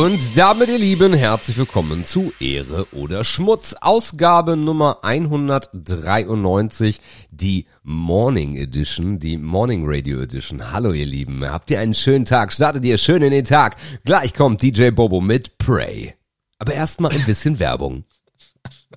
Und damit, ihr Lieben, herzlich willkommen zu Ehre oder Schmutz, Ausgabe Nummer 193, die Morning Edition, die Morning Radio Edition. Hallo, ihr Lieben, habt ihr einen schönen Tag, startet ihr schön in den Tag. Gleich kommt DJ Bobo mit Pray. Aber erstmal ein bisschen Werbung.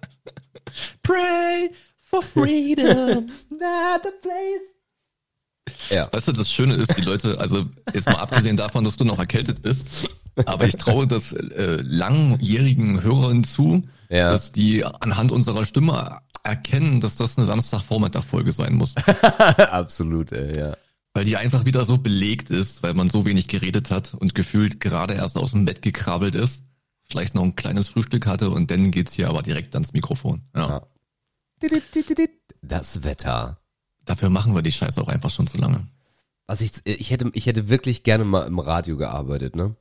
Pray for freedom, not the place. Ja. Weißt du, das Schöne ist, die Leute, also jetzt mal abgesehen davon, dass du noch erkältet bist, aber ich traue das äh, langjährigen Hörern zu, ja. dass die anhand unserer Stimme erkennen, dass das eine Samstagvormittag-Folge sein muss. Absolut, ey, ja. Weil die einfach wieder so belegt ist, weil man so wenig geredet hat und gefühlt gerade erst aus dem Bett gekrabbelt ist, vielleicht noch ein kleines Frühstück hatte und dann geht's hier aber direkt ans Mikrofon. Ja. ja. Das Wetter. Dafür machen wir die Scheiße auch einfach schon zu lange. Was ich, ich hätte, ich hätte wirklich gerne mal im Radio gearbeitet, ne?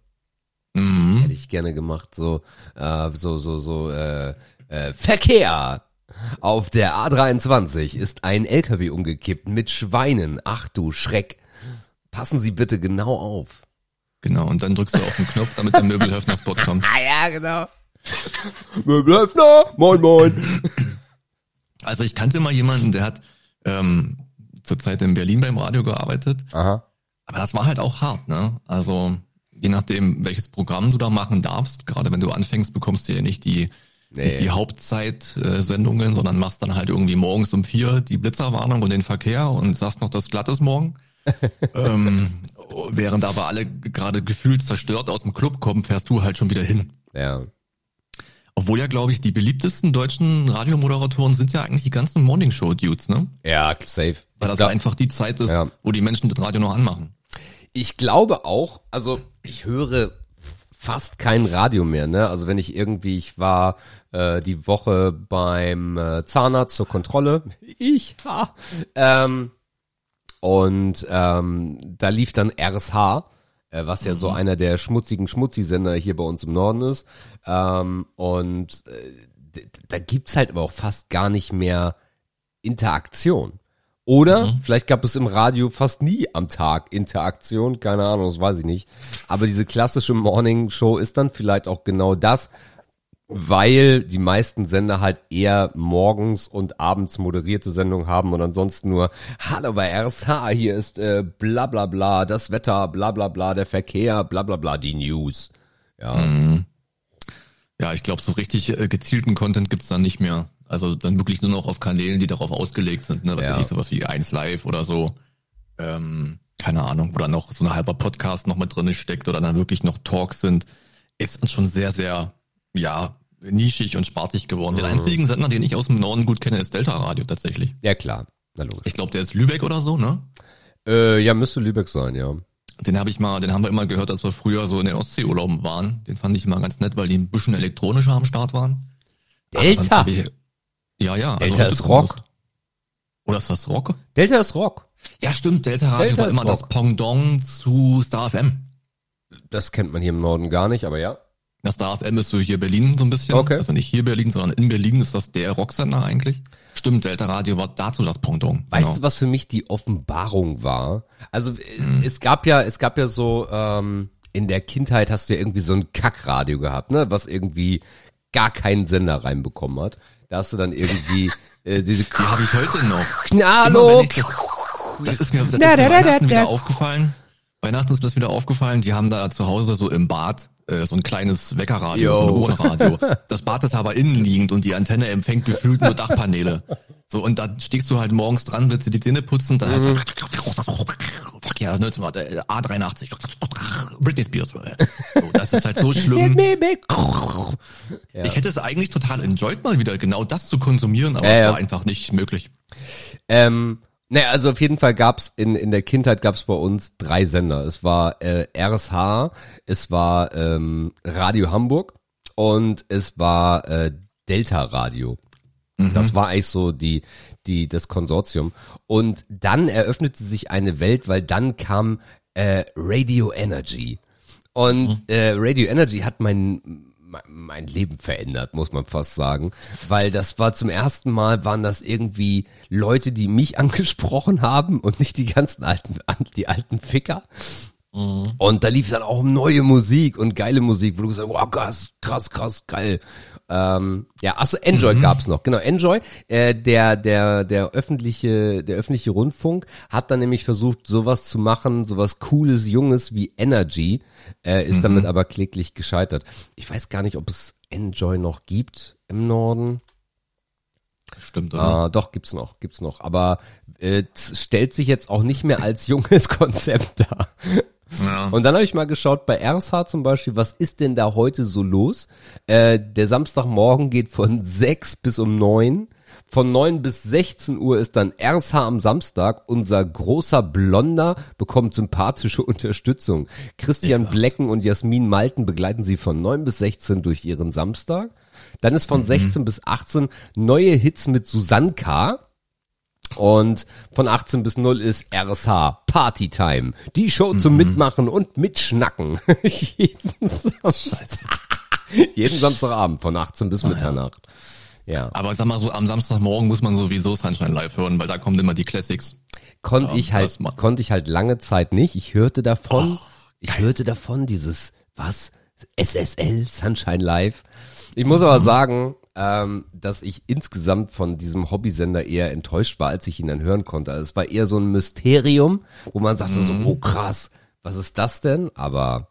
Mhm. Hätte ich gerne gemacht, so, äh, so, so, so, äh, äh, Verkehr. Auf der A23 ist ein LKW umgekippt mit Schweinen. Ach du Schreck. Passen Sie bitte genau auf. Genau, und dann drückst du auf den Knopf, damit der Möbelhöfner-Spot kommt. Ah ja, genau. Möbelhöfner, moin moin. Also ich kannte mal jemanden, der hat ähm, zurzeit in Berlin beim Radio gearbeitet. Aha. Aber das war halt auch hart, ne? Also je nachdem, welches Programm du da machen darfst, gerade wenn du anfängst, bekommst du ja nicht die, nee. nicht die Hauptzeitsendungen, sondern machst dann halt irgendwie morgens um vier die Blitzerwarnung und den Verkehr und sagst noch, das glatt ist morgen. ähm, während aber alle gerade gefühlt zerstört aus dem Club kommen, fährst du halt schon wieder hin. Ja. Obwohl ja, glaube ich, die beliebtesten deutschen Radiomoderatoren sind ja eigentlich die ganzen Morningshow-Dudes, ne? Ja, safe. Weil das einfach die Zeit ist, ja. wo die Menschen das Radio noch anmachen. Ich glaube auch, also ich höre fast kein Radio mehr, ne? Also wenn ich irgendwie, ich war äh, die Woche beim äh, Zahnarzt zur Kontrolle, ich, ha, ähm, und ähm, da lief dann RSH, äh, was ja mhm. so einer der schmutzigen Schmutzisender hier bei uns im Norden ist, ähm, und äh, da gibt's halt aber auch fast gar nicht mehr Interaktion. Oder mhm. vielleicht gab es im Radio fast nie am Tag Interaktion, keine Ahnung, das weiß ich nicht. Aber diese klassische Morning Show ist dann vielleicht auch genau das, weil die meisten Sender halt eher morgens und abends moderierte Sendungen haben und ansonsten nur Hallo bei RSH, hier ist äh, bla bla bla, das Wetter, bla bla bla, der Verkehr, bla bla bla, die News. Ja. Mhm. Ja, ich glaube, so richtig äh, gezielten Content gibt's dann nicht mehr. Also dann wirklich nur noch auf Kanälen, die darauf ausgelegt sind, ne? Was ja. weiß ich, sowas wie 1 Live oder so. Ähm, keine Ahnung, wo dann noch so ein halber Podcast noch mit drin steckt oder dann wirklich noch Talks sind, ist dann schon sehr, sehr, ja, nischig und spartig geworden. Mhm. Den einzigen Sender, den ich aus dem Norden gut kenne, ist Delta Radio tatsächlich. Ja, klar. Na logisch. Ich glaube, der ist Lübeck oder so, ne? Äh, ja, müsste Lübeck sein, ja. Den habe ich mal, den haben wir immer gehört, als wir früher so in den Ostseeurlauben waren. Den fand ich immer ganz nett, weil die ein bisschen elektronischer am Start waren. Delta? Ja, ja. Also Delta ist Rock. Oder ist das Rock? Delta ist Rock. Ja, stimmt. Delta Radio Delta war immer Rock. das Pendant zu Star FM. Das kennt man hier im Norden gar nicht, aber ja. Das Star FM ist so hier Berlin so ein bisschen. Okay. Also nicht hier Berlin, sondern in Berlin ist das der Rocksender eigentlich. Stimmt, Delta Radio war dazu das Pendant. Weißt genau. du, was für mich die Offenbarung war? Also es, es, gab ja, es gab ja so, ähm, in der Kindheit hast du ja irgendwie so ein Kackradio gehabt, ne? Was irgendwie gar keinen Sender reinbekommen hat. Da hast du dann irgendwie äh, diese. Die habe ich heute noch. Na, hallo. Das, das, ist mir, das ist mir Weihnachten wieder aufgefallen. Weihnachten ist mir das wieder aufgefallen. Die haben da zu Hause so im Bad äh, so ein kleines Weckerradio, Yo. so ein Wohnradio. Das Bad ist aber innenliegend und die Antenne empfängt gefühlt nur Dachpaneele. So, und da stehst du halt morgens dran, willst du die Zähne putzen, dann heißt mhm. ja, ne, A83, Britney Spears. So, das ist halt so schlimm. Ich hätte es eigentlich total enjoyed, mal wieder genau das zu konsumieren, aber äh, es war einfach nicht möglich. Ähm, naja, also auf jeden Fall gab's in, in der Kindheit gab's bei uns drei Sender. Es war äh, RSH, es war ähm, Radio Hamburg und es war äh, Delta Radio. Mhm. Das war eigentlich so die, die, das Konsortium. Und dann eröffnete sich eine Welt, weil dann kam äh, Radio Energy. Und mhm. äh, Radio Energy hat mein mein Leben verändert, muss man fast sagen. Weil das war zum ersten Mal, waren das irgendwie Leute, die mich angesprochen haben und nicht die ganzen alten, die alten Ficker. Mhm. Und da lief dann auch neue Musik und geile Musik, wo du gesagt hast, wow, krass, krass, krass, geil. Ähm, ja, achso, Enjoy mhm. gab's noch. Genau, Enjoy, äh, der, der, der öffentliche, der öffentliche Rundfunk hat dann nämlich versucht, sowas zu machen, sowas cooles, junges wie Energy, äh, ist mhm. damit aber kläglich gescheitert. Ich weiß gar nicht, ob es Enjoy noch gibt im Norden. Stimmt, oder? Ah, doch, gibt's noch, gibt's noch. Aber äh, stellt sich jetzt auch nicht mehr als junges Konzept dar. Ja. Und dann habe ich mal geschaut bei RSH zum Beispiel, was ist denn da heute so los? Äh, der Samstagmorgen geht von 6 bis um 9. Von 9 bis 16 Uhr ist dann RSH am Samstag. Unser großer Blonder bekommt sympathische Unterstützung. Christian ja. Blecken und Jasmin Malten begleiten sie von 9 bis 16 durch ihren Samstag. Dann ist von mhm. 16 bis 18 neue Hits mit Susanne K. Und von 18 bis 0 ist RSH Partytime. Die Show zum mhm. Mitmachen und Mitschnacken. jeden, Samstag, jeden Samstagabend von 18 bis Mitternacht. Ja. Aber sag mal so, am Samstagmorgen muss man sowieso Sunshine Live hören, weil da kommen immer die Classics. Konnte ja, ich halt, konnte ich halt lange Zeit nicht. Ich hörte davon, oh, ich hörte davon dieses, was? SSL, Sunshine Live. Ich muss aber sagen, ähm, dass ich insgesamt von diesem Hobbysender eher enttäuscht war, als ich ihn dann hören konnte. Also es war eher so ein Mysterium, wo man sagte mhm. so, oh krass, was ist das denn? Aber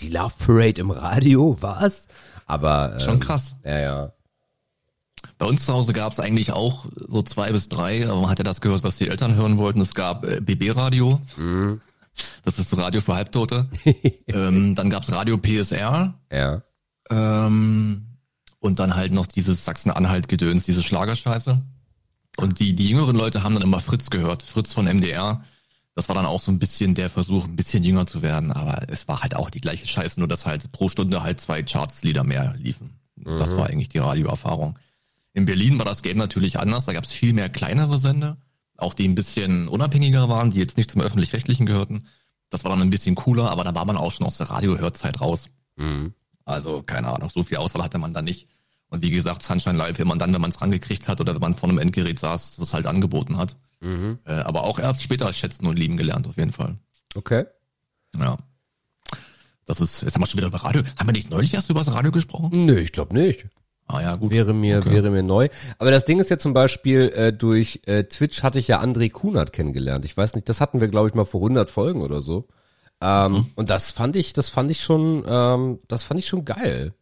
die Love Parade im Radio, was? Aber ähm, schon krass. Ja, ja. Bei uns zu Hause gab es eigentlich auch so zwei bis drei, aber man hat ja das gehört, was die Eltern hören wollten. Es gab äh, BB-Radio. Mhm. Das ist das Radio für Halbtote. ähm, dann gab's Radio PSR. Ja. Ähm, und dann halt noch dieses Sachsen-Anhalt-Gedöns, diese Schlagerscheiße. Und die, die jüngeren Leute haben dann immer Fritz gehört, Fritz von MDR. Das war dann auch so ein bisschen der Versuch, ein bisschen jünger zu werden, aber es war halt auch die gleiche Scheiße, nur dass halt pro Stunde halt zwei Charts-Lieder mehr liefen. Mhm. Das war eigentlich die Radioerfahrung. In Berlin war das Game natürlich anders, da gab es viel mehr kleinere Sender, auch die ein bisschen unabhängiger waren, die jetzt nicht zum öffentlich-rechtlichen gehörten. Das war dann ein bisschen cooler, aber da war man auch schon aus der Radiohörzeit raus. Mhm. Also keine Ahnung, so viel Auswahl hatte man da nicht. Und wie gesagt, Sunshine Live, wenn man dann, wenn man es rangekriegt hat oder wenn man vor einem Endgerät saß, das halt angeboten hat. Mhm. Äh, aber auch erst später schätzen und lieben gelernt, auf jeden Fall. Okay. Ja. Das ist, jetzt haben wir schon wieder über Radio. Haben wir nicht neulich erst über das Radio gesprochen? Nö, ich glaube nicht. Ah ja, gut. Wäre mir, okay. wäre mir neu. Aber das Ding ist ja zum Beispiel, äh, durch äh, Twitch hatte ich ja André Kunert kennengelernt. Ich weiß nicht, das hatten wir, glaube ich, mal vor 100 Folgen oder so. Ähm, mhm. Und das fand ich, das fand ich schon, ähm, das fand ich schon geil.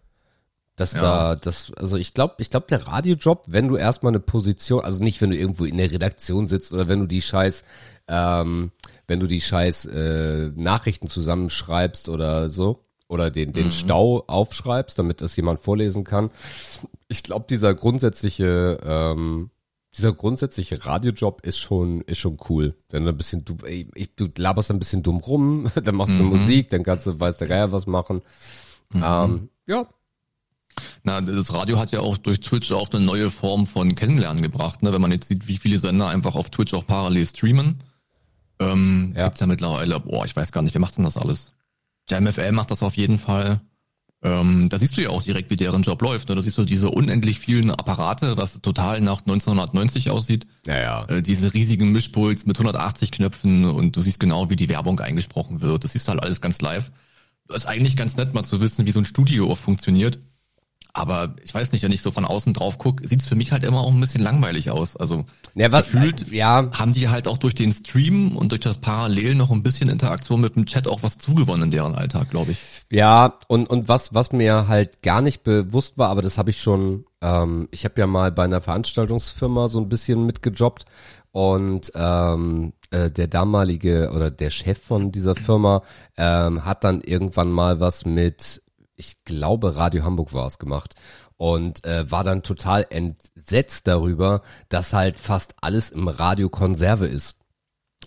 Dass ja. da, das, also ich glaube, ich glaube, der Radiojob, wenn du erstmal eine Position, also nicht, wenn du irgendwo in der Redaktion sitzt oder wenn du die scheiß, ähm, wenn du die scheiß äh, Nachrichten zusammenschreibst oder so, oder den, den mhm. Stau aufschreibst, damit das jemand vorlesen kann. Ich glaube, dieser grundsätzliche, ähm, dieser grundsätzliche Radiojob ist schon, ist schon cool. Wenn du ein bisschen, du, ey, du laberst ein bisschen dumm rum, dann machst du mhm. Musik, dann kannst du, weiß der Geier was machen. Mhm. Ähm, ja, na, das Radio hat ja auch durch Twitch auch eine neue Form von Kennenlernen gebracht, ne? Wenn man jetzt sieht, wie viele Sender einfach auf Twitch auch parallel streamen. Ähm, ja. Gibt's ja mittlerweile, boah, ich weiß gar nicht, wer macht denn das alles? JamFL macht das auf jeden Fall. Ähm, da siehst du ja auch direkt, wie deren Job läuft. Ne? Da siehst du diese unendlich vielen Apparate, was total nach 1990 aussieht. Ja, ja. Äh, diese riesigen Mischpuls mit 180 Knöpfen und du siehst genau, wie die Werbung eingesprochen wird. Das siehst du halt alles ganz live. Das ist eigentlich ganz nett, mal zu wissen, wie so ein Studio funktioniert. Aber ich weiß nicht, wenn ich so von außen drauf gucke, sieht es für mich halt immer auch ein bisschen langweilig aus. Also ja, was, gefühlt ja. haben die halt auch durch den Stream und durch das Parallel noch ein bisschen Interaktion mit dem Chat auch was zugewonnen in deren Alltag, glaube ich. Ja, und, und was, was mir halt gar nicht bewusst war, aber das habe ich schon, ähm, ich habe ja mal bei einer Veranstaltungsfirma so ein bisschen mitgejobbt und ähm, äh, der damalige oder der Chef von dieser Firma ähm, hat dann irgendwann mal was mit ich glaube, Radio Hamburg war es gemacht und äh, war dann total entsetzt darüber, dass halt fast alles im Radio Konserve ist.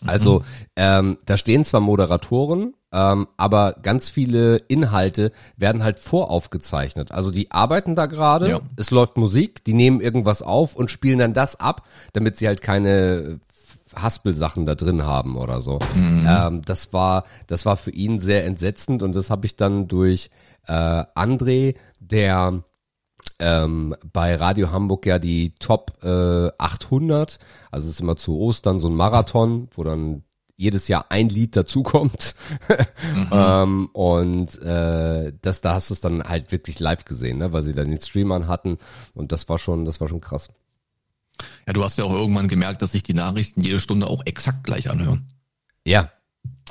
Also mhm. ähm, da stehen zwar Moderatoren, ähm, aber ganz viele Inhalte werden halt voraufgezeichnet. Also die arbeiten da gerade, ja. es läuft Musik, die nehmen irgendwas auf und spielen dann das ab, damit sie halt keine Haspel-Sachen da drin haben oder so. Mhm. Ähm, das war, das war für ihn sehr entsetzend und das habe ich dann durch äh, André, der ähm, bei Radio Hamburg ja die Top äh, 800, also es ist immer zu Ostern so ein Marathon, wo dann jedes Jahr ein Lied dazukommt. mhm. ähm, und äh, das, da hast du es dann halt wirklich live gesehen, ne? weil sie dann den Stream an hatten und das war schon, das war schon krass. Ja, du hast ja auch irgendwann gemerkt, dass sich die Nachrichten jede Stunde auch exakt gleich anhören. Ja.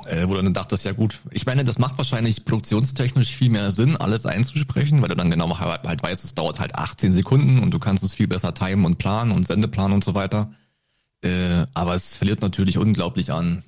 Äh, wo du dann dachtest, ja gut, ich meine, das macht wahrscheinlich produktionstechnisch viel mehr Sinn, alles einzusprechen, weil du dann genau halt, halt weißt, es dauert halt 18 Sekunden und du kannst es viel besser timen und planen und Sendeplan und so weiter. Äh, aber es verliert natürlich unglaublich an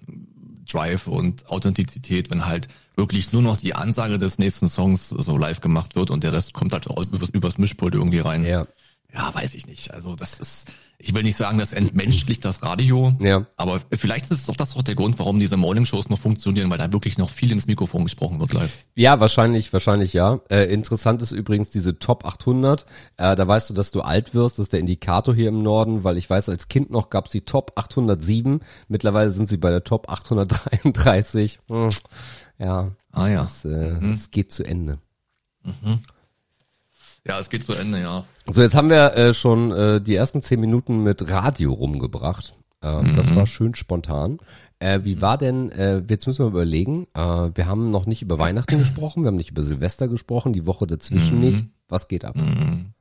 Drive und Authentizität, wenn halt wirklich nur noch die Ansage des nächsten Songs so live gemacht wird und der Rest kommt halt übers, übers Mischpult irgendwie rein. Ja. Ja, weiß ich nicht. Also das ist, ich will nicht sagen, das entmenschlicht das Radio, ja. aber vielleicht ist es auch das auch der Grund, warum diese Morning-Shows noch funktionieren, weil da wirklich noch viel ins Mikrofon gesprochen wird live. Ja, wahrscheinlich, wahrscheinlich ja. Äh, interessant ist übrigens diese Top 800. Äh, da weißt du, dass du alt wirst, das ist der Indikator hier im Norden, weil ich weiß, als Kind noch gab es die Top 807. Mittlerweile sind sie bei der Top 833. Hm. Ja, ah ja, es, äh, mhm. geht zu Ende. Mhm. Ja, es geht zu Ende, ja. So, jetzt haben wir äh, schon äh, die ersten zehn Minuten mit Radio rumgebracht. Äh, mhm. Das war schön spontan. Äh, wie war denn, äh, jetzt müssen wir überlegen, äh, wir haben noch nicht über Weihnachten gesprochen, wir haben nicht über Silvester gesprochen, die Woche dazwischen mhm. nicht. Was geht ab? Mhm.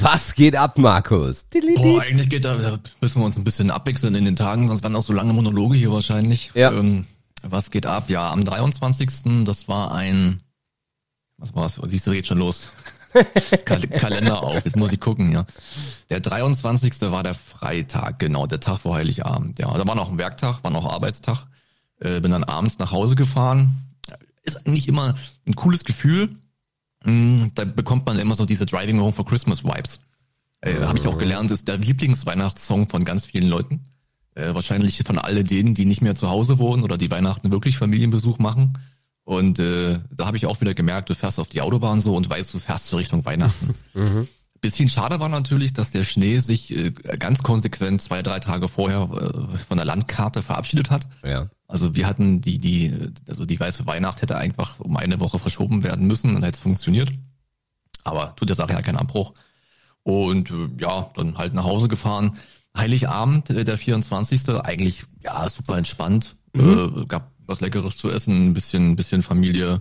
Was geht ab, Markus? Boah, eigentlich geht da, da müssen wir uns ein bisschen abwechseln in den Tagen, sonst werden auch so lange Monologe hier wahrscheinlich. Ja. Ähm, was geht ab? Ja, am 23. Das war ein, was war's? Siehst du, geht schon los. Kal Kalender auf, jetzt muss ich gucken, ja. Der 23. war der Freitag, genau, der Tag vor Heiligabend, ja. Da war noch ein Werktag, war noch Arbeitstag. Äh, bin dann abends nach Hause gefahren. Ist eigentlich immer ein cooles Gefühl. Mm, da bekommt man immer so diese Driving Home for Christmas Vibes. Äh, Habe ich auch gelernt, ist der Lieblingsweihnachtssong von ganz vielen Leuten. Äh, wahrscheinlich von all denen, die nicht mehr zu Hause wohnen oder die Weihnachten wirklich Familienbesuch machen. Und äh, da habe ich auch wieder gemerkt, du fährst auf die Autobahn so und weißt, du fährst so Richtung Weihnachten. mhm. Bisschen schade war natürlich, dass der Schnee sich äh, ganz konsequent zwei, drei Tage vorher äh, von der Landkarte verabschiedet hat. Ja. Also wir hatten die, die, also die weiße Weihnacht hätte einfach um eine Woche verschoben werden müssen, dann hätte es funktioniert. Aber tut der Sache ja keinen Abbruch. Und äh, ja, dann halt nach Hause gefahren. Heiligabend, äh, der 24. eigentlich ja super entspannt. Mhm. Äh, gab was Leckeres zu essen, ein bisschen, ein bisschen Familie,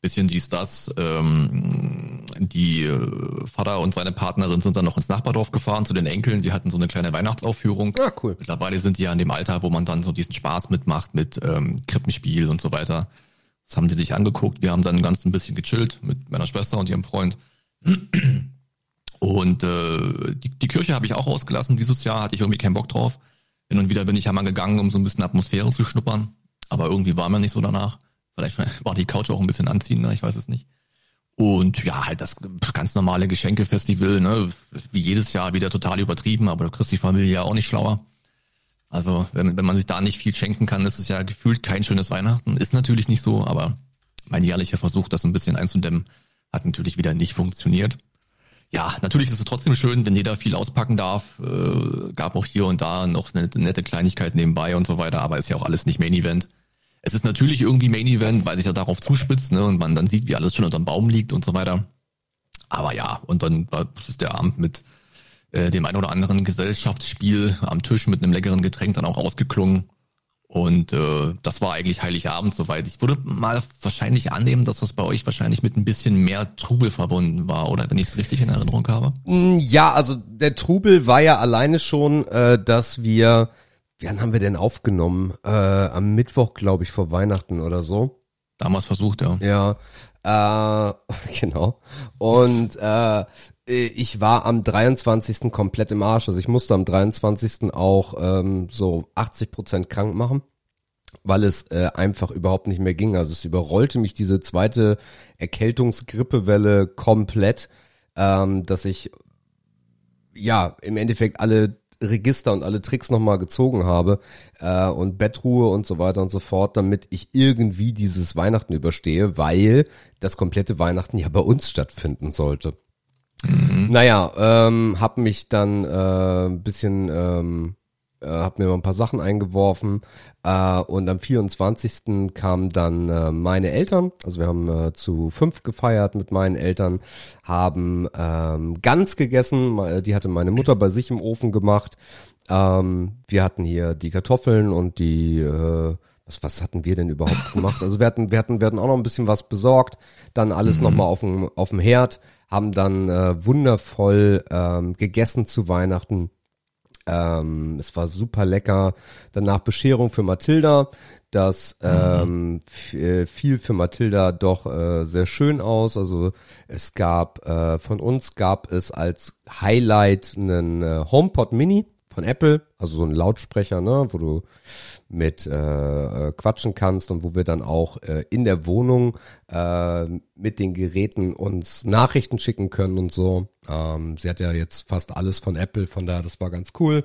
bisschen dies, das. Ähm, die äh, Vater und seine Partnerin sind dann noch ins Nachbardorf gefahren zu den Enkeln. Die hatten so eine kleine Weihnachtsaufführung. Ja, cool. Mittlerweile sind die ja in dem Alter, wo man dann so diesen Spaß mitmacht mit ähm, Krippenspiel und so weiter. Das haben die sich angeguckt. Wir haben dann ganz ein bisschen gechillt mit meiner Schwester und ihrem Freund. Und äh, die, die Kirche habe ich auch ausgelassen. Dieses Jahr hatte ich irgendwie keinen Bock drauf. Hin und wieder bin ich ja mal gegangen, um so ein bisschen Atmosphäre zu schnuppern. Aber irgendwie war mir nicht so danach. Vielleicht war die Couch auch ein bisschen anziehender, ich weiß es nicht. Und ja, halt das ganz normale Geschenkefestival, ne? Wie jedes Jahr wieder total übertrieben, aber du kriegst die Familie ja auch nicht schlauer. Also, wenn, wenn man sich da nicht viel schenken kann, ist es ja gefühlt kein schönes Weihnachten. Ist natürlich nicht so, aber mein jährlicher Versuch, das ein bisschen einzudämmen, hat natürlich wieder nicht funktioniert. Ja, natürlich ist es trotzdem schön, wenn jeder viel auspacken darf. Äh, gab auch hier und da noch eine nette Kleinigkeit nebenbei und so weiter, aber ist ja auch alles nicht Main Event. Es ist natürlich irgendwie Main Event, weil sich ja darauf zuspitzt, ne, und man dann sieht, wie alles schon unterm Baum liegt und so weiter. Aber ja, und dann ist der Abend mit äh, dem ein oder anderen Gesellschaftsspiel am Tisch mit einem leckeren Getränk dann auch ausgeklungen. Und äh, das war eigentlich Heiligabend soweit. Ich würde mal wahrscheinlich annehmen, dass das bei euch wahrscheinlich mit ein bisschen mehr Trubel verbunden war, oder wenn ich es richtig in Erinnerung habe. Mm, ja, also der Trubel war ja alleine schon, äh, dass wir Wann haben wir denn aufgenommen? Äh, am Mittwoch, glaube ich, vor Weihnachten oder so. Damals versucht, ja. Ja, äh, genau. Und äh, ich war am 23. komplett im Arsch. Also ich musste am 23. auch ähm, so 80 Prozent krank machen, weil es äh, einfach überhaupt nicht mehr ging. Also es überrollte mich diese zweite Erkältungsgrippewelle komplett, ähm, dass ich ja im Endeffekt alle Register und alle Tricks nochmal gezogen habe äh, und Bettruhe und so weiter und so fort, damit ich irgendwie dieses Weihnachten überstehe, weil das komplette Weihnachten ja bei uns stattfinden sollte. Mhm. Naja, ähm, hab mich dann äh, ein bisschen ähm, äh, habe mir mal ein paar Sachen eingeworfen äh, und am 24. kamen dann äh, meine Eltern, also wir haben äh, zu fünf gefeiert mit meinen Eltern, haben ähm, Gans gegessen, die hatte meine Mutter bei sich im Ofen gemacht. Ähm, wir hatten hier die Kartoffeln und die äh, was, was hatten wir denn überhaupt gemacht? Also wir hatten, wir hatten, wir hatten auch noch ein bisschen was besorgt, dann alles mhm. nochmal auf dem, auf dem Herd, haben dann äh, wundervoll ähm, gegessen zu Weihnachten. Ähm, es war super lecker. Danach Bescherung für Mathilda. Das ähm, äh, fiel für Mathilda doch äh, sehr schön aus. Also es gab äh, von uns gab es als Highlight einen äh, HomePod Mini von Apple, also so ein Lautsprecher, ne, wo du mit äh, äh, quatschen kannst und wo wir dann auch äh, in der Wohnung äh, mit den Geräten uns Nachrichten schicken können und so. Ähm, sie hat ja jetzt fast alles von Apple, von daher das war ganz cool.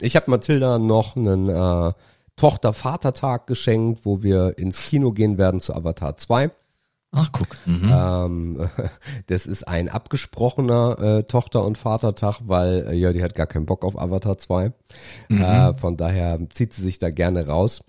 Ich habe Mathilda noch einen äh, Tochter-Vater-Tag geschenkt, wo wir ins Kino gehen werden zu Avatar 2. Ach, guck. Mhm. Ähm, das ist ein abgesprochener äh, Tochter- und Vatertag, weil äh, ja, die hat gar keinen Bock auf Avatar 2. Mhm. Äh, von daher zieht sie sich da gerne raus.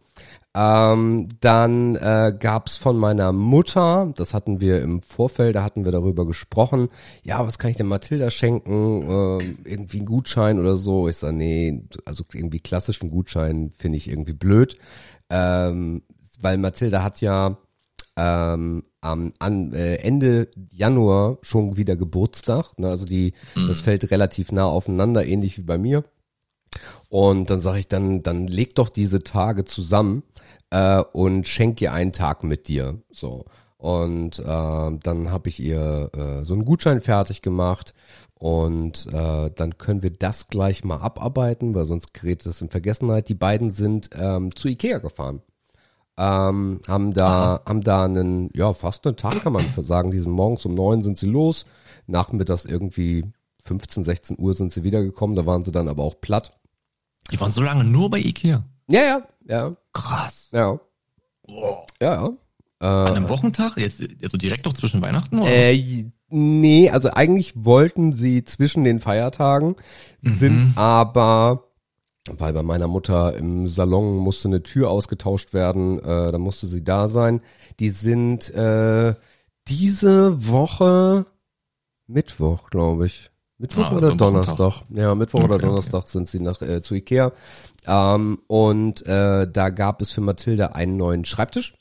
Ähm, dann äh, gab von meiner Mutter, das hatten wir im Vorfeld, da hatten wir darüber gesprochen, ja, was kann ich denn Mathilda schenken? Äh, irgendwie einen Gutschein oder so. Ich sage, nee, also irgendwie klassischen Gutschein finde ich irgendwie blöd. Ähm, weil Mathilda hat ja ähm, am an, äh, Ende Januar schon wieder Geburtstag. Ne? Also die, mhm. das fällt relativ nah aufeinander, ähnlich wie bei mir. Und dann sage ich dann, dann leg doch diese Tage zusammen äh, und schenk ihr einen Tag mit dir. So. Und äh, dann habe ich ihr äh, so einen Gutschein fertig gemacht und äh, dann können wir das gleich mal abarbeiten, weil sonst gerät das in Vergessenheit. Die beiden sind ähm, zu Ikea gefahren ähm, haben da, haben da einen, ja, fast einen Tag kann man sagen. Die sind morgens um neun sind sie los, nachmittags irgendwie 15, 16 Uhr sind sie wiedergekommen, da waren sie dann aber auch platt. Die waren so lange nur bei Ikea? Ja, ja, ja. Krass. Ja. Boah. Ja, ja. Äh, An einem Wochentag? Jetzt, also direkt noch zwischen Weihnachten? Oder? Äh, nee, also eigentlich wollten sie zwischen den Feiertagen, mhm. sind aber weil bei meiner Mutter im Salon musste eine Tür ausgetauscht werden, äh, da musste sie da sein. Die sind äh, diese Woche Mittwoch, glaube ich. Mittwoch ah, oder Donnerstag? Ja, Mittwoch okay, oder Donnerstag okay. sind sie nach äh, zu Ikea. Ähm, und äh, da gab es für Mathilde einen neuen Schreibtisch.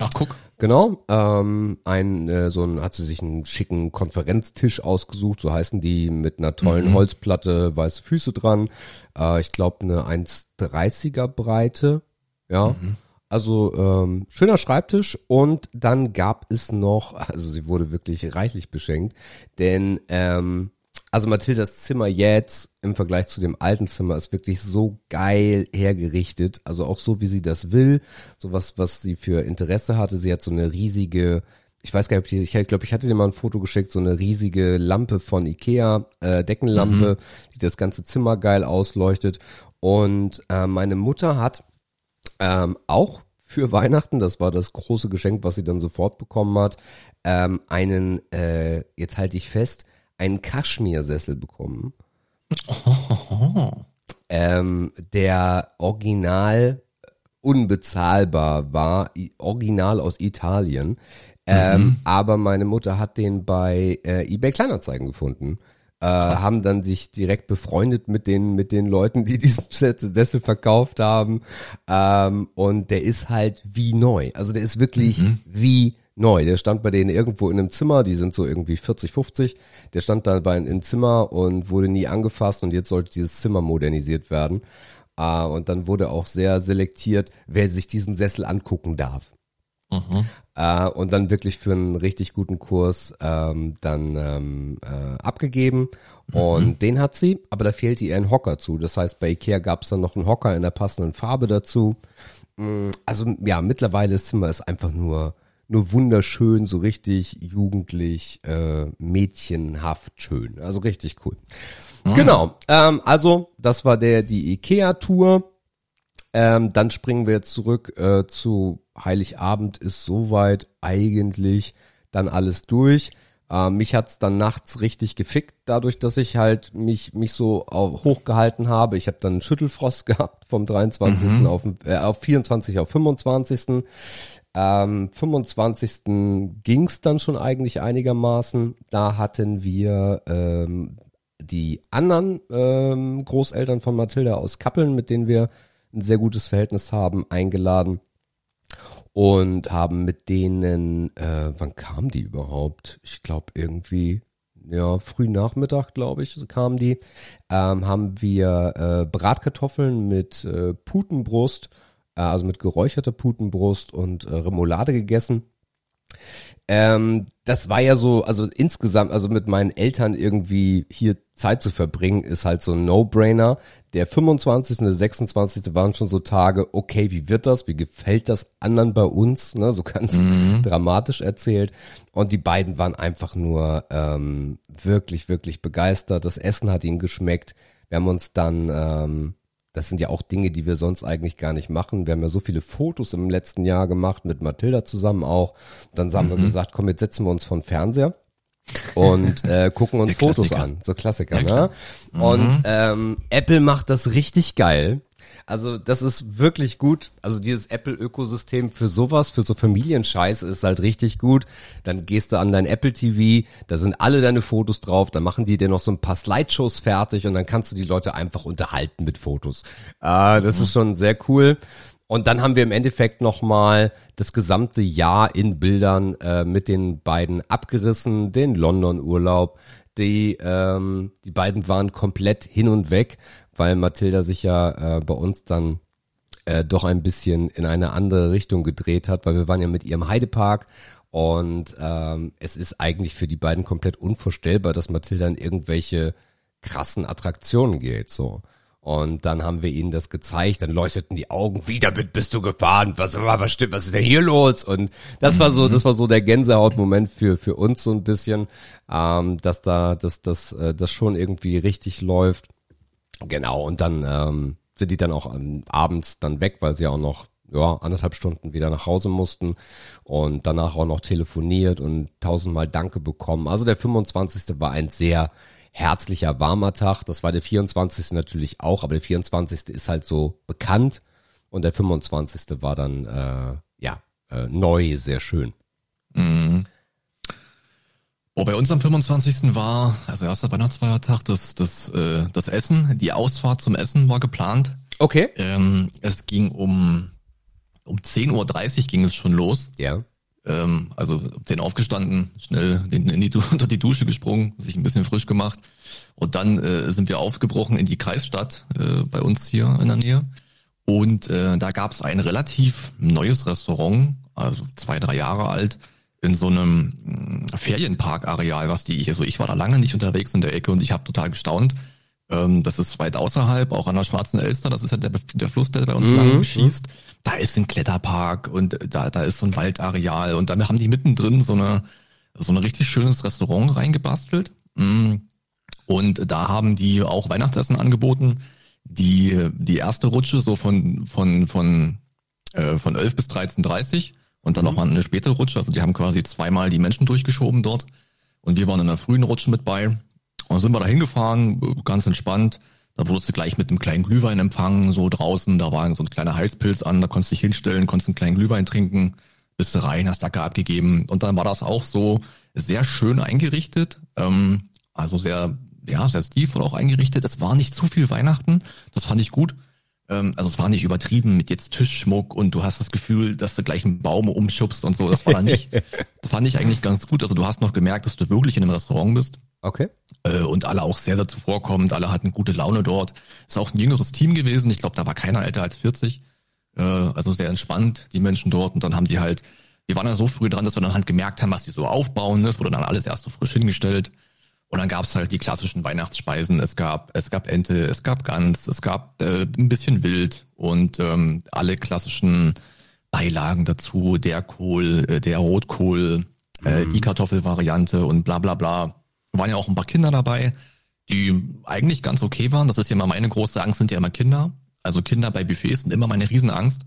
Ach, guck. Genau, ähm, ein äh, so ein hat sie sich einen schicken Konferenztisch ausgesucht, so heißen die, mit einer tollen mhm. Holzplatte, weiße Füße dran. Äh, ich glaube eine 1,30er Breite, ja. Mhm. Also ähm, schöner Schreibtisch und dann gab es noch, also sie wurde wirklich reichlich beschenkt, denn ähm, also Mathildas Zimmer jetzt im Vergleich zu dem alten Zimmer ist wirklich so geil hergerichtet. Also auch so, wie sie das will. So was, was sie für Interesse hatte. Sie hat so eine riesige, ich weiß gar nicht, ich glaube, ich hatte dir mal ein Foto geschickt, so eine riesige Lampe von Ikea, äh, Deckenlampe, mhm. die das ganze Zimmer geil ausleuchtet. Und äh, meine Mutter hat ähm, auch für Weihnachten, das war das große Geschenk, was sie dann sofort bekommen hat, ähm, einen, äh, jetzt halte ich fest, einen Kaschmirsessel bekommen. Oh. Ähm, der original unbezahlbar war, original aus Italien. Ähm, mhm. Aber meine Mutter hat den bei äh, eBay Kleinanzeigen gefunden. Äh, haben dann sich direkt befreundet mit den mit den Leuten, die diesen Sessel verkauft haben. Ähm, und der ist halt wie neu. Also der ist wirklich mhm. wie neu. Der stand bei denen irgendwo in einem Zimmer, die sind so irgendwie 40, 50. Der stand da bei, im Zimmer und wurde nie angefasst und jetzt sollte dieses Zimmer modernisiert werden. Uh, und dann wurde auch sehr selektiert, wer sich diesen Sessel angucken darf. Mhm. Uh, und dann wirklich für einen richtig guten Kurs ähm, dann ähm, äh, abgegeben. Mhm. Und den hat sie, aber da fehlte ihr ein Hocker zu. Das heißt, bei Ikea gab es dann noch einen Hocker in der passenden Farbe dazu. Mm, also ja, mittlerweile das Zimmer ist einfach nur nur wunderschön, so richtig jugendlich, äh, mädchenhaft schön. Also richtig cool. Mhm. Genau. Ähm, also, das war der die IKEA-Tour. Ähm, dann springen wir jetzt zurück äh, zu Heiligabend ist soweit eigentlich dann alles durch. Äh, mich hat's dann nachts richtig gefickt, dadurch, dass ich halt mich mich so hochgehalten habe. Ich habe dann einen Schüttelfrost gehabt vom 23. Mhm. auf, äh, auf 24 auf 25. Ähm, 25. ging's dann schon eigentlich einigermaßen. Da hatten wir ähm, die anderen ähm, Großeltern von Mathilda aus Kappeln, mit denen wir ein sehr gutes Verhältnis haben, eingeladen und haben mit denen, äh, wann kam die überhaupt? Ich glaube irgendwie, ja, früh Nachmittag, glaube ich, kamen die, ähm, haben wir äh, Bratkartoffeln mit äh, Putenbrust, also mit geräucherter Putenbrust und äh, Remoulade gegessen. Ähm, das war ja so, also insgesamt, also mit meinen Eltern irgendwie hier Zeit zu verbringen, ist halt so ein No-Brainer. Der 25. und der 26. waren schon so Tage, okay, wie wird das? Wie gefällt das anderen bei uns? Ne, so ganz mhm. dramatisch erzählt. Und die beiden waren einfach nur ähm, wirklich, wirklich begeistert. Das Essen hat ihnen geschmeckt. Wir haben uns dann ähm, das sind ja auch Dinge, die wir sonst eigentlich gar nicht machen. Wir haben ja so viele Fotos im letzten Jahr gemacht, mit Mathilda zusammen auch. Dann haben mhm. wir gesagt, komm, jetzt setzen wir uns von Fernseher und äh, gucken uns Fotos an. So Klassiker, ja, ne? Mhm. Und ähm, Apple macht das richtig geil. Also das ist wirklich gut. Also dieses Apple-Ökosystem für sowas, für so Familienscheiß ist halt richtig gut. Dann gehst du an dein Apple TV, da sind alle deine Fotos drauf, dann machen die dir noch so ein paar Slideshows fertig und dann kannst du die Leute einfach unterhalten mit Fotos. Äh, das ist schon sehr cool. Und dann haben wir im Endeffekt nochmal das gesamte Jahr in Bildern äh, mit den beiden abgerissen, den London-Urlaub. Die, ähm, die beiden waren komplett hin und weg weil Mathilda sich ja äh, bei uns dann äh, doch ein bisschen in eine andere Richtung gedreht hat, weil wir waren ja mit ihrem Heidepark und ähm, es ist eigentlich für die beiden komplett unvorstellbar, dass Mathilda in irgendwelche krassen Attraktionen geht, so. Und dann haben wir ihnen das gezeigt, dann leuchteten die Augen, wieder bist du gefahren, was war stimmt, was ist denn hier los? Und das war so, das war so der Gänsehautmoment für, für uns so ein bisschen, ähm, dass da, dass, dass, äh, das schon irgendwie richtig läuft. Genau, und dann ähm, sind die dann auch ähm, abends dann weg, weil sie auch noch ja, anderthalb Stunden wieder nach Hause mussten und danach auch noch telefoniert und tausendmal Danke bekommen. Also der 25. war ein sehr herzlicher, warmer Tag. Das war der 24. natürlich auch, aber der 24. ist halt so bekannt und der 25. war dann äh, ja äh, neu, sehr schön. Mhm. Oh, bei uns am 25. war, also erster Weihnachtsfeiertag, das, das, äh, das Essen, die Ausfahrt zum Essen war geplant. Okay. Ähm, es ging um, um 10.30 Uhr ging es schon los. Ja. Ähm, also um 10 aufgestanden, schnell in, in die, unter die Dusche gesprungen, sich ein bisschen frisch gemacht. Und dann äh, sind wir aufgebrochen in die Kreisstadt äh, bei uns hier in der Nähe. Und äh, da gab es ein relativ neues Restaurant, also zwei, drei Jahre alt, in so einem mm, Ferienparkareal, was die ich, also ich war da lange nicht unterwegs in der Ecke und ich habe total gestaunt. Ähm, das ist weit außerhalb, auch an der Schwarzen Elster, das ist ja der, der Fluss, der bei uns mhm. lang schießt. Da ist ein Kletterpark und da, da ist so ein Waldareal und da haben die mittendrin so eine, so ein richtig schönes Restaurant reingebastelt. Mm. Und da haben die auch Weihnachtsessen angeboten. Die, die erste Rutsche so von, von, von, äh, von 11 bis 13.30 und dann mhm. nochmal eine spätere Rutsche. Also die haben quasi zweimal die Menschen durchgeschoben dort. Und wir waren in der frühen Rutsche mit bei. Und dann sind wir da hingefahren, ganz entspannt. Da wurdest du gleich mit einem kleinen Glühwein empfangen, so draußen. Da war so ein kleiner Heißpilz an, da konntest du dich hinstellen, konntest einen kleinen Glühwein trinken, bist du rein, hast Dacke abgegeben. Und dann war das auch so sehr schön eingerichtet. Ähm, also sehr, ja, sehr stilvoll auch eingerichtet. Es war nicht zu viel Weihnachten. Das fand ich gut. Ähm, also es war nicht übertrieben mit jetzt Tischschmuck und du hast das Gefühl, dass du gleich einen Baum umschubst und so. Das war nicht. das fand ich eigentlich ganz gut. Also du hast noch gemerkt, dass du wirklich in einem Restaurant bist. Okay. Äh, und alle auch sehr, sehr zuvorkommend. Alle hatten gute Laune dort. Ist auch ein jüngeres Team gewesen. Ich glaube, da war keiner älter als 40. Äh, also sehr entspannt, die Menschen dort. Und dann haben die halt, wir waren ja so früh dran, dass wir dann halt gemerkt haben, was die so aufbauen. Das wurde dann alles erst so frisch hingestellt. Und dann gab's halt die klassischen Weihnachtsspeisen. Es gab, es gab Ente, es gab Gans, es gab äh, ein bisschen Wild und ähm, alle klassischen Beilagen dazu, der Kohl, äh, der Rotkohl, äh, mhm. die Kartoffelvariante und bla bla bla. Waren ja auch ein paar Kinder dabei, die eigentlich ganz okay waren. Das ist ja immer meine große Angst, sind ja immer Kinder. Also Kinder bei Buffets sind immer meine Riesenangst,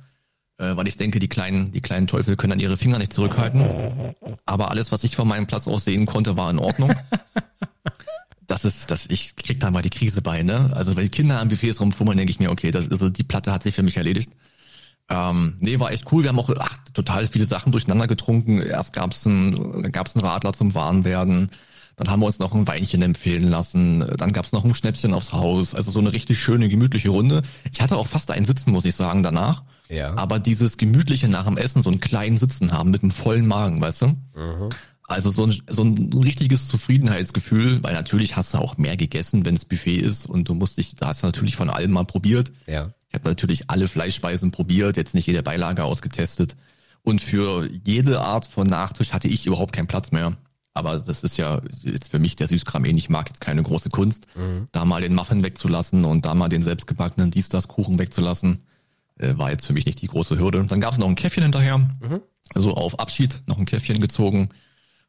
äh, weil ich denke, die kleinen, die kleinen Teufel können dann ihre Finger nicht zurückhalten. Aber alles, was ich von meinem Platz aus sehen konnte, war in Ordnung. das ist, das, ich krieg da mal die Krise bei, ne? Also, wenn Kinder am Buffets rumfummeln, denke ich mir, okay, das, also die Platte hat sich für mich erledigt. Ähm, nee, war echt cool. Wir haben auch ach, total viele Sachen durcheinander getrunken. Erst gab's ein, gab's ein Radler zum Warmwerden. Dann haben wir uns noch ein Weinchen empfehlen lassen. Dann gab's noch ein Schnäppchen aufs Haus. Also so eine richtig schöne, gemütliche Runde. Ich hatte auch fast einen Sitzen, muss ich sagen, danach. Ja. Aber dieses gemütliche nach dem Essen, so einen kleinen Sitzen haben mit einem vollen Magen, weißt du? Mhm. Also so ein, so ein richtiges Zufriedenheitsgefühl, weil natürlich hast du auch mehr gegessen, wenn es Buffet ist und du musst dich, da hast du natürlich von allem mal probiert. Ja. Ich habe natürlich alle Fleischspeisen probiert, jetzt nicht jede Beilage ausgetestet. Und für jede Art von Nachtisch hatte ich überhaupt keinen Platz mehr. Aber das ist ja jetzt für mich, der Süßkram eh nicht mag, jetzt keine große Kunst. Mhm. Da mal den Muffin wegzulassen und da mal den selbstgebackenen Dies-Das-Kuchen wegzulassen, äh, war jetzt für mich nicht die große Hürde. Dann gab es noch ein Käffchen hinterher. Mhm. Also auf Abschied noch ein Käffchen gezogen.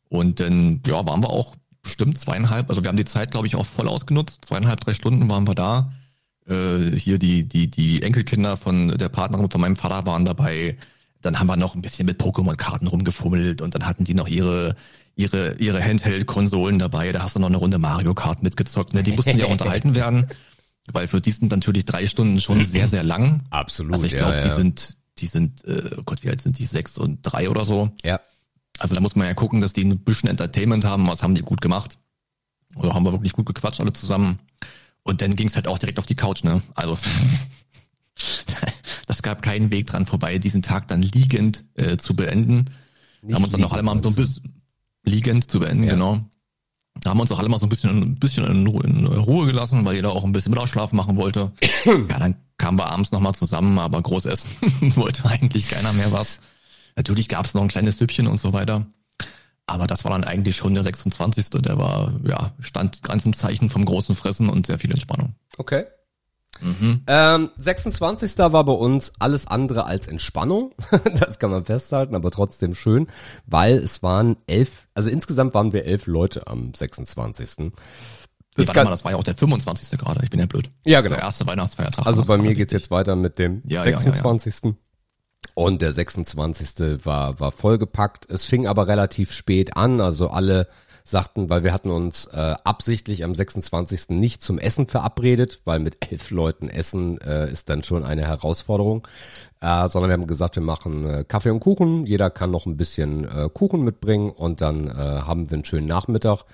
Und dann, ja, waren wir auch bestimmt zweieinhalb, also wir haben die Zeit, glaube ich, auch voll ausgenutzt. Zweieinhalb, drei Stunden waren wir da. Äh, hier die, die, die Enkelkinder von der Partnerin von meinem Vater waren dabei. Dann haben wir noch ein bisschen mit Pokémon-Karten rumgefummelt und dann hatten die noch ihre, ihre, ihre Handheld-Konsolen dabei. Da hast du noch eine Runde Mario Kart mitgezockt. Ne? Die mussten ja unterhalten werden, weil für die sind natürlich drei Stunden schon sehr, sehr lang. Absolut. Also ich glaube, ja, ja. die sind, die sind, äh, oh Gott, wie alt sind die? Sechs und drei oder so. Ja. Also da muss man ja gucken, dass die ein bisschen Entertainment haben. Was haben die gut gemacht? Oder haben wir wirklich gut gequatscht alle zusammen? Und dann ging es halt auch direkt auf die Couch, ne? Also das gab keinen Weg dran vorbei, diesen Tag dann liegend äh, zu beenden. Nicht haben uns dann noch alle mal so ein bisschen liegend zu beenden, ja. genau. Da haben wir uns auch alle mal so ein bisschen, ein bisschen in, in Ruhe gelassen, weil jeder auch ein bisschen Mittagsschlaf machen wollte. ja, dann kamen wir abends nochmal zusammen, aber groß essen wollte eigentlich keiner mehr was. Natürlich gab es noch ein kleines Süppchen und so weiter. Aber das war dann eigentlich schon der 26. Der war, ja, stand ganz im Zeichen vom großen Fressen und sehr viel Entspannung. Okay. Mhm. Ähm, 26. war bei uns alles andere als Entspannung. das kann man festhalten, aber trotzdem schön, weil es waren elf, also insgesamt waren wir elf Leute am 26. Das, warte mal, das war ja auch der 25. gerade, ich bin ja blöd. Ja, genau. Der erste Weihnachtsfeiertag. Also bei mir geht's jetzt weiter mit dem ja, 26. Ja, ja, und der 26. war, war vollgepackt. Es fing aber relativ spät an. Also alle sagten, weil wir hatten uns äh, absichtlich am 26. nicht zum Essen verabredet, weil mit elf Leuten essen äh, ist dann schon eine Herausforderung, äh, sondern wir haben gesagt, wir machen äh, Kaffee und Kuchen. Jeder kann noch ein bisschen äh, Kuchen mitbringen und dann äh, haben wir einen schönen Nachmittag.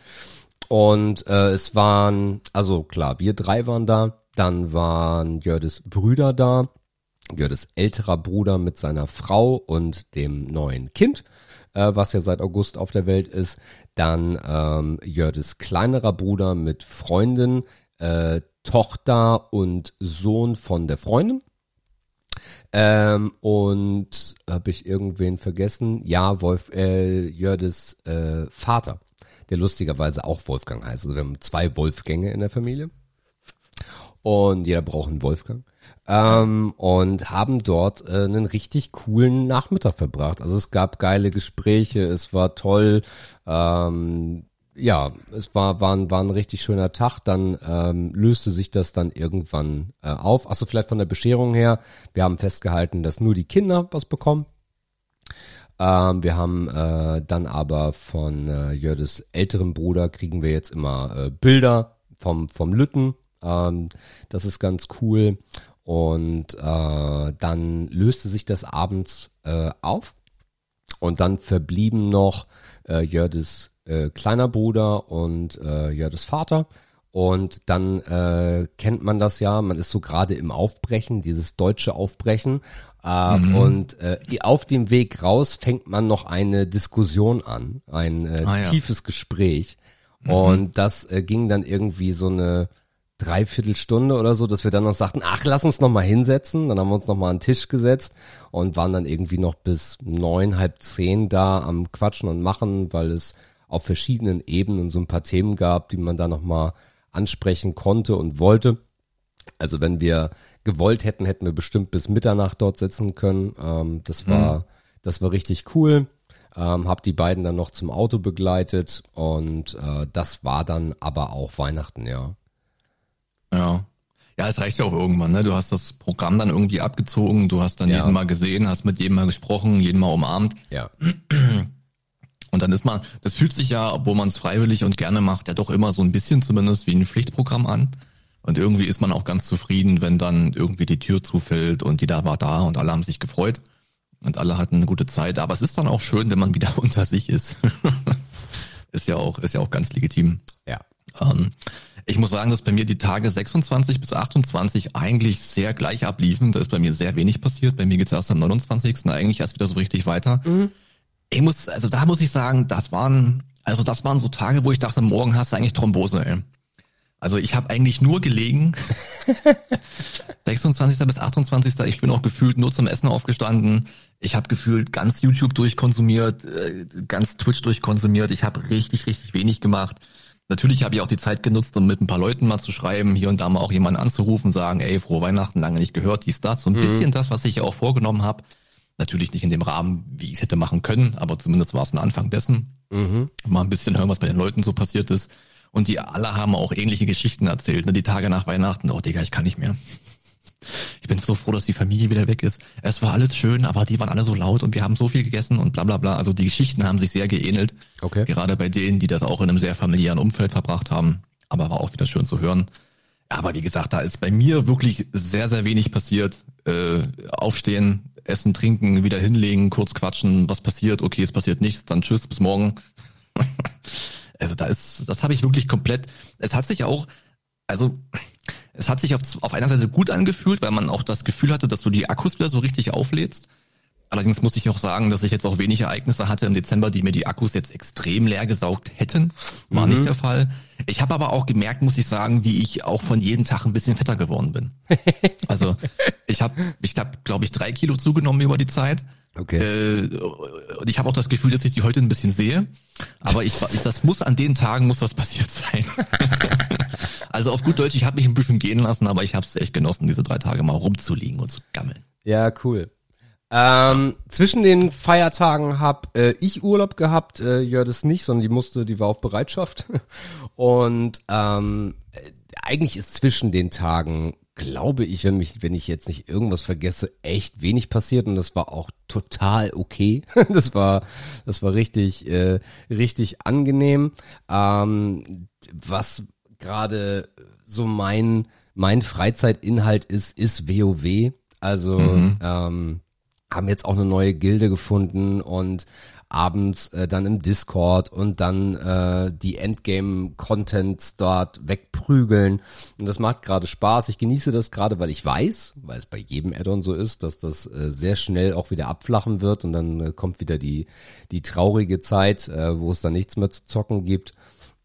Und äh, es waren, also klar, wir drei waren da, dann waren Jördis Brüder da, Jördes älterer Bruder mit seiner Frau und dem neuen Kind, äh, was ja seit August auf der Welt ist. Dann ähm, Jördes kleinerer Bruder mit Freundin, äh, Tochter und Sohn von der Freundin. Ähm, und habe ich irgendwen vergessen? Ja, Wolf, äh, Jördes äh, Vater, der lustigerweise auch Wolfgang heißt. Also wir haben zwei Wolfgänge in der Familie. Und jeder braucht einen Wolfgang ähm, und haben dort äh, einen richtig coolen Nachmittag verbracht. Also es gab geile Gespräche, es war toll. Ähm, ja, es war, war, ein, war ein richtig schöner Tag. Dann ähm, löste sich das dann irgendwann äh, auf. Achso, vielleicht von der Bescherung her. Wir haben festgehalten, dass nur die Kinder was bekommen. Ähm, wir haben äh, dann aber von äh, Jördes älteren Bruder kriegen wir jetzt immer äh, Bilder vom, vom Lütten. Ähm, das ist ganz cool. Und äh, dann löste sich das abends äh, auf und dann verblieben noch äh, Jördes äh, kleiner Bruder und äh, Jördes Vater. Und dann äh, kennt man das ja, man ist so gerade im Aufbrechen, dieses deutsche Aufbrechen. Äh, mhm. Und äh, auf dem Weg raus fängt man noch eine Diskussion an, ein äh, ah, ja. tiefes Gespräch. Mhm. Und das äh, ging dann irgendwie so eine Dreiviertelstunde oder so, dass wir dann noch sagten, ach, lass uns noch mal hinsetzen. Dann haben wir uns noch mal an den Tisch gesetzt und waren dann irgendwie noch bis neun, halb zehn da am Quatschen und Machen, weil es auf verschiedenen Ebenen so ein paar Themen gab, die man da noch mal ansprechen konnte und wollte. Also wenn wir gewollt hätten, hätten wir bestimmt bis Mitternacht dort sitzen können. Ähm, das war, mhm. das war richtig cool. Ähm, hab die beiden dann noch zum Auto begleitet und äh, das war dann aber auch Weihnachten, ja. Ja. Ja, es reicht ja auch irgendwann, ne? Du hast das Programm dann irgendwie abgezogen, du hast dann ja. jeden mal gesehen, hast mit jedem mal gesprochen, jeden mal umarmt. Ja. Und dann ist man, das fühlt sich ja, obwohl man es freiwillig und gerne macht, ja doch immer so ein bisschen zumindest wie ein Pflichtprogramm an. Und irgendwie ist man auch ganz zufrieden, wenn dann irgendwie die Tür zufällt und jeder war da und alle haben sich gefreut und alle hatten eine gute Zeit. Aber es ist dann auch schön, wenn man wieder unter sich ist. Ist ja auch, ist ja auch ganz legitim. Ja. Ähm, ich muss sagen, dass bei mir die Tage 26 bis 28 eigentlich sehr gleich abliefen. Da ist bei mir sehr wenig passiert. Bei mir geht's erst am 29. eigentlich erst wieder so richtig weiter. Mhm. Ich muss, also da muss ich sagen, das waren, also das waren so Tage, wo ich dachte, morgen hast du eigentlich Thrombose, ey. Also ich habe eigentlich nur gelegen. 26. bis 28. Ich bin auch gefühlt nur zum Essen aufgestanden. Ich habe gefühlt ganz YouTube durchkonsumiert, äh, ganz Twitch durchkonsumiert. Ich habe richtig, richtig wenig gemacht. Natürlich habe ich auch die Zeit genutzt, um mit ein paar Leuten mal zu schreiben, hier und da mal auch jemanden anzurufen, sagen, ey, frohe Weihnachten, lange nicht gehört, dies, das. So ein mhm. bisschen das, was ich ja auch vorgenommen habe. Natürlich nicht in dem Rahmen, wie ich es hätte machen können, aber zumindest war es ein Anfang dessen. Mhm. Mal ein bisschen hören, was bei den Leuten so passiert ist. Und die alle haben auch ähnliche Geschichten erzählt. Ne? Die Tage nach Weihnachten, oh Digga, ich kann nicht mehr. Ich bin so froh, dass die Familie wieder weg ist. Es war alles schön, aber die waren alle so laut und wir haben so viel gegessen und bla bla bla. Also die Geschichten haben sich sehr geähnelt. Okay. Gerade bei denen, die das auch in einem sehr familiären Umfeld verbracht haben. Aber war auch wieder schön zu hören. Aber wie gesagt, da ist bei mir wirklich sehr, sehr wenig passiert. Äh, aufstehen, essen, trinken, wieder hinlegen, kurz quatschen, was passiert, okay, es passiert nichts, dann tschüss, bis morgen. Also da ist, das habe ich wirklich komplett. Es hat sich auch, also es hat sich auf, auf einer Seite gut angefühlt, weil man auch das Gefühl hatte, dass du die Akkus wieder so richtig auflädst. Allerdings muss ich auch sagen, dass ich jetzt auch wenig Ereignisse hatte im Dezember, die mir die Akkus jetzt extrem leer gesaugt hätten. War mhm. nicht der Fall. Ich habe aber auch gemerkt, muss ich sagen, wie ich auch von jedem Tag ein bisschen fetter geworden bin. Also ich habe, ich hab, glaube ich, drei Kilo zugenommen über die Zeit. Okay. Äh, und ich habe auch das Gefühl, dass ich die heute ein bisschen sehe. Aber ich, ich das muss an den Tagen muss was passiert sein. also auf gut Deutsch, ich habe mich ein bisschen gehen lassen, aber ich habe es echt genossen, diese drei Tage mal rumzuliegen und zu gammeln. Ja, cool. Ähm, zwischen den Feiertagen hab äh, ich Urlaub gehabt, äh, Jörg das nicht, sondern die musste, die war auf Bereitschaft. Und ähm, äh, eigentlich ist zwischen den Tagen glaube ich, wenn mich, wenn ich jetzt nicht irgendwas vergesse, echt wenig passiert und das war auch total okay. Das war, das war richtig, äh, richtig angenehm. Ähm, was gerade so mein, mein Freizeitinhalt ist, ist WoW. Also mhm. ähm, haben jetzt auch eine neue Gilde gefunden und abends äh, dann im Discord und dann äh, die Endgame-Contents dort wegprügeln. Und das macht gerade Spaß. Ich genieße das gerade, weil ich weiß, weil es bei jedem Addon so ist, dass das äh, sehr schnell auch wieder abflachen wird und dann äh, kommt wieder die, die traurige Zeit, äh, wo es dann nichts mehr zu zocken gibt.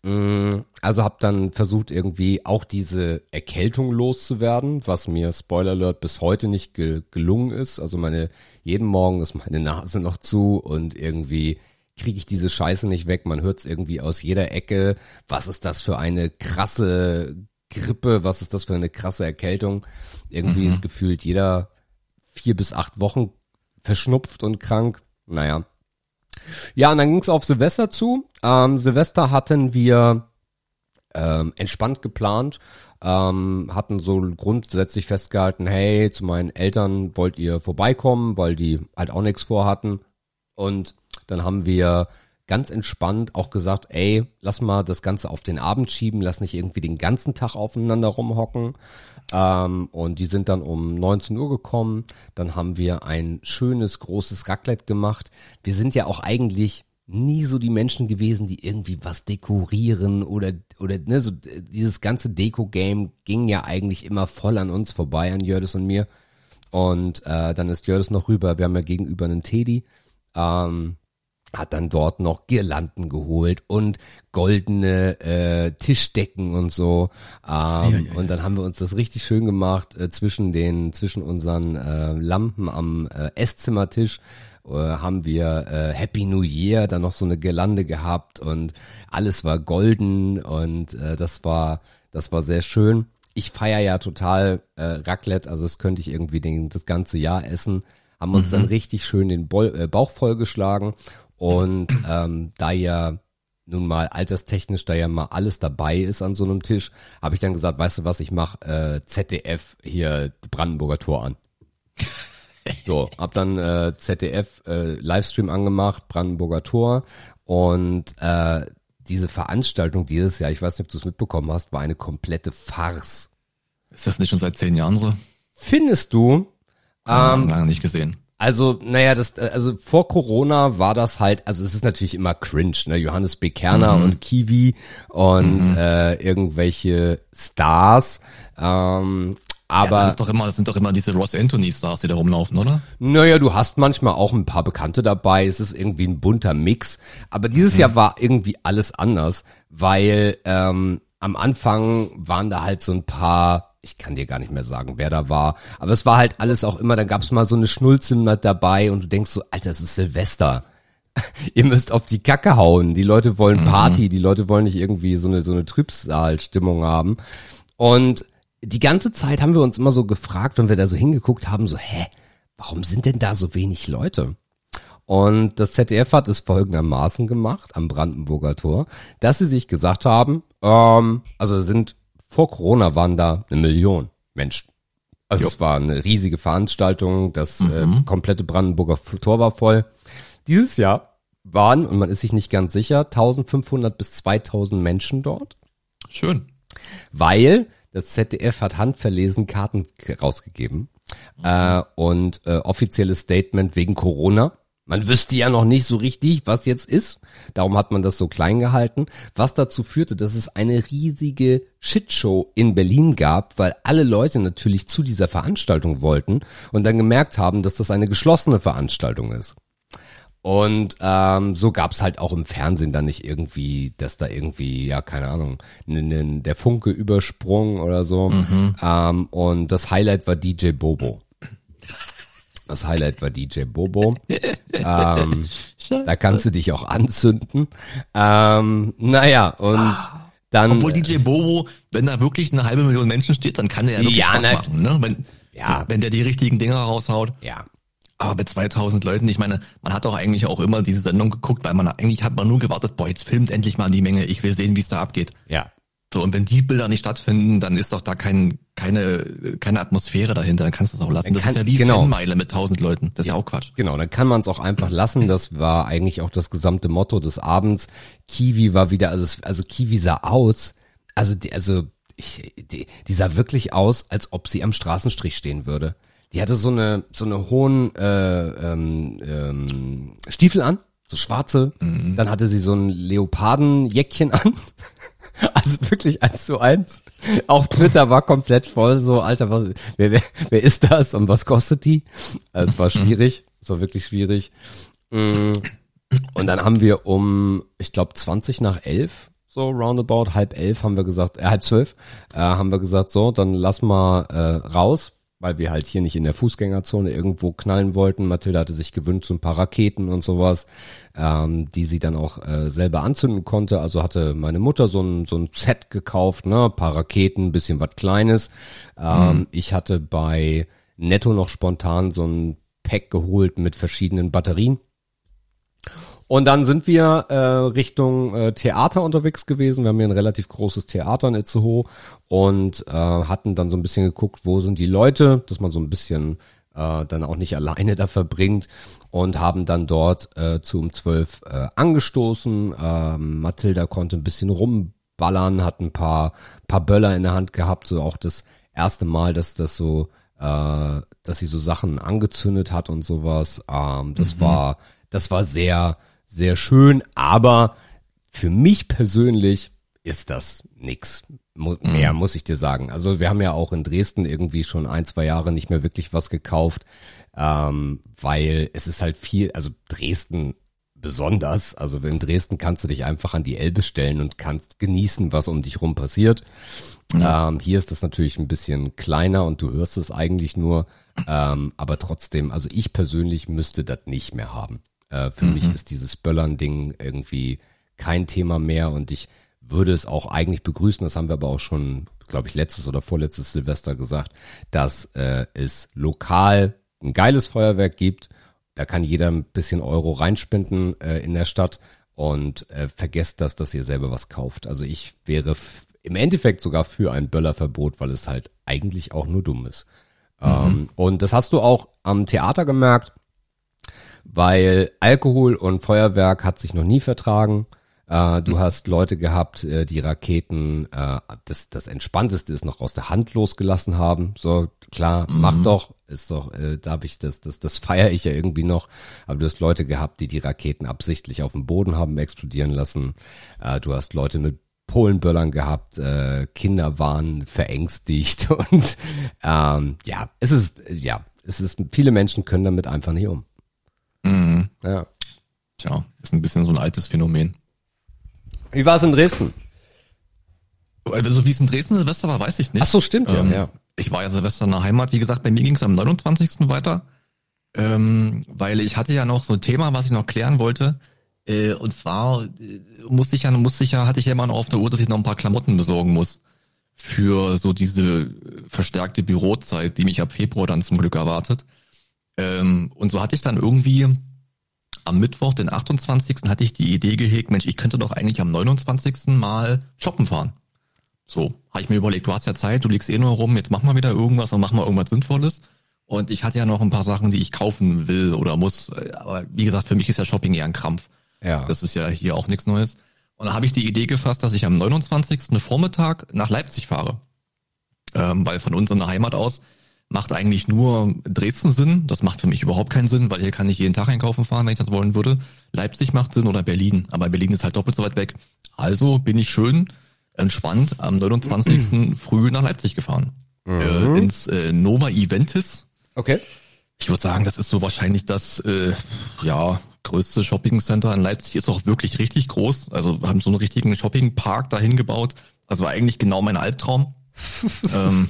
Mm, also habe dann versucht irgendwie auch diese Erkältung loszuwerden, was mir Spoiler Alert bis heute nicht ge gelungen ist. Also meine jeden Morgen ist meine Nase noch zu und irgendwie kriege ich diese Scheiße nicht weg. Man hört es irgendwie aus jeder Ecke. Was ist das für eine krasse Grippe? Was ist das für eine krasse Erkältung? Irgendwie mhm. ist gefühlt jeder vier bis acht Wochen verschnupft und krank. Naja, ja, und dann ging's auf Silvester zu. Ähm, Silvester hatten wir ähm, entspannt geplant, ähm, hatten so grundsätzlich festgehalten, hey, zu meinen Eltern wollt ihr vorbeikommen, weil die halt auch nichts vorhatten. Und dann haben wir ganz entspannt auch gesagt, ey, lass mal das Ganze auf den Abend schieben, lass nicht irgendwie den ganzen Tag aufeinander rumhocken. Ähm, und die sind dann um 19 Uhr gekommen. Dann haben wir ein schönes, großes Raclette gemacht. Wir sind ja auch eigentlich nie so die Menschen gewesen, die irgendwie was dekorieren oder oder ne, so dieses ganze Deko-Game ging ja eigentlich immer voll an uns vorbei, an Jördis und mir. Und äh, dann ist Jördis noch rüber, wir haben ja gegenüber einen Teddy. Ähm, hat dann dort noch Girlanden geholt und goldene äh, Tischdecken und so. Ähm, ja, ja, ja. Und dann haben wir uns das richtig schön gemacht äh, zwischen den zwischen unseren äh, Lampen am äh, Esszimmertisch äh, haben wir äh, Happy New Year dann noch so eine Girlande gehabt und alles war golden und äh, das war das war sehr schön. Ich feier ja total äh, Raclette, also das könnte ich irgendwie den, das ganze Jahr essen haben uns mhm. dann richtig schön den Bo äh, Bauch vollgeschlagen und ähm, da ja nun mal alterstechnisch, da ja mal alles dabei ist an so einem Tisch, habe ich dann gesagt, weißt du was, ich mach äh, ZDF hier Brandenburger Tor an. So, hab dann äh, ZDF äh, Livestream angemacht, Brandenburger Tor und äh, diese Veranstaltung dieses Jahr, ich weiß nicht, ob du es mitbekommen hast, war eine komplette Farce. Ist das nicht schon seit zehn Jahren so? Findest du? Ähm, lange nicht gesehen. Also, naja, das, also vor Corona war das halt, also es ist natürlich immer cringe, ne? Johannes B. Kerner mhm. und Kiwi und mhm. äh, irgendwelche Stars. Ähm, aber ja, das ist doch immer, das sind doch immer diese Ross Anthony Stars, die da rumlaufen, oder? Naja, du hast manchmal auch ein paar Bekannte dabei. Es ist irgendwie ein bunter Mix. Aber dieses mhm. Jahr war irgendwie alles anders, weil ähm, am Anfang waren da halt so ein paar ich kann dir gar nicht mehr sagen, wer da war. Aber es war halt alles auch immer, dann gab es mal so eine Schnulze mit dabei und du denkst so, Alter, es ist Silvester. Ihr müsst auf die Kacke hauen. Die Leute wollen mhm. Party, mhm. die Leute wollen nicht irgendwie so eine, so eine Trübsalstimmung haben. Und die ganze Zeit haben wir uns immer so gefragt, wenn wir da so hingeguckt haben, so, hä, warum sind denn da so wenig Leute? Und das ZDF hat es folgendermaßen gemacht am Brandenburger Tor, dass sie sich gesagt haben, ähm, also sind vor Corona waren da eine Million Menschen. Also jo. es war eine riesige Veranstaltung, das äh, mhm. äh, komplette Brandenburger Tor war voll. Dieses Jahr waren, und man ist sich nicht ganz sicher, 1500 bis 2000 Menschen dort. Schön. Weil das ZDF hat handverlesen Karten rausgegeben mhm. äh, und äh, offizielles Statement wegen Corona. Man wüsste ja noch nicht so richtig, was jetzt ist. Darum hat man das so klein gehalten. Was dazu führte, dass es eine riesige Shitshow in Berlin gab, weil alle Leute natürlich zu dieser Veranstaltung wollten und dann gemerkt haben, dass das eine geschlossene Veranstaltung ist. Und ähm, so gab's halt auch im Fernsehen dann nicht irgendwie, dass da irgendwie, ja, keine Ahnung, n, n, der Funke übersprung oder so. Mhm. Ähm, und das Highlight war DJ Bobo. Das Highlight war DJ Bobo. ähm, da kannst du dich auch anzünden. Ähm, naja, und dann. Obwohl DJ Bobo, wenn da wirklich eine halbe Million Menschen steht, dann kann er ja wirklich ja, na, machen, ne? Wenn, ja. wenn der die richtigen Dinger raushaut. Ja. Aber mit 2000 Leuten, ich meine, man hat doch eigentlich auch immer diese Sendung geguckt, weil man eigentlich hat man nur gewartet, boah, jetzt filmt endlich mal die Menge, ich will sehen, wie es da abgeht. Ja. So, und wenn die Bilder nicht stattfinden, dann ist doch da kein, keine, keine Atmosphäre dahinter, dann kannst du es auch lassen. Das kann, ist ja wie genau. Fanmeile mit tausend Leuten. Das ist ja auch Quatsch. Genau, dann kann man es auch einfach lassen. Das war eigentlich auch das gesamte Motto des Abends. Kiwi war wieder, also, also Kiwi sah aus, also, die, also, ich, die, die sah wirklich aus, als ob sie am Straßenstrich stehen würde. Die hatte so eine, so eine hohen äh, ähm, ähm, Stiefel an, so schwarze. Mhm. Dann hatte sie so ein Leopardenjäckchen an. Also wirklich eins zu eins. Auch Twitter war komplett voll, so, Alter, was, wer, wer, wer ist das und was kostet die? Also, es war schwierig, es war wirklich schwierig. Mm. Und dann haben wir um, ich glaube, 20 nach elf, so roundabout, halb elf haben wir gesagt, äh, halb zwölf, äh, haben wir gesagt, so, dann lass mal äh, raus, weil wir halt hier nicht in der Fußgängerzone irgendwo knallen wollten. Mathilda hatte sich gewünscht, so ein paar Raketen und sowas, ähm, die sie dann auch äh, selber anzünden konnte. Also hatte meine Mutter so ein, so ein Set gekauft, ne, ein paar Raketen, bisschen was Kleines. Ähm, mhm. Ich hatte bei Netto noch spontan so ein Pack geholt mit verschiedenen Batterien. Und dann sind wir äh, Richtung äh, Theater unterwegs gewesen. Wir haben hier ein relativ großes Theater in Itzehoe und äh, hatten dann so ein bisschen geguckt, wo sind die Leute, dass man so ein bisschen äh, dann auch nicht alleine da verbringt und haben dann dort äh, zu um zwölf äh, angestoßen. Äh, Mathilda konnte ein bisschen rumballern, hat ein paar paar Böller in der Hand gehabt, so auch das erste Mal, dass das so, äh, dass sie so Sachen angezündet hat und sowas. Ähm, das mhm. war das war sehr sehr schön, aber für mich persönlich ist das nix mehr, mhm. muss ich dir sagen. Also wir haben ja auch in Dresden irgendwie schon ein, zwei Jahre nicht mehr wirklich was gekauft, ähm, weil es ist halt viel, also Dresden besonders. Also in Dresden kannst du dich einfach an die Elbe stellen und kannst genießen, was um dich rum passiert. Ja. Ähm, hier ist das natürlich ein bisschen kleiner und du hörst es eigentlich nur. Ähm, aber trotzdem, also ich persönlich müsste das nicht mehr haben. Äh, für mhm. mich ist dieses Böllern-Ding irgendwie kein Thema mehr und ich würde es auch eigentlich begrüßen, das haben wir aber auch schon, glaube ich, letztes oder vorletztes Silvester gesagt, dass äh, es lokal ein geiles Feuerwerk gibt. Da kann jeder ein bisschen Euro reinspenden äh, in der Stadt und äh, vergesst das, dass ihr selber was kauft. Also ich wäre im Endeffekt sogar für ein Böllerverbot, weil es halt eigentlich auch nur dumm ist. Mhm. Ähm, und das hast du auch am Theater gemerkt weil Alkohol und Feuerwerk hat sich noch nie vertragen. Äh, du mhm. hast Leute gehabt, äh, die Raketen, äh, das, das Entspannteste ist noch aus der Hand losgelassen haben. So, klar, mhm. mach doch, ist doch, äh, da habe ich das, das, das feiere ich ja irgendwie noch. Aber du hast Leute gehabt, die die Raketen absichtlich auf dem Boden haben explodieren lassen. Äh, du hast Leute mit Polenböllern gehabt, äh, Kinder waren verängstigt und ähm, ja, es ist, ja, es ist, viele Menschen können damit einfach nicht um. Mhm. Ja. Tja, ist ein bisschen so ein altes Phänomen. Wie war es in Dresden? Also wie es in Dresden Silvester war, weiß ich nicht. Ach so, stimmt ähm, ja, ja. Ich war ja Silvester in der Heimat. Wie gesagt, bei mir ging es am 29. weiter, ähm, weil ich hatte ja noch so ein Thema, was ich noch klären wollte. Äh, und zwar äh, musste ich ja, musste ich ja, hatte ich ja immer noch auf der Uhr, dass ich noch ein paar Klamotten besorgen muss für so diese verstärkte Bürozeit, die mich ab Februar dann zum Glück erwartet. Ähm, und so hatte ich dann irgendwie am Mittwoch, den 28. hatte ich die Idee gehegt, Mensch, ich könnte doch eigentlich am 29. mal shoppen fahren. So, habe ich mir überlegt, du hast ja Zeit, du liegst eh nur rum, jetzt mach mal wieder irgendwas und mach mal irgendwas Sinnvolles. Und ich hatte ja noch ein paar Sachen, die ich kaufen will oder muss. Aber wie gesagt, für mich ist ja Shopping eher ein Krampf. Ja. Das ist ja hier auch nichts Neues. Und da habe ich die Idee gefasst, dass ich am 29. Vormittag nach Leipzig fahre. Ähm, weil von uns in der Heimat aus macht eigentlich nur Dresden Sinn. Das macht für mich überhaupt keinen Sinn, weil hier kann ich jeden Tag einkaufen fahren, wenn ich das wollen würde. Leipzig macht Sinn oder Berlin. Aber Berlin ist halt doppelt so weit weg. Also bin ich schön entspannt am 29. früh nach Leipzig gefahren. Mhm. Äh, ins äh, Nova Eventis. Okay. Ich würde sagen, das ist so wahrscheinlich das äh, ja größte Shopping Center in Leipzig. Ist auch wirklich richtig groß. Also haben so einen richtigen Shopping Park dahin gebaut. Also eigentlich genau mein Albtraum ähm,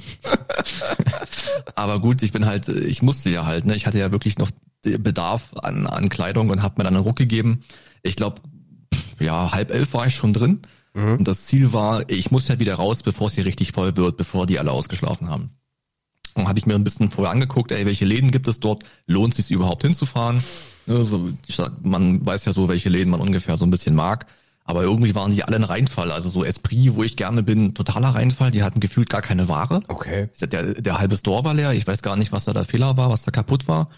aber gut, ich bin halt, ich musste ja halt, ne? Ich hatte ja wirklich noch Bedarf an, an Kleidung und habe mir dann einen Ruck gegeben. Ich glaube, ja, halb elf war ich schon drin. Mhm. Und das Ziel war, ich muss ja wieder raus, bevor es hier richtig voll wird, bevor die alle ausgeschlafen haben. Und habe ich mir ein bisschen vorher angeguckt, ey, welche Läden gibt es dort? Lohnt es sich überhaupt hinzufahren? Ne, so, man weiß ja so, welche Läden man ungefähr so ein bisschen mag. Aber irgendwie waren die alle ein Reinfall. Also so Esprit, wo ich gerne bin, totaler Reinfall. Die hatten gefühlt gar keine Ware. Okay. Der, der halbe Store war leer. Ich weiß gar nicht, was da der Fehler war, was da kaputt war.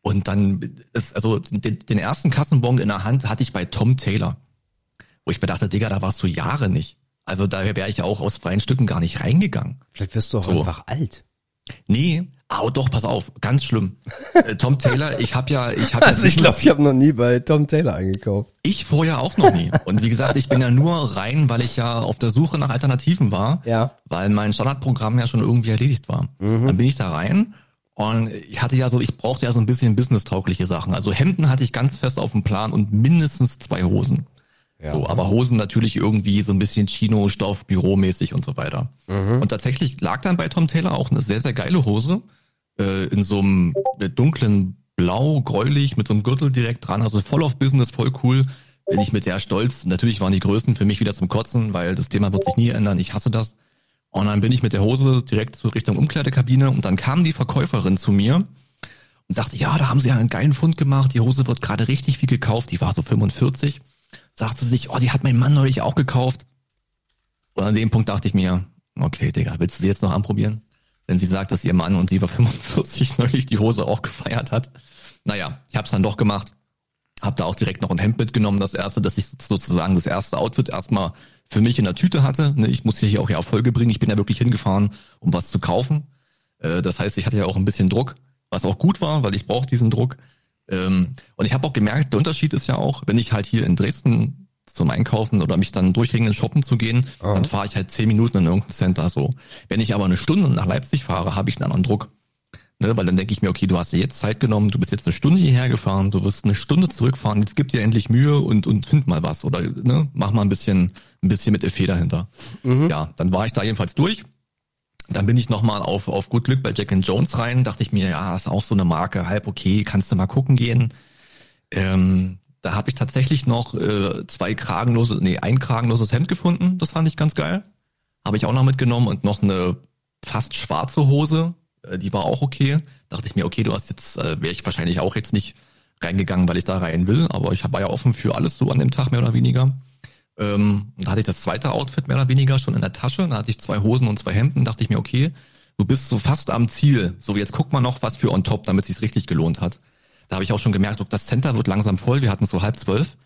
Und dann ist, also den, den ersten Kassenbon in der Hand hatte ich bei Tom Taylor. Wo ich mir dachte, Digga, da warst du Jahre nicht. Also da wäre ich auch aus freien Stücken gar nicht reingegangen. Vielleicht wirst du auch so. einfach alt. Nee, Oh, doch, pass auf, ganz schlimm. Äh, Tom Taylor, ich habe ja, ich habe. Also ich glaube, ich habe noch nie bei Tom Taylor eingekauft. Ich vorher auch noch nie. Und wie gesagt, ich bin ja nur rein, weil ich ja auf der Suche nach Alternativen war. Ja. Weil mein Standardprogramm ja schon irgendwie erledigt war. Mhm. Dann bin ich da rein und ich hatte ja so, ich brauchte ja so ein bisschen business-taugliche Sachen. Also Hemden hatte ich ganz fest auf dem Plan und mindestens zwei Hosen. Ja. So, aber Hosen natürlich irgendwie so ein bisschen Chino, Stoff, Büromäßig und so weiter. Mhm. Und tatsächlich lag dann bei Tom Taylor auch eine sehr, sehr geile Hose äh, in so einem dunklen Blau, gräulich, mit so einem Gürtel direkt dran, also voll auf Business, voll cool. Bin ich mit der stolz. Natürlich waren die Größen für mich wieder zum Kotzen, weil das Thema wird sich nie ändern. Ich hasse das. Und dann bin ich mit der Hose direkt zur Richtung Umkleidekabine und dann kam die Verkäuferin zu mir und sagte, ja, da haben sie ja einen geilen Fund gemacht. Die Hose wird gerade richtig viel gekauft. Die war so 45. Sagte sich, oh, die hat mein Mann neulich auch gekauft. Und an dem Punkt dachte ich mir, okay, Digga, willst du sie jetzt noch anprobieren? wenn sie sagt, dass ihr Mann und sie war 45 neulich die Hose auch gefeiert hat. Naja, ich habe es dann doch gemacht. Hab da auch direkt noch ein Hemd mitgenommen, das erste, dass ich sozusagen das erste Outfit erstmal für mich in der Tüte hatte. Ne, ich muss hier auch ja Erfolge bringen. Ich bin ja wirklich hingefahren, um was zu kaufen. Äh, das heißt, ich hatte ja auch ein bisschen Druck, was auch gut war, weil ich brauche diesen Druck. Ähm, und ich habe auch gemerkt, der Unterschied ist ja auch, wenn ich halt hier in Dresden zum Einkaufen oder mich dann durchringen, shoppen zu gehen, Aha. dann fahre ich halt zehn Minuten in irgendein Center so. Wenn ich aber eine Stunde nach Leipzig fahre, habe ich einen anderen Druck. Ne, weil dann denke ich mir, okay, du hast dir jetzt Zeit genommen, du bist jetzt eine Stunde hierher gefahren, du wirst eine Stunde zurückfahren, jetzt gib dir endlich Mühe und, und find mal was oder ne, mach mal ein bisschen, ein bisschen mit Effet dahinter. Mhm. Ja, dann war ich da jedenfalls durch. Dann bin ich nochmal auf, auf gut Glück bei Jack and Jones rein, dachte ich mir, ja, ist auch so eine Marke, halb okay, kannst du mal gucken gehen. Ähm, da habe ich tatsächlich noch äh, zwei kragenlose, nee, ein kragenloses Hemd gefunden. Das fand ich ganz geil. Habe ich auch noch mitgenommen und noch eine fast schwarze Hose. Äh, die war auch okay. Dachte ich mir, okay, du hast jetzt, äh, wäre ich wahrscheinlich auch jetzt nicht reingegangen, weil ich da rein will, aber ich war ja offen für alles so an dem Tag mehr oder weniger. Ähm, da hatte ich das zweite Outfit mehr oder weniger schon in der Tasche. Da hatte ich zwei Hosen und zwei Hemden. Dachte ich mir, okay, du bist so fast am Ziel. So, jetzt guck mal noch was für on top, damit es sich richtig gelohnt hat. Da habe ich auch schon gemerkt, das Center wird langsam voll. Wir hatten so halb zwölf.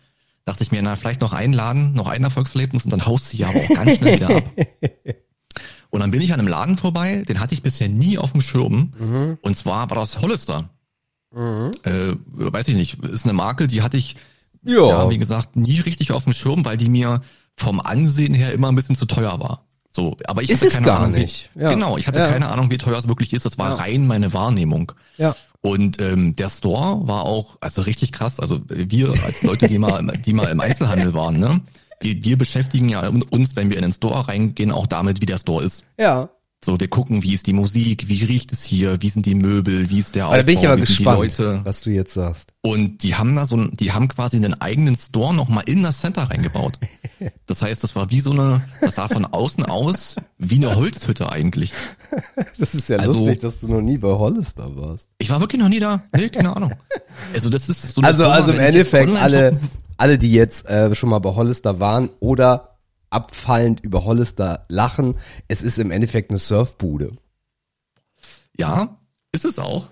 dachte ich mir, na, vielleicht noch einladen, noch ein Erfolgserlebnis und dann haust du ja aber auch ganz schnell wieder ab. Und dann bin ich an einem Laden vorbei, den hatte ich bisher nie auf dem Schirm. Mhm. Und zwar war das Hollister. Mhm. Äh, weiß ich nicht, ist eine Marke, die hatte ich, ja. ja, wie gesagt, nie richtig auf dem Schirm, weil die mir vom Ansehen her immer ein bisschen zu teuer war. So, aber ich ist hatte keine gar Ahnung, nicht. Wie, ja. Genau, ich hatte ja. keine Ahnung, wie teuer es wirklich ist. Das war ja. rein meine Wahrnehmung. Ja. Und ähm, der Store war auch also richtig krass. Also wir als Leute, die mal die mal im Einzelhandel waren, ne, wir, wir beschäftigen ja uns, wenn wir in den Store reingehen, auch damit, wie der Store ist. Ja. So, wir gucken, wie ist die Musik, wie riecht es hier, wie sind die Möbel, wie ist der Aufbau, da bin ich aber gespannt, was du jetzt sagst. Und die haben da so, die haben quasi einen eigenen Store nochmal in das Center reingebaut. Das heißt, das war wie so eine, das sah von außen aus wie eine Holzhütte eigentlich. Das ist ja also, lustig, dass du noch nie bei Hollister warst. Ich war wirklich noch nie da. Nee, keine Ahnung. Also das ist so eine Also, Firma, also im Endeffekt alle, alle, die jetzt äh, schon mal bei Hollister waren oder abfallend über Hollister lachen. Es ist im Endeffekt eine Surfbude. Ja, ist es auch.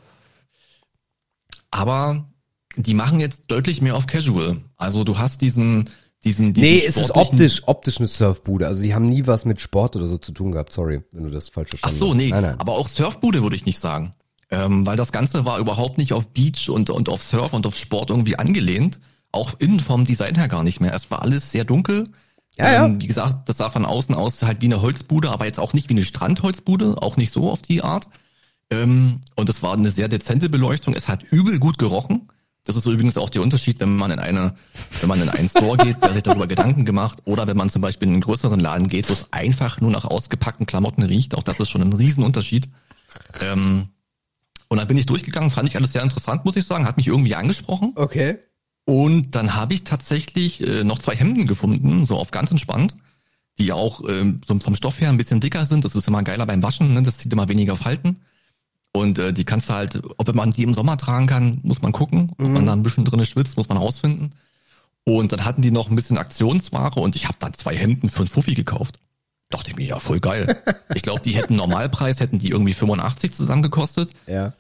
Aber die machen jetzt deutlich mehr auf Casual. Also du hast diesen, diesen, diesen Nee, es ist optisch, optisch eine Surfbude. Also die haben nie was mit Sport oder so zu tun gehabt. Sorry, wenn du das falsch verstanden hast. Ach so, nee. Nein, nein. Aber auch Surfbude würde ich nicht sagen. Ähm, weil das Ganze war überhaupt nicht auf Beach und, und auf Surf und auf Sport irgendwie angelehnt. Auch innen vom Design her gar nicht mehr. Es war alles sehr dunkel. Ja, ja. Ähm, wie gesagt, das sah von außen aus halt wie eine Holzbude, aber jetzt auch nicht wie eine Strandholzbude, auch nicht so auf die Art. Ähm, und es war eine sehr dezente Beleuchtung. Es hat übel gut gerochen. Das ist übrigens auch der Unterschied, wenn man in eine, wenn man in einen Store geht, der sich darüber Gedanken gemacht, oder wenn man zum Beispiel in einen größeren Laden geht, wo es einfach nur nach ausgepackten Klamotten riecht. Auch das ist schon ein Riesenunterschied. Ähm, und dann bin ich durchgegangen, fand ich alles sehr interessant, muss ich sagen, hat mich irgendwie angesprochen. Okay. Und dann habe ich tatsächlich äh, noch zwei Hemden gefunden, so auf ganz entspannt, die auch ähm, so vom Stoff her ein bisschen dicker sind. Das ist immer geiler beim Waschen, ne? das zieht immer weniger Falten. Und äh, die kannst du halt, ob man die im Sommer tragen kann, muss man gucken. Ob man mhm. da ein bisschen drinne schwitzt, muss man rausfinden. Und dann hatten die noch ein bisschen Aktionsware und ich habe dann zwei Hemden für ein Fuffi gekauft. Dachte ich mir, ja, voll geil. ich glaube, die hätten Normalpreis, hätten die irgendwie 85 zusammen gekostet. Ja.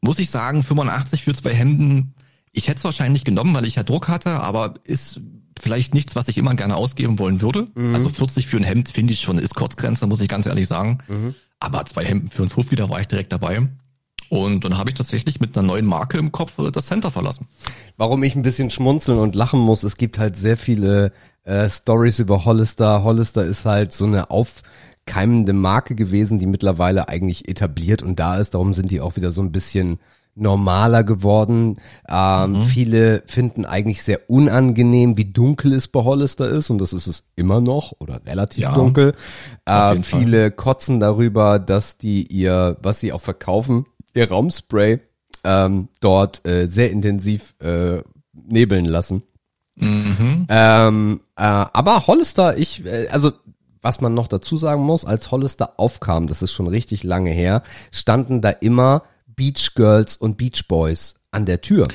Muss ich sagen, 85 für zwei Hemden ich hätte es wahrscheinlich genommen, weil ich ja Druck hatte, aber ist vielleicht nichts, was ich immer gerne ausgeben wollen würde. Mhm. Also 40 für ein Hemd finde ich schon, ist Kurzgrenze, muss ich ganz ehrlich sagen. Mhm. Aber zwei Hemden für ein Fuffi, da war ich direkt dabei. Und dann habe ich tatsächlich mit einer neuen Marke im Kopf äh, das Center verlassen. Warum ich ein bisschen schmunzeln und lachen muss, es gibt halt sehr viele äh, Stories über Hollister. Hollister ist halt so eine aufkeimende Marke gewesen, die mittlerweile eigentlich etabliert und da ist. Darum sind die auch wieder so ein bisschen normaler geworden. Ähm, mhm. Viele finden eigentlich sehr unangenehm, wie dunkel es bei Hollister ist und das ist es immer noch oder relativ ja, dunkel. Äh, viele Fall. kotzen darüber, dass die ihr, was sie auch verkaufen, ihr Raumspray ähm, dort äh, sehr intensiv äh, nebeln lassen. Mhm. Ähm, äh, aber Hollister, ich, äh, also was man noch dazu sagen muss, als Hollister aufkam, das ist schon richtig lange her, standen da immer Beach Girls und Beach Boys an der Tür.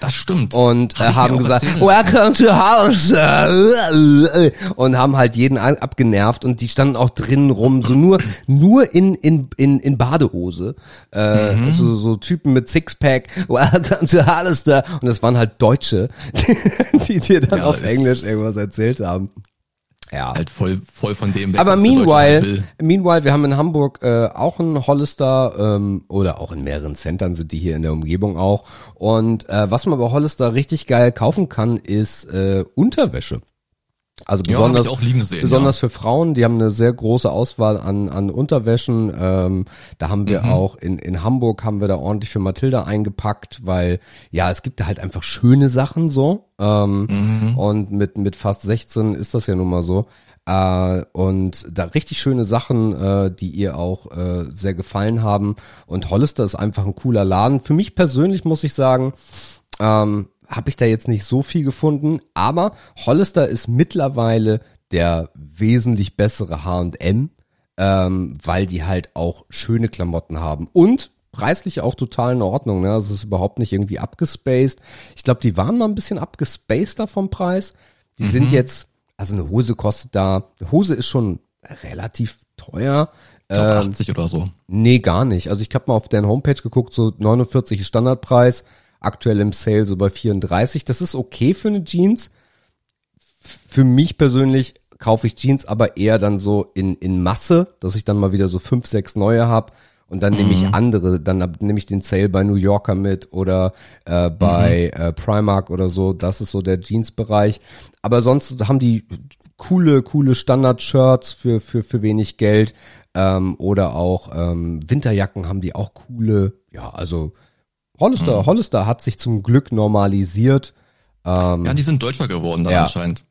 Das stimmt. Und Hab äh, haben gesagt, welcome to house. Und haben halt jeden abgenervt und die standen auch drinnen rum, so nur, nur in, in, in, in Badehose. Äh, mhm. so, so Typen mit Sixpack, welcome to Hollister. Und das waren halt Deutsche, die dir dann ja, auf Englisch irgendwas erzählt haben. Ja. Halt voll, voll von dem weg. Aber meanwhile, meanwhile, wir haben in Hamburg äh, auch einen Hollister ähm, oder auch in mehreren Centern sind die hier in der Umgebung auch. Und äh, was man bei Hollister richtig geil kaufen kann, ist äh, Unterwäsche. Also besonders, ja, sehen, besonders ja. für Frauen, die haben eine sehr große Auswahl an, an Unterwäschen. Ähm, da haben wir mhm. auch in, in Hamburg haben wir da ordentlich für Mathilda eingepackt, weil ja, es gibt da halt einfach schöne Sachen so. Ähm, mhm. Und mit, mit fast 16 ist das ja nun mal so. Äh, und da richtig schöne Sachen, äh, die ihr auch äh, sehr gefallen haben. Und Hollister ist einfach ein cooler Laden. Für mich persönlich muss ich sagen, ähm, habe ich da jetzt nicht so viel gefunden, aber Hollister ist mittlerweile der wesentlich bessere H&M, ähm, weil die halt auch schöne Klamotten haben und preislich auch total in Ordnung. Ne? Also es ist überhaupt nicht irgendwie abgespaced. Ich glaube, die waren mal ein bisschen abgespaceder vom Preis. Die mhm. sind jetzt, also eine Hose kostet da, eine Hose ist schon relativ teuer. Ich glaub, 80 ähm, oder so. Nee, gar nicht. Also ich habe mal auf deren Homepage geguckt, so 49 Standardpreis aktuell im Sale so bei 34. Das ist okay für eine Jeans. für mich persönlich kaufe ich Jeans aber eher dann so in, in Masse, dass ich dann mal wieder so fünf, sechs neue hab und dann nehme ich Mhm. andere, dann nehme ich den Sale bei New Yorker mit oder äh, bei Mhm. äh, Primark oder so. Das ist so der Jeans-Bereich. Aber sonst haben die coole, coole Standard-Shirts für, für, für wenig Geld. Ähm, oder auch ähm, Winterjacken haben die auch coole. Ja, also Hollister, Mhm. Hollister hat sich zum Glück normalisiert. Ähm, Ja, die sind deutscher geworden dann Ja. anscheinend.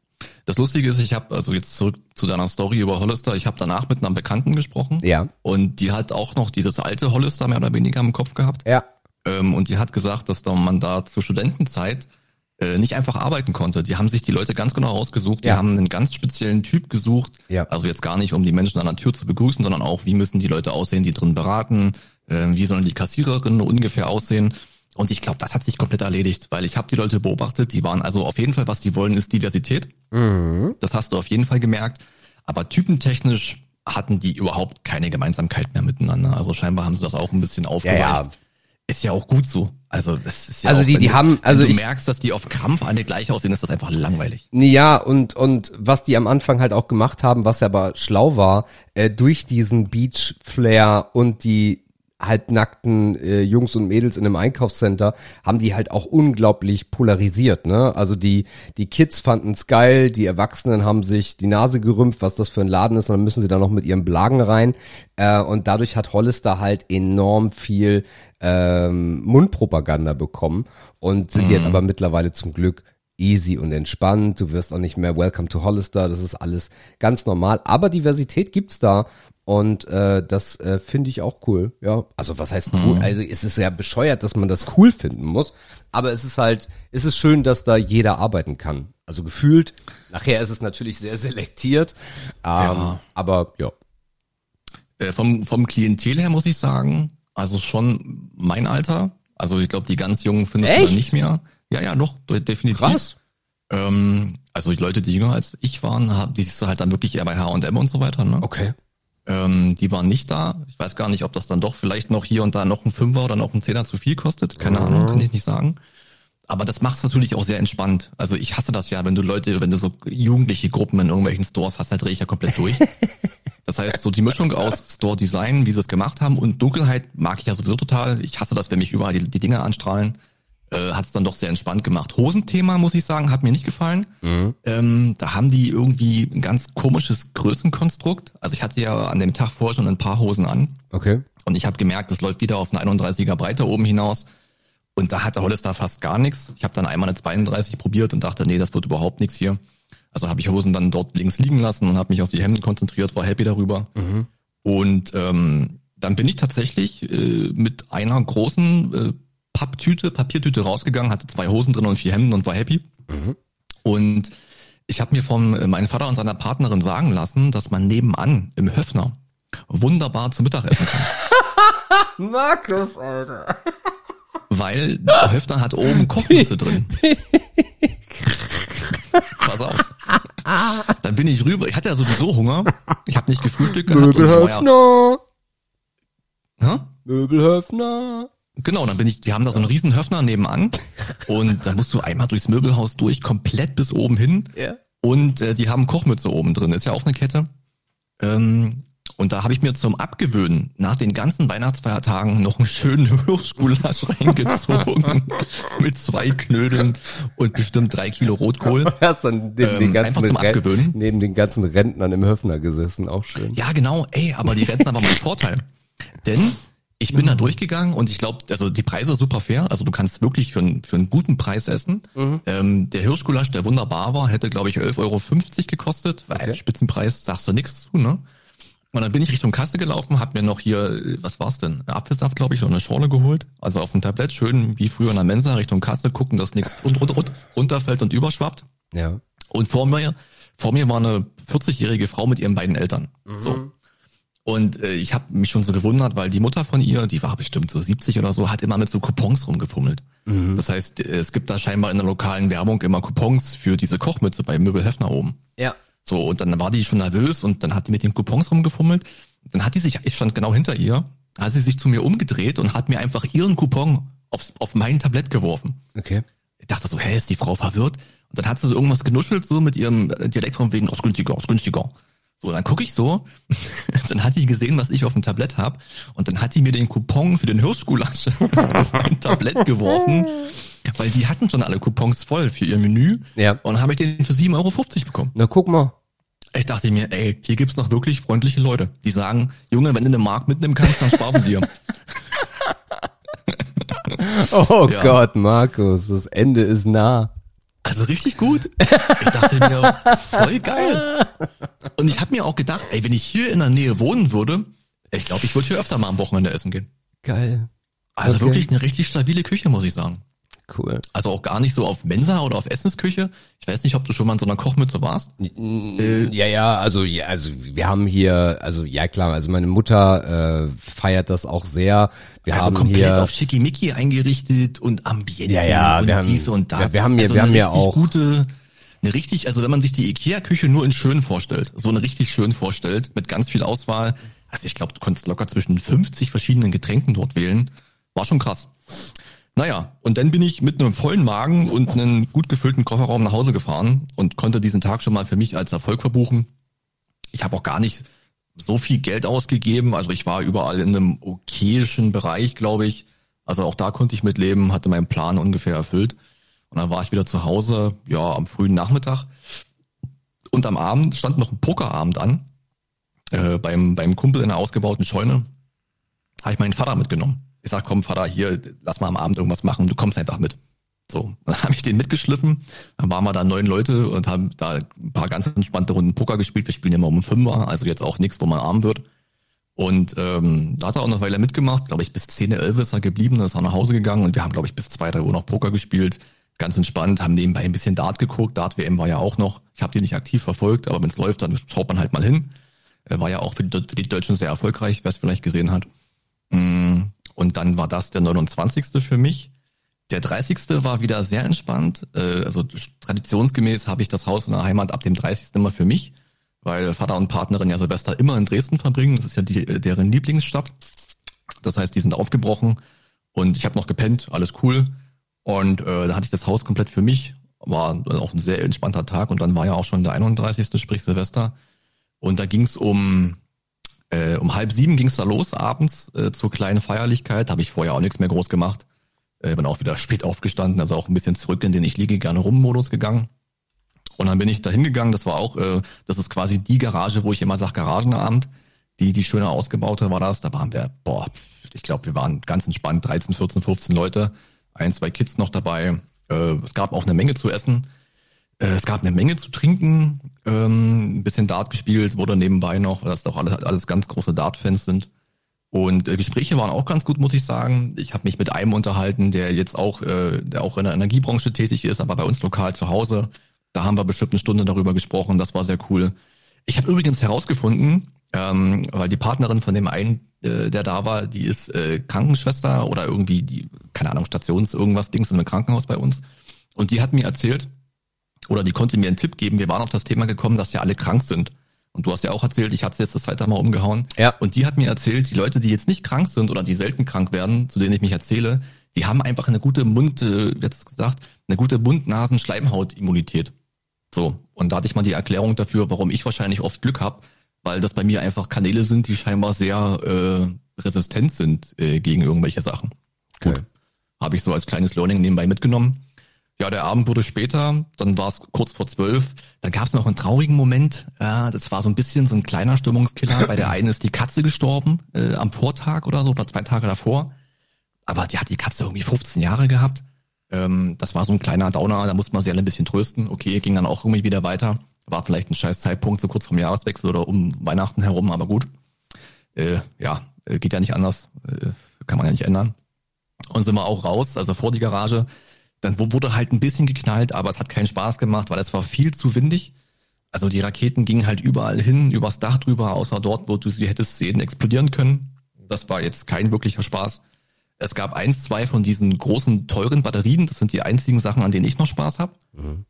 Das Lustige ist, ich habe, also jetzt zurück zu deiner Story über Hollister, ich habe danach mit einer Bekannten gesprochen ja, und die hat auch noch dieses alte Hollister mehr oder weniger im Kopf gehabt. ja, Ähm, und die hat gesagt, dass da man da zur Studentenzeit äh, nicht einfach arbeiten konnte. Die haben sich die Leute ganz genau rausgesucht. Die Ja. haben einen ganz speziellen Typ gesucht. Ja. Also jetzt gar nicht, um die Menschen an der Tür zu begrüßen, sondern auch, wie müssen die Leute aussehen, die drin beraten, äh, wie sollen die Kassiererinnen ungefähr aussehen. Und ich glaube, das hat sich komplett erledigt, weil ich habe die Leute beobachtet, die waren also auf jeden Fall, was die wollen, ist Diversität. Mhm. Das hast du auf jeden Fall gemerkt. Aber typentechnisch hatten die überhaupt keine Gemeinsamkeit mehr miteinander. Also scheinbar haben sie das auch ein bisschen aufgeweicht. ja. Ist ja auch gut so. Also das ist ja Also auch, die- die du, haben- also du ich- merkst, dass die auf Krampf alle gleich aussehen, ist das einfach langweilig. Ja, und, und was die am Anfang halt auch gemacht haben, was ja aber schlau war, äh, durch diesen Beach-Flair und die halbnackten äh, Jungs und Mädels in einem Einkaufscenter haben die halt auch unglaublich polarisiert, ne? Also die die Kids fanden's geil, die Erwachsenen haben sich die Nase gerümpft, was das für ein Laden ist, und dann müssen sie da noch mit ihrem Blagen rein äh, und dadurch hat Hollister halt enorm viel ähm, Mundpropaganda bekommen und sind jetzt aber mittlerweile zum Glück easy und entspannt. Du wirst auch nicht mehr Welcome to Hollister. Das ist alles ganz normal. Aber Diversität gibt's da. Und äh, das äh, finde ich auch cool. Ja, also was heißt cool? Also es ist ja bescheuert, dass man das cool finden muss. Aber es ist halt, es ist schön, dass da jeder arbeiten kann. Also gefühlt. Nachher ist es natürlich sehr selektiert. Ähm, Ja. Aber ja. Äh, vom, vom Klientel her muss ich sagen, also schon mein Alter. Also ich glaube, die ganz Jungen findest du Echt? nicht mehr. Ja, ja, doch, de- definitiv. Krass. Ähm, also die Leute, die jünger als ich waren, hab- die siehst du halt dann wirklich eher bei H&M und so weiter. Ne? Okay. Ähm, die waren nicht da. Ich weiß gar nicht, ob das dann doch vielleicht noch hier und da noch ein Fünfer oder noch ein Zehner zu viel kostet. Keine Mhm. Ahnung, kann ich nicht sagen. Aber das macht es natürlich auch sehr entspannt. Also ich hasse das ja, wenn du Leute, wenn du so jugendliche Gruppen in irgendwelchen Stores hast, da drehe ich ja komplett durch. Das heißt, so die Mischung aus Store Design, wie sie es gemacht haben, und Dunkelheit mag ich ja sowieso total. Ich hasse das, wenn mich überall die, die Dinge anstrahlen. Äh, hat es dann doch sehr entspannt gemacht. Hosenthema, muss ich sagen, hat mir nicht gefallen. Ähm, da haben die irgendwie ein ganz komisches Größenkonstrukt. Also ich hatte ja an dem Tag vorher schon ein paar Hosen an. Okay. Und ich habe gemerkt, es läuft wieder auf eine 31er Breite oben hinaus. Und da hatte Hollister fast gar nichts. Ich habe dann einmal eine 32 probiert und dachte, nee, das wird überhaupt nichts hier. Also habe ich Hosen dann dort links liegen lassen und habe mich auf die Hemden konzentriert, war happy darüber. Und ähm, dann bin ich tatsächlich äh, mit einer großen äh, Papptüte, Papiertüte rausgegangen, hatte zwei Hosen drin und vier Hemden und war happy. Und ich habe mir von äh, meinem Vater und seiner Partnerin sagen lassen, dass man nebenan im Höfner wunderbar zu Mittag essen kann. Markus, Alter. Weil der Höfner hat oben Kochmütze drin. Pass auf. Dann bin ich rüber. Ich hatte ja sowieso Hunger. Ich habe nicht gefrühstückt gehabt. war ja- Möbelhöfner. Genau, dann bin ich, die haben da so einen riesen Höfner nebenan und dann musst du einmal durchs Möbelhaus durch, komplett bis oben hin Ja. und äh, die haben Kochmütze oben drin, ist ja auch eine Kette. Ähm, und da habe ich mir zum Abgewöhnen nach den ganzen Weihnachtsfeiertagen noch einen schönen Hirschgulasch reingezogen mit zwei Knödeln und bestimmt drei Kilo Rotkohl. Hast dann neben, Ähm, den ganzen einfach zum Ren- Abgewöhnen. neben den ganzen Rentnern im Höfner gesessen, auch schön. Ja, genau, ey, aber die Rentner war mein Vorteil. Denn ich bin da durchgegangen und ich glaube, also die Preise sind super fair. Also du kannst wirklich für, einen für einen guten Preis essen. Ähm, der Hirschgulasch, der wunderbar war, hätte, glaube ich, 11,50 Euro gekostet. Weil Okay. Spitzenpreis sagst du nichts zu, ne? Und dann bin ich Richtung Kasse gelaufen, hab mir noch hier, äh, was war's denn? Apfelsaft, glaube ich, und eine Schorle geholt. Also auf dem Tablett, schön wie früher in der Mensa, Richtung Kasse, gucken, dass nichts run- run- run- runterfällt und überschwappt. Ja. Und vor mir, vor mir war eine 40-jährige Frau mit ihren beiden Eltern. So. Und äh, ich habe mich schon so gewundert, weil die Mutter von ihr, die war bestimmt so 70 oder so, hat immer mit so Coupons rumgefummelt. Das heißt, äh, es gibt da scheinbar in der lokalen Werbung immer Coupons für diese Kochmütze bei Möbel Hefner oben. Ja. So, und dann war die schon nervös und dann hat die mit den Coupons rumgefummelt. Dann hat die sich, ich stand genau hinter ihr, hat sie sich zu mir umgedreht und hat mir einfach ihren Coupon aufs, auf mein Tablett geworfen. Okay. Ich dachte so, hä, ist die Frau verwirrt? Und dann hat sie so irgendwas genuschelt, so mit ihrem Dialekt von wegen, aus günstiger, aus günstiger. So, dann gucke ich so, dann hat die gesehen, was ich auf dem Tablett habe und dann hat die mir den Coupon für den Hirschgulasch auf mein Tablett geworfen, weil die hatten schon alle Coupons voll für ihr Menü Ja. und dann habe ich den für 7,50 Euro bekommen. Na, guck mal. Ich dachte mir, ey, hier gibt's noch wirklich freundliche Leute, die sagen, Junge, wenn du eine Mark mitnehmen kannst, dann spar von dir. Oh Ja. Gott, Markus, das Ende ist nah. Also richtig gut. Ich dachte mir, voll geil. Und ich habe mir auch gedacht, ey, wenn ich hier in der Nähe wohnen würde, ich glaube, ich würde hier öfter mal am Wochenende essen gehen. Geil. Also Okay. wirklich eine richtig stabile Küche, muss ich sagen. Cool. Also auch gar nicht so auf Mensa oder auf Essensküche. Ich weiß nicht, ob du schon mal in so einer Kochmütze warst. Ja, ja, also ja, also wir haben hier, also ja klar, also meine Mutter äh, feiert das auch sehr. Wir also haben komplett hier auf Schickimicki eingerichtet und Ambiente Ja, ja, und wir haben- dies und das. wir- wir haben hier- also wir eine haben hier richtig auch- gute, eine richtig, also wenn man sich die Ikea-Küche nur in schön vorstellt, so eine richtig schön vorstellt, mit ganz viel Auswahl. Also ich glaube, du konntest locker zwischen 50 verschiedenen Getränken dort wählen. War schon krass. Naja, und dann bin ich mit einem vollen Magen und einem gut gefüllten Kofferraum nach Hause gefahren und konnte diesen Tag schon mal für mich als Erfolg verbuchen. Ich habe auch gar nicht so viel Geld ausgegeben. Also ich war überall in einem okayischen Bereich, glaube ich. Also auch da konnte ich mitleben, hatte meinen Plan ungefähr erfüllt. Und dann war ich wieder zu Hause, ja, am frühen Nachmittag. Und am Abend stand noch ein Pokerabend an. Äh, beim, beim Kumpel in einer ausgebauten Scheune habe ich meinen Vater mitgenommen. Ich sag, komm, Vater, hier, lass mal am Abend irgendwas machen, du kommst einfach mit. So, dann habe ich den mitgeschliffen. Dann waren wir da neun Leute und haben da ein paar ganz entspannte Runden Poker gespielt. Wir spielen immer um Fünfer, also jetzt auch nichts, wo man arm wird. Und ähm, da hat er auch noch eine Weile mitgemacht. Glaube ich, bis 10, 11 ist er geblieben, dann ist er nach Hause gegangen und wir haben, glaube ich, bis 2, 3 Uhr noch Poker gespielt. Ganz entspannt, haben nebenbei ein bisschen Dart geguckt. Dart-WM war ja auch noch. Ich habe die nicht aktiv verfolgt, aber wenn es läuft, dann schaut man halt mal hin. War ja auch für die, für die Deutschen sehr erfolgreich, wer es vielleicht gesehen hat. Mm, Und dann war das der 29. für mich. Der 30. war wieder sehr entspannt. Äh, Also traditionsgemäß habe ich das Haus in der Heimat ab dem 30. immer für mich, weil Vater und Partnerin ja Silvester immer in Dresden verbringen. Das ist ja die, deren Lieblingsstadt. Das heißt, die sind aufgebrochen und ich habe noch gepennt, alles cool. Und äh, da hatte ich das Haus komplett für mich. War auch ein sehr entspannter Tag und dann war ja auch schon der 31. sprich Silvester. Und da ging es um äh, um halb sieben ging es da los abends äh, zur kleinen Feierlichkeit. Habe ich vorher auch nichts mehr groß gemacht. Äh, bin auch wieder spät aufgestanden, also auch ein bisschen zurück in den ich liege gerne rum Modus gegangen. Und dann bin ich da hingegangen. Das war auch, äh, das ist quasi die Garage, wo ich immer sage Garagenabend. Die, die schöne ausgebaute war das. Da waren wir, boah, ich glaube, wir waren ganz entspannt, 13, 14, 15 Leute, ein, zwei Kids noch dabei. Äh, es gab auch eine Menge zu essen. Äh, Es gab eine Menge zu trinken, ähm, ein bisschen Dart gespielt, wurde nebenbei noch, weil das doch alles, alles ganz große Dart-Fans sind. Und äh, Gespräche waren auch ganz gut, muss ich sagen. Ich habe mich mit einem unterhalten, der jetzt auch, äh, der auch in der Energiebranche tätig ist, aber bei uns lokal zu Hause. Da haben wir bestimmt eine Stunde darüber gesprochen. Das war sehr cool. Ich habe übrigens herausgefunden, ähm, weil die Partnerin von dem einen, äh, der da war, die ist äh, Krankenschwester oder irgendwie die, keine Ahnung, Stations irgendwas Dings in einem Krankenhaus bei uns. Und die hat mir erzählt, oder die konnte mir einen Tipp geben. Wir waren auf das Thema gekommen, dass ja alle krank sind. Und du hast ja auch erzählt, ich hatte jetzt das zweite Mal umgehauen. Ja. Und die hat mir erzählt, die Leute, die jetzt nicht krank sind oder die selten krank werden, zu denen ich mich erzähle, die haben einfach eine gute Mund, äh, jetzt gesagt, eine gute Mund-Nasen-Schleimhaut-Immunität. So. Und da hatte ich mal die Erklärung dafür, warum ich wahrscheinlich oft Glück habe, weil das bei mir einfach Kanäle sind, die scheinbar sehr äh, resistent sind äh, gegen irgendwelche Sachen. Gut. Okay. Habe ich so als kleines Learning nebenbei mitgenommen. Ja, der Abend wurde später, dann war es kurz vor zwölf. Dann gab es noch einen traurigen Moment. Ja, das war so ein bisschen so ein kleiner Stimmungskiller. Bei der einen ist die Katze gestorben äh, am Vortag oder so, oder zwei Tage davor. Aber die hat die Katze irgendwie 15 Jahre gehabt. Ähm, das war so ein kleiner Downer, da musste man sie alle ein bisschen trösten. Okay, ging dann auch irgendwie wieder weiter. War vielleicht ein scheiß Zeitpunkt, so kurz vom Jahreswechsel oder um Weihnachten herum, aber gut. Äh, ja, äh, geht ja nicht anders. Äh, kann man ja nicht ändern. Und sind wir auch raus, also vor die Garage. Dann wu- wurde halt ein bisschen geknallt, aber es hat keinen Spaß gemacht, weil es war viel zu windig. Also die Raketen gingen halt überall hin, übers Dach drüber, außer dort, wo du sie hättest sehen, explodieren können. Das war jetzt kein wirklicher Spaß. Es gab eins, zwei von diesen großen, teuren Batterien. Das sind die einzigen Sachen, an denen ich noch Spaß habe.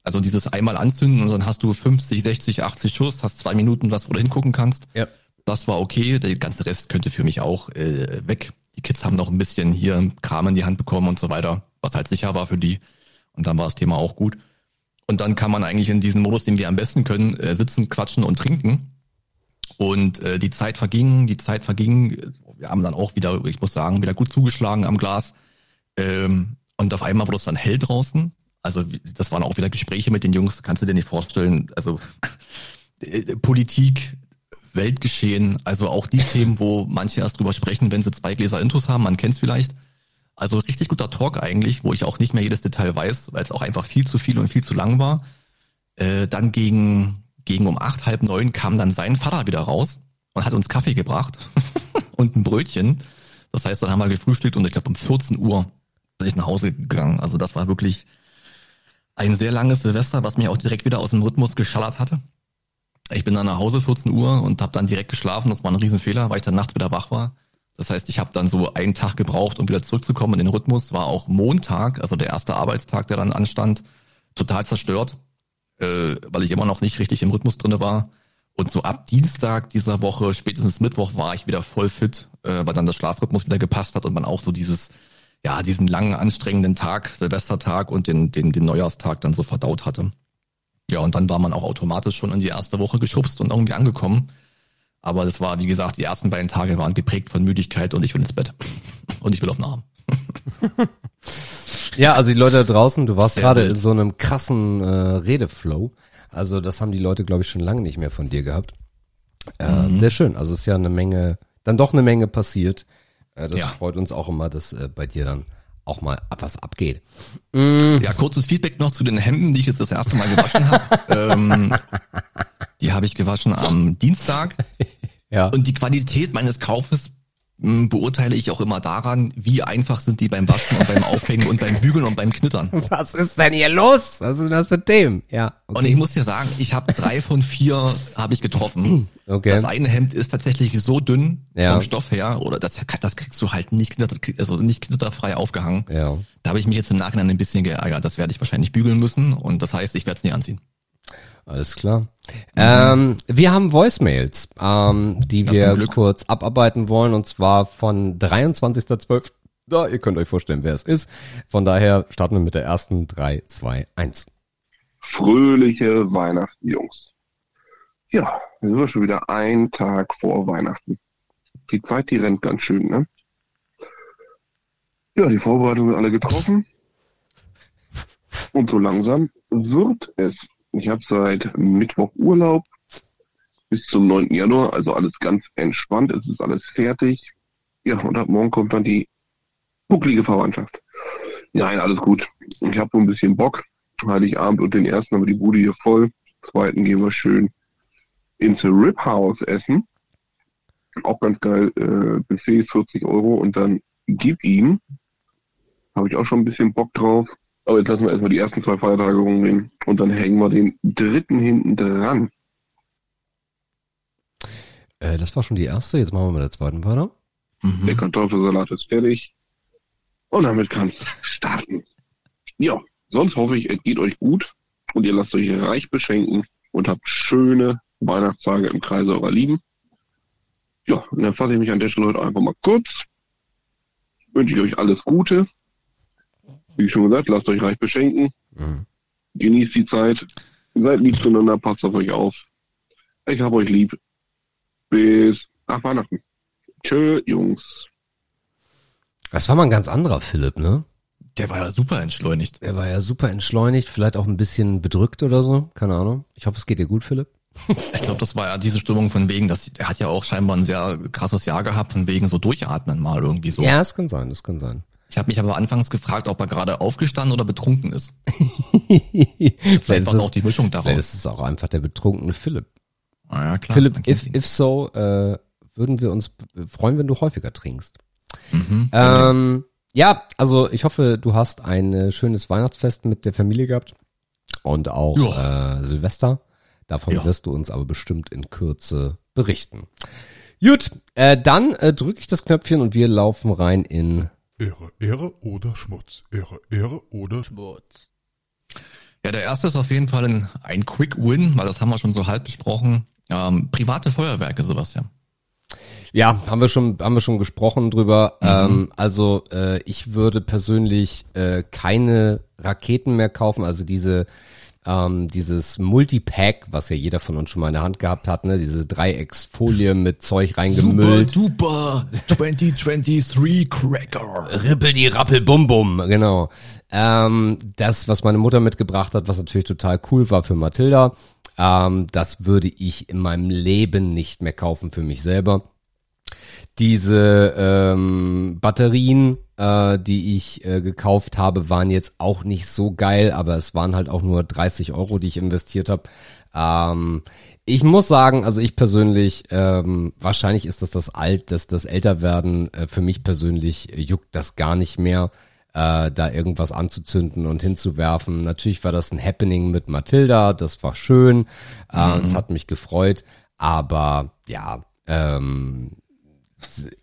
Also dieses einmal anzünden und dann hast du 50, 60, 80 Schuss, hast zwei Minuten was, wo du hingucken kannst. Ja. Das war okay. Der ganze Rest könnte für mich auch äh, weg. Die Kids haben noch ein bisschen hier Kram in die Hand bekommen und so weiter, was halt sicher war für die. Und dann war das Thema auch gut. Und dann kann man eigentlich in diesen Modus, den wir am besten können, äh, sitzen, quatschen und trinken. Und äh, die Zeit verging, die Zeit verging. Wir haben dann auch wieder, ich muss sagen, wieder gut zugeschlagen am Glas. Ähm, und auf einmal wurde es dann hell draußen. Also das waren auch wieder Gespräche mit den Jungs, kannst du dir nicht vorstellen. Also äh, Politik, Weltgeschehen, also auch die Themen, wo manche erst drüber sprechen, wenn sie zwei Gläser Intus haben, man kennt es vielleicht. Also richtig guter Talk eigentlich, wo ich auch nicht mehr jedes Detail weiß, weil es auch einfach viel zu viel und viel zu lang war. Äh, dann gegen, gegen um acht, halb neun kam dann sein Vater wieder raus und hat uns Kaffee gebracht und ein Brötchen. Das heißt, dann haben wir gefrühstückt und ich glaube um 14 Uhr bin ich nach Hause gegangen. Also das war wirklich ein sehr langes Silvester, was mich auch direkt wieder aus dem Rhythmus geschallert hatte. Ich bin dann nach Hause 14 Uhr und habe dann direkt geschlafen. Das war ein Riesenfehler, weil ich dann nachts wieder wach war. Das heißt, ich habe dann so einen Tag gebraucht, um wieder zurückzukommen in den Rhythmus. War auch Montag, also der erste Arbeitstag, der dann anstand, total zerstört, äh, weil ich immer noch nicht richtig im Rhythmus drinne war. Und so ab Dienstag dieser Woche, spätestens Mittwoch, war ich wieder voll fit, äh, weil dann das Schlafrhythmus wieder gepasst hat und man auch so dieses, ja, diesen langen, anstrengenden Tag, Silvestertag und den, den, den Neujahrstag dann so verdaut hatte. Ja, und dann war man auch automatisch schon in die erste Woche geschubst und irgendwie angekommen. Aber das war, wie gesagt, die ersten beiden Tage waren geprägt von Müdigkeit und ich will ins Bett. Und ich will auf den Arm. ja, also die Leute da draußen, du warst gerade in so einem krassen äh, Redeflow. Also das haben die Leute, glaube ich, schon lange nicht mehr von dir gehabt. Äh, mhm. Sehr schön. Also es ist ja eine Menge, dann doch eine Menge passiert. Äh, das ja. freut uns auch immer, dass äh, bei dir dann auch mal was abgeht. Mm. Ja, kurzes Feedback noch zu den Hemden, die ich jetzt das erste Mal gewaschen habe. ähm, die habe ich gewaschen am Dienstag. Ja. Und die Qualität meines Kaufes hm, beurteile ich auch immer daran, wie einfach sind die beim Waschen und beim Aufhängen und beim Bügeln und beim Knittern. Was ist denn hier los? Was ist das für Themen? Ja. Okay. Und ich muss dir sagen, ich habe drei von vier habe ich getroffen. Okay. Das eine Hemd ist tatsächlich so dünn ja. vom Stoff her, oder das, das kriegst du halt nicht knitter, also nicht knitterfrei aufgehangen. Ja. Da habe ich mich jetzt im Nachhinein ein bisschen geärgert. Das werde ich wahrscheinlich bügeln müssen und das heißt, ich werde es nie anziehen. Alles klar. Mhm. Ähm, wir haben Voicemails, ähm, die wir kurz abarbeiten wollen, und zwar von 23.12. Da, ihr könnt euch vorstellen, wer es ist. Von daher starten wir mit der ersten 3, 2, 1. Fröhliche Weihnachten, Jungs. Ja, wir sind schon wieder ein Tag vor Weihnachten. Die Zeit, die rennt ganz schön, ne? Ja, die Vorbereitungen sind alle getroffen. Und so langsam wird es ich habe seit Mittwoch Urlaub bis zum 9. Januar, also alles ganz entspannt. Es ist alles fertig. Ja, und ab morgen kommt dann die bucklige Verwandtschaft. Nein, alles gut. Ich habe so ein bisschen Bock. Heiligabend und den ersten haben wir die Bude hier voll. Zweiten gehen wir schön ins Rip House essen. Auch ganz geil. Äh, Buffet 40 Euro und dann gib ihm. Habe ich auch schon ein bisschen Bock drauf. Aber jetzt lassen wir erstmal die ersten zwei Feiertage rumgehen und dann hängen wir den dritten hinten dran. Äh, das war schon die erste, jetzt machen wir mit der zweiten weiter. Mhm. Der Kartoffelsalat ist fertig. Und damit kann es starten. Ja, sonst hoffe ich, es geht euch gut und ihr lasst euch reich beschenken und habt schöne Weihnachtstage im Kreise eurer Lieben. Ja, und dann fasse ich mich an der Stelle heute einfach mal kurz. Wünsche ich euch alles Gute wie schon gesagt, lasst euch reich beschenken. Mhm. Genießt die Zeit. Seid lieb zueinander, passt auf euch auf. Ich hab euch lieb. Bis nach Weihnachten. Tschö, Jungs. Das war mal ein ganz anderer Philipp, ne? Der war ja super entschleunigt. Der war ja super entschleunigt, vielleicht auch ein bisschen bedrückt oder so. Keine Ahnung. Ich hoffe, es geht dir gut, Philipp. Ich glaube, das war ja diese Stimmung von wegen, dass er hat ja auch scheinbar ein sehr krasses Jahr gehabt, von wegen so durchatmen mal irgendwie so. Ja, es kann sein, das kann sein. Ich habe mich aber anfangs gefragt, ob er gerade aufgestanden oder betrunken ist. vielleicht war es auch die Mischung daraus. Vielleicht ist es auch einfach der betrunkene Philipp. Ah, ja, klar. Philipp, if, if so, äh, würden wir uns freuen, wenn du häufiger trinkst. Mhm, ähm, ja, also ich hoffe, du hast ein äh, schönes Weihnachtsfest mit der Familie gehabt und auch äh, Silvester. Davon ja. wirst du uns aber bestimmt in Kürze berichten. Gut, äh, dann äh, drücke ich das Knöpfchen und wir laufen rein in Ehre, Ehre oder Schmutz. Ehre, Ehre oder Schmutz. Ja, der erste ist auf jeden Fall ein, ein Quick Win, weil das haben wir schon so halb besprochen. Ähm, private Feuerwerke, Sebastian. Ja, haben wir schon, haben wir schon gesprochen drüber. Mhm. Ähm, also äh, ich würde persönlich äh, keine Raketen mehr kaufen, also diese ähm, dieses Multipack, was ja jeder von uns schon mal in der Hand gehabt hat, ne, diese Dreiecksfolie mit Zeug reingemüllt. Super duper 2023 Cracker. Rippel die Rappel Bum Bum, genau. Ähm, das, was meine Mutter mitgebracht hat, was natürlich total cool war für Mathilda, ähm, das würde ich in meinem Leben nicht mehr kaufen für mich selber. Diese ähm, Batterien, äh, die ich äh, gekauft habe, waren jetzt auch nicht so geil, aber es waren halt auch nur 30 Euro, die ich investiert habe. Ähm, ich muss sagen, also ich persönlich, ähm, wahrscheinlich ist das das Alt, das, das Älterwerden. Äh, für mich persönlich juckt das gar nicht mehr, äh, da irgendwas anzuzünden und hinzuwerfen. Natürlich war das ein Happening mit Mathilda, das war schön, äh, das hat mich gefreut, aber ja, ähm,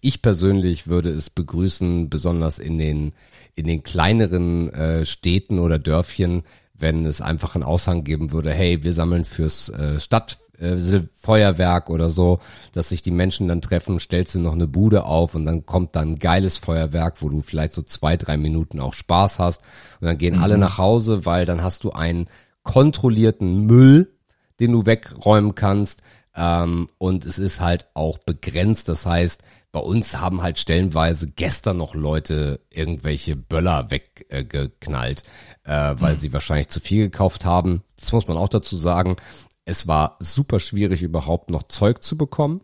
ich persönlich würde es begrüßen, besonders in den in den kleineren äh, Städten oder Dörfchen, wenn es einfach einen Aushang geben würde, hey, wir sammeln fürs äh, Stadtfeuerwerk äh, oder so, dass sich die Menschen dann treffen, stellst du noch eine Bude auf und dann kommt dann ein geiles Feuerwerk, wo du vielleicht so zwei, drei Minuten auch Spaß hast und dann gehen mhm. alle nach Hause, weil dann hast du einen kontrollierten Müll, den du wegräumen kannst, ähm, und es ist halt auch begrenzt. Das heißt, bei uns haben halt stellenweise gestern noch Leute irgendwelche Böller weggeknallt, äh, weil mhm. sie wahrscheinlich zu viel gekauft haben. Das muss man auch dazu sagen. Es war super schwierig, überhaupt noch Zeug zu bekommen,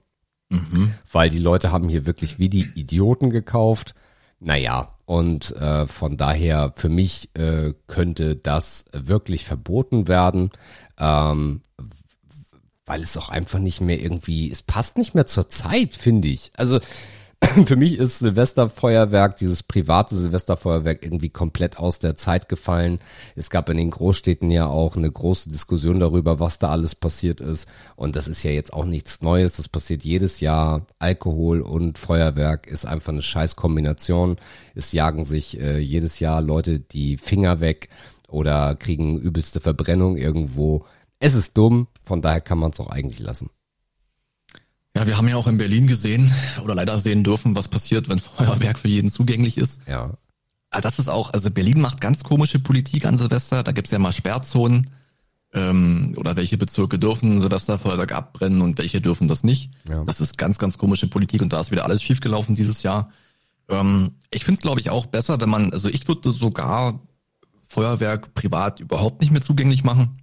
mhm. weil die Leute haben hier wirklich wie die Idioten gekauft. Naja, und äh, von daher für mich äh, könnte das wirklich verboten werden, ähm, weil es auch einfach nicht mehr irgendwie, es passt nicht mehr zur Zeit, finde ich. Also für mich ist Silvesterfeuerwerk, dieses private Silvesterfeuerwerk irgendwie komplett aus der Zeit gefallen. Es gab in den Großstädten ja auch eine große Diskussion darüber, was da alles passiert ist. Und das ist ja jetzt auch nichts Neues. Das passiert jedes Jahr. Alkohol und Feuerwerk ist einfach eine Scheißkombination. Es jagen sich äh, jedes Jahr Leute die Finger weg oder kriegen übelste Verbrennung irgendwo. Es ist dumm, von daher kann man es auch eigentlich lassen. Ja, wir haben ja auch in Berlin gesehen oder leider sehen dürfen, was passiert, wenn Feuerwerk für jeden zugänglich ist. Ja. Ah, das ist auch, also Berlin macht ganz komische Politik an Silvester. Da gibt's ja mal Sperrzonen ähm, oder welche Bezirke dürfen Silvesterfeuerwerk abbrennen und welche dürfen das nicht. Ja. Das ist ganz, ganz komische Politik und da ist wieder alles schiefgelaufen dieses Jahr. Ähm, ich finde es, glaube ich, auch besser, wenn man, also ich würde sogar Feuerwerk privat überhaupt nicht mehr zugänglich machen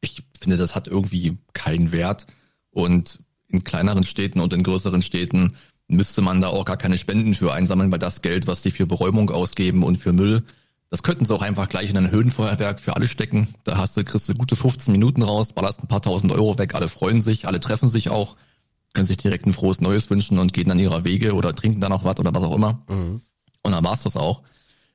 ich finde, das hat irgendwie keinen Wert. Und in kleineren Städten und in größeren Städten müsste man da auch gar keine Spenden für einsammeln, weil das Geld, was sie für Beräumung ausgeben und für Müll, das könnten sie auch einfach gleich in ein Höhenfeuerwerk für alle stecken. Da hast du, kriegst du gute 15 Minuten raus, ballerst ein paar tausend Euro weg, alle freuen sich, alle treffen sich auch, können sich direkt ein frohes Neues wünschen und gehen dann ihrer Wege oder trinken dann noch was oder was auch immer. Mhm. Und dann war's das auch.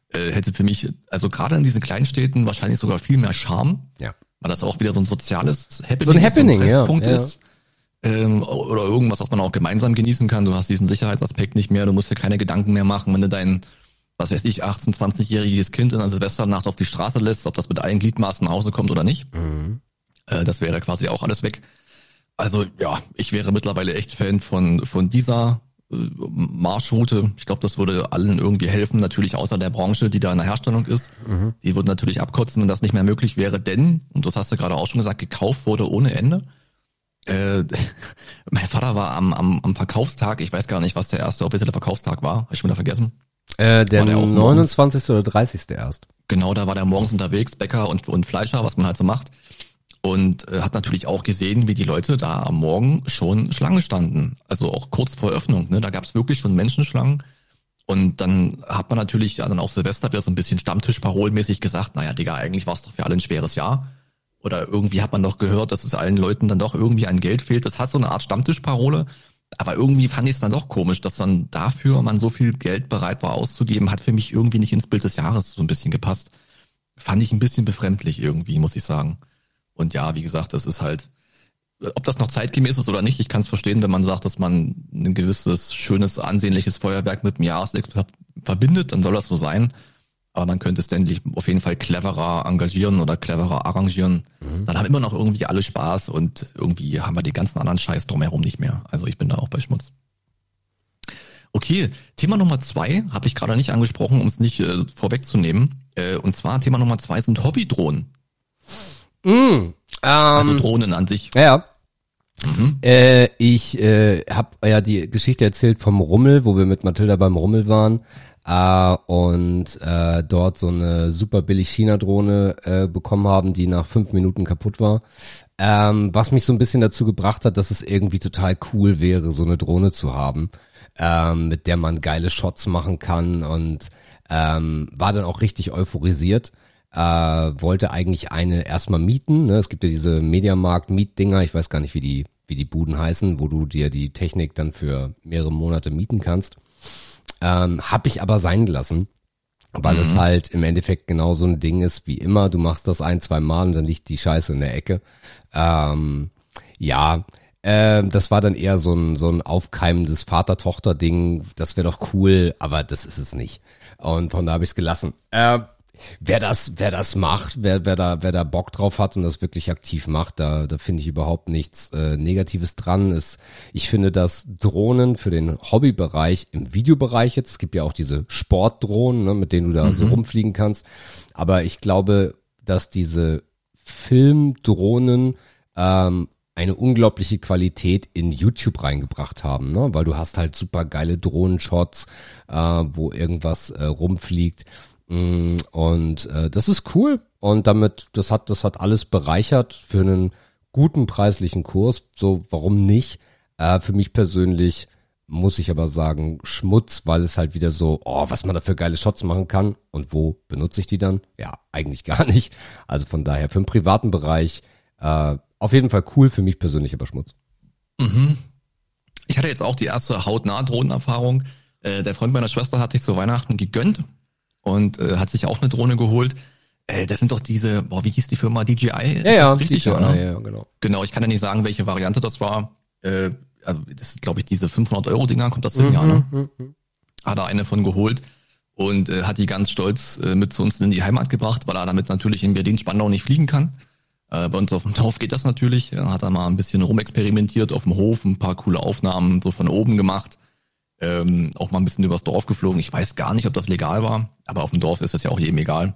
Äh, hätte für mich, also gerade in diesen kleinen Städten wahrscheinlich sogar viel mehr Charme. Ja weil das auch wieder so ein soziales Happening, so ein Happening so ein ja, ist. Ähm, oder irgendwas, was man auch gemeinsam genießen kann. Du hast diesen Sicherheitsaspekt nicht mehr, du musst dir keine Gedanken mehr machen, wenn du dein, was weiß ich, 18-, 20-jähriges Kind in einer Silvesternacht auf die Straße lässt, ob das mit allen Gliedmaßen nach Hause kommt oder nicht. Mhm. Äh, das wäre quasi auch alles weg. Also ja, ich wäre mittlerweile echt Fan von, von dieser Marschroute. Ich glaube, das würde allen irgendwie helfen, natürlich außer der Branche, die da in der Herstellung ist. Mhm. Die würden natürlich abkotzen, wenn das nicht mehr möglich wäre, denn, und das hast du gerade auch schon gesagt, gekauft wurde ohne Ende. Äh, mein Vater war am, am, am Verkaufstag, ich weiß gar nicht, was der erste offizielle Verkaufstag war, hab ich schon wieder vergessen. Äh, der, der 29. oder 30. erst. Genau, da war der morgens unterwegs, Bäcker und, und Fleischer, was man halt so macht und äh, hat natürlich auch gesehen, wie die Leute da am Morgen schon Schlange standen. Also auch kurz vor Öffnung. Ne? Da gab es wirklich schon Menschenschlangen. Und dann hat man natürlich ja dann auch Silvester wieder so ein bisschen Stammtischparolenmäßig gesagt, naja, Digga, eigentlich war es doch für alle ein schweres Jahr. Oder irgendwie hat man doch gehört, dass es allen Leuten dann doch irgendwie an Geld fehlt. Das hat so eine Art Stammtischparole. Aber irgendwie fand ich es dann doch komisch, dass dann dafür man so viel Geld bereit war auszugeben, hat für mich irgendwie nicht ins Bild des Jahres so ein bisschen gepasst. Fand ich ein bisschen befremdlich irgendwie, muss ich sagen. Und ja, wie gesagt, das ist halt, ob das noch zeitgemäß ist oder nicht, ich kann es verstehen, wenn man sagt, dass man ein gewisses, schönes, ansehnliches Feuerwerk mit dem Jahreswechsel verbindet, dann soll das so sein. Aber man könnte es denn auf jeden Fall cleverer engagieren oder cleverer arrangieren. Mhm. Dann haben immer noch irgendwie alle Spaß und irgendwie haben wir den ganzen anderen Scheiß drumherum nicht mehr. Also ich bin da auch bei Schmutz. Okay, Thema Nummer zwei habe ich gerade nicht angesprochen, um es nicht äh, vorwegzunehmen. Äh, und zwar Thema Nummer zwei sind Hobbydrohnen. Mm, ähm, Also Drohnen an sich. Ja. Äh, ich äh, habe ja die Geschichte erzählt vom Rummel, wo wir mit Mathilda beim Rummel waren äh, und äh, dort so eine super billig China-Drohne äh, bekommen haben, die nach fünf Minuten kaputt war. Ähm, was mich so ein bisschen dazu gebracht hat, dass es irgendwie total cool wäre, so eine Drohne zu haben, ähm, mit der man geile Shots machen kann und ähm, war dann auch richtig euphorisiert äh, wollte eigentlich eine erstmal mieten. Ne? Es gibt ja diese Mediamarkt-Mietdinger, ich weiß gar nicht, wie die, wie die Buden heißen, wo du dir die Technik dann für mehrere Monate mieten kannst. Ähm, hab ich aber sein gelassen, weil es halt im Endeffekt genau so ein Ding ist wie immer. Du machst das ein, zwei Mal und dann liegt die Scheiße in der Ecke. Ähm, ja, ähm, das war dann eher so ein, so ein aufkeimendes Vater-Tochter-Ding. Das wäre doch cool, aber das ist es nicht. Und von da habe ich es gelassen. Äh, wer das, wer das macht, wer, wer da, wer da Bock drauf hat und das wirklich aktiv macht, da, da finde ich überhaupt nichts äh, Negatives dran. Ist, ich finde, dass Drohnen für den Hobbybereich, im Videobereich jetzt, es gibt ja auch diese Sportdrohnen, ne, mit denen du da so rumfliegen kannst. Aber ich glaube, dass diese Filmdrohnen ähm, eine unglaubliche Qualität in YouTube reingebracht haben, ne? weil du hast halt super geile Drohnenshots, äh, wo irgendwas äh, rumfliegt Und äh, das ist cool. Und damit, das hat, das hat alles bereichert für einen guten preislichen Kurs. So, warum nicht? Äh, für mich persönlich muss ich aber sagen, Schmutz, weil es halt wieder so, oh, was man da für geile Shots machen kann. Und wo benutze ich die dann? Ja, eigentlich gar nicht. Also von daher, für den privaten Bereich, äh, auf jeden Fall cool, für mich persönlich aber Schmutz. Ich hatte jetzt auch die erste hautnah Drohnenerfahrung. Äh, der Freund meiner Schwester hat sich zu Weihnachten gegönnt und äh, hat sich auch eine Drohne geholt. Äh, das sind doch diese, boah, wie hieß die Firma? DJI? Ist das richtig? ja, ne? ja, ja, genau. Genau, ich kann ja nicht sagen, welche Variante das war. Äh, also das sind, glaube ich, diese 500 Euro Dinger, kommt das hin, ja, ne? Mhm, Hat er eine von geholt und äh, hat die ganz stolz äh, mit zu uns in die Heimat gebracht, weil er damit natürlich in Berlin-Spandau nicht fliegen kann. Äh, bei uns auf dem Dorf geht das natürlich. Hat er mal ein bisschen rumexperimentiert auf dem Hof, ein paar coole Aufnahmen so von oben gemacht. Ähm, auch mal ein bisschen übers Dorf geflogen. Ich weiß gar nicht, ob das legal war, aber auf dem Dorf ist es ja auch jedem egal.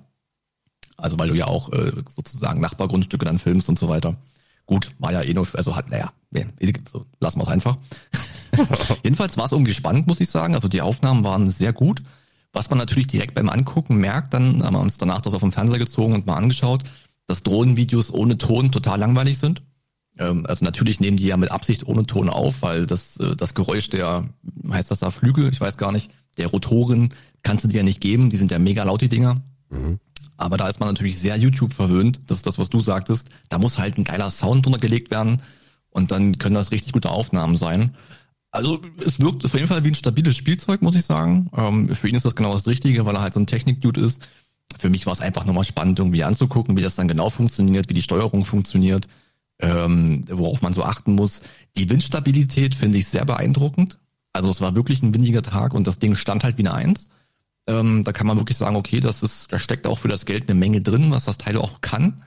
Also weil du ja auch äh, sozusagen Nachbargrundstücke dann filmst und so weiter. Gut, war ja eh nur, also hat, naja, so, lassen wir es einfach. Jedenfalls war es irgendwie spannend, muss ich sagen. Also die Aufnahmen waren sehr gut. Was man natürlich direkt beim Angucken merkt, dann haben wir uns danach das auf dem Fernseher gezogen und mal angeschaut, dass Drohnenvideos ohne Ton total langweilig sind. Ähm, also natürlich nehmen die ja mit Absicht ohne Ton auf, weil das, äh, das Geräusch der, heißt das da Flügel, ich weiß gar nicht, der Rotoren kannst du dir ja nicht geben, die sind ja mega laut, die Dinger. Aber da ist man natürlich sehr YouTube verwöhnt. Das ist das, was du sagtest. Da muss halt ein geiler Sound drunter gelegt werden und dann können das richtig gute Aufnahmen sein. Also es wirkt auf jeden Fall wie ein stabiles Spielzeug, muss ich sagen. Ähm, für ihn ist das genau das Richtige, weil er halt so ein Technik-Dude ist. Für mich war es einfach nochmal spannend, irgendwie anzugucken, wie das dann genau funktioniert, wie die Steuerung funktioniert, ähm, worauf man so achten muss. Die Windstabilität finde ich sehr beeindruckend. Also es war wirklich ein windiger Tag und das Ding stand halt wie eine Eins. Ähm, da kann man wirklich sagen, okay, das ist, da steckt auch für das Geld eine Menge drin, was das Teil auch kann.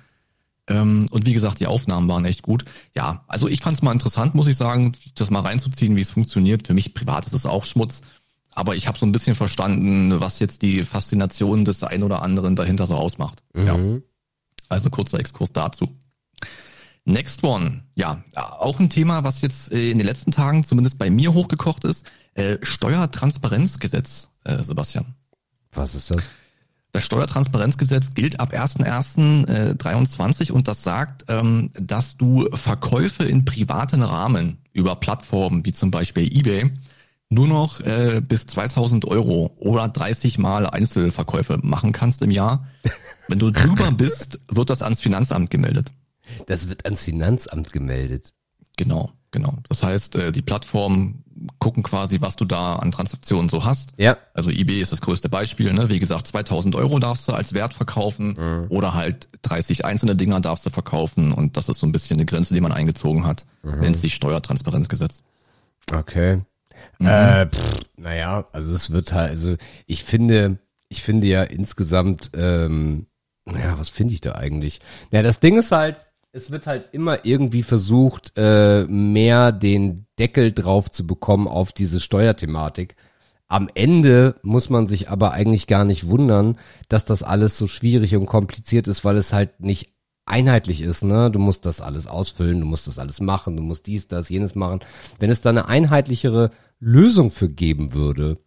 Ähm, und wie gesagt, die Aufnahmen waren echt gut. Ja, also ich fand es mal interessant, muss ich sagen, das mal reinzuziehen, wie es funktioniert. Für mich privat ist es auch Schmutz. Aber ich habe so ein bisschen verstanden, was jetzt die Faszination des einen oder anderen dahinter so ausmacht. Ja. Also kurzer Exkurs dazu. Next one. Ja, auch ein Thema, was jetzt äh, in den letzten Tagen zumindest bei mir hochgekocht ist. Äh, Steuertransparenzgesetz, äh, Sebastian. Was ist das? Das Steuertransparenzgesetz gilt ab 1.1.23 und das sagt, ähm, dass du Verkäufe in privaten Rahmen über Plattformen wie zum Beispiel eBay nur noch äh, bis 2000 Euro oder 30 Mal Einzelverkäufe machen kannst im Jahr. Wenn du drüber bist, wird das ans Finanzamt gemeldet. Das wird ans Finanzamt gemeldet. Genau, genau. Das heißt, äh, die Plattformen gucken quasi, was du da an Transaktionen so hast. Ja. Also eBay ist das größte Beispiel. Ne? Wie gesagt, 2000 Euro darfst du als Wert verkaufen oder halt 30 einzelne Dinger darfst du verkaufen und das ist so ein bisschen eine Grenze, die man eingezogen hat. Nennt sich Steuertransparenzgesetz. Okay. Äh, pff, naja, also es wird halt, also ich finde, ich finde ja insgesamt, ähm, naja, was finde ich da eigentlich? Naja, das Ding ist halt, es wird halt immer irgendwie versucht, äh, mehr den Deckel drauf zu bekommen auf diese Steuerthematik. Am Ende muss man sich aber eigentlich gar nicht wundern, dass das alles so schwierig und kompliziert ist, weil es halt nicht einheitlich ist, ne? Du musst das alles ausfüllen, du musst das alles machen, du musst dies, das, jenes machen. Wenn es da eine einheitlichere Lösung für geben würde,